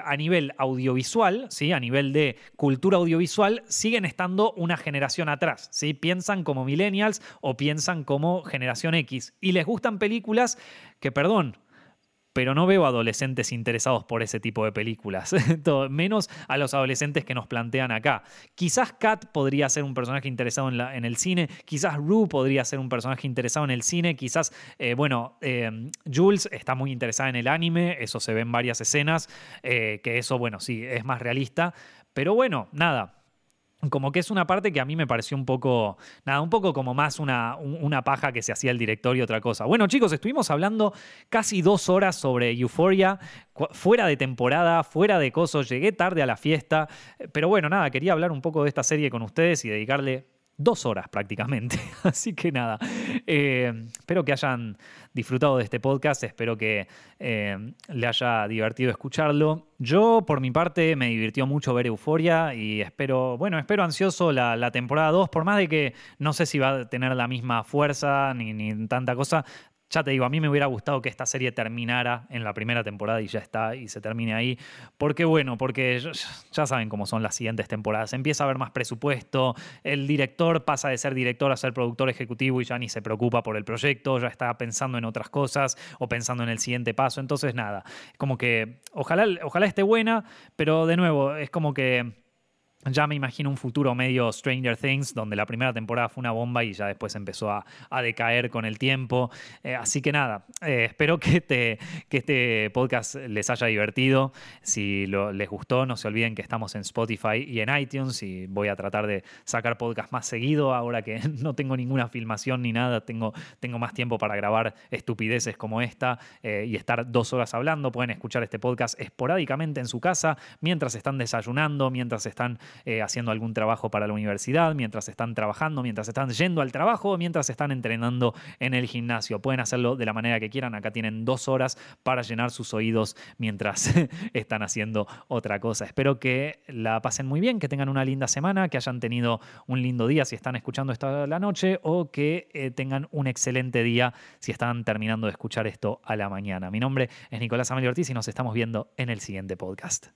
a nivel audiovisual, ¿sí? a nivel de cultura audiovisual, siguen estando una generación atrás. ¿sí? Piensan como millennials o piensan como generación X. Y les gustan películas que, perdón, pero no veo adolescentes interesados por ese tipo de películas, menos a los adolescentes que nos plantean acá. Quizás Kat podría ser un personaje interesado en, el cine, quizás Rue podría ser un personaje interesado en el cine, quizás, eh, bueno, eh, Jules está muy interesada en el anime, eso se ve en varias escenas, eh, que eso, bueno, sí, es más realista, pero bueno, nada, como que es una parte que a mí me pareció un poco, nada, un poco como más una, una paja que se hacía el director y otra cosa. Bueno, chicos, estuvimos hablando casi dos horas sobre Euphoria, fuera de temporada, fuera de cosos, llegué tarde a la fiesta, pero bueno, nada, quería hablar un poco de esta serie con ustedes y dedicarle dos horas prácticamente. Así que nada, eh, espero que hayan disfrutado de este podcast, espero que eh, le haya divertido escucharlo. Yo, por mi parte, me divirtió mucho ver Euforia y espero, bueno, espero ansioso la, temporada 2, por más de que no sé si va a tener la misma fuerza ni, ni tanta cosa, ya te digo, a mí me hubiera gustado que esta serie terminara en la primera temporada y ya está, y se termine ahí. Porque bueno, porque ya saben cómo son las siguientes temporadas. Empieza a haber más presupuesto, el director pasa de ser director a ser productor ejecutivo y ya ni se preocupa por el proyecto, ya está pensando en otras cosas o pensando en el siguiente paso. Entonces, nada, como que ojalá, ojalá esté buena, pero de nuevo, es como que ya me imagino un futuro medio Stranger Things, donde la primera temporada fue una bomba y ya después empezó a, decaer con el tiempo. Eh, así que nada, eh, espero que este, que este podcast les haya divertido. Si les gustó, no se olviden que estamos en Spotify y en iTunes y voy a tratar de sacar podcast más seguido ahora que no tengo ninguna filmación ni nada. Tengo, tengo más tiempo para grabar estupideces como esta eh, y estar dos horas hablando. Pueden escuchar este podcast esporádicamente en su casa, mientras están desayunando, mientras están eh, haciendo algún trabajo para la universidad, mientras están trabajando, mientras están yendo al trabajo, mientras están entrenando en el gimnasio. Pueden hacerlo de la manera que quieran. Acá tienen dos horas para llenar sus oídos mientras están haciendo otra cosa. Espero que la pasen muy bien, que tengan una linda semana, que hayan tenido un lindo día si están escuchando esto a la noche o que eh, tengan un excelente día si están terminando de escuchar esto a la mañana. Mi nombre es Nicolás Amelio Ortiz y nos estamos viendo en el siguiente podcast.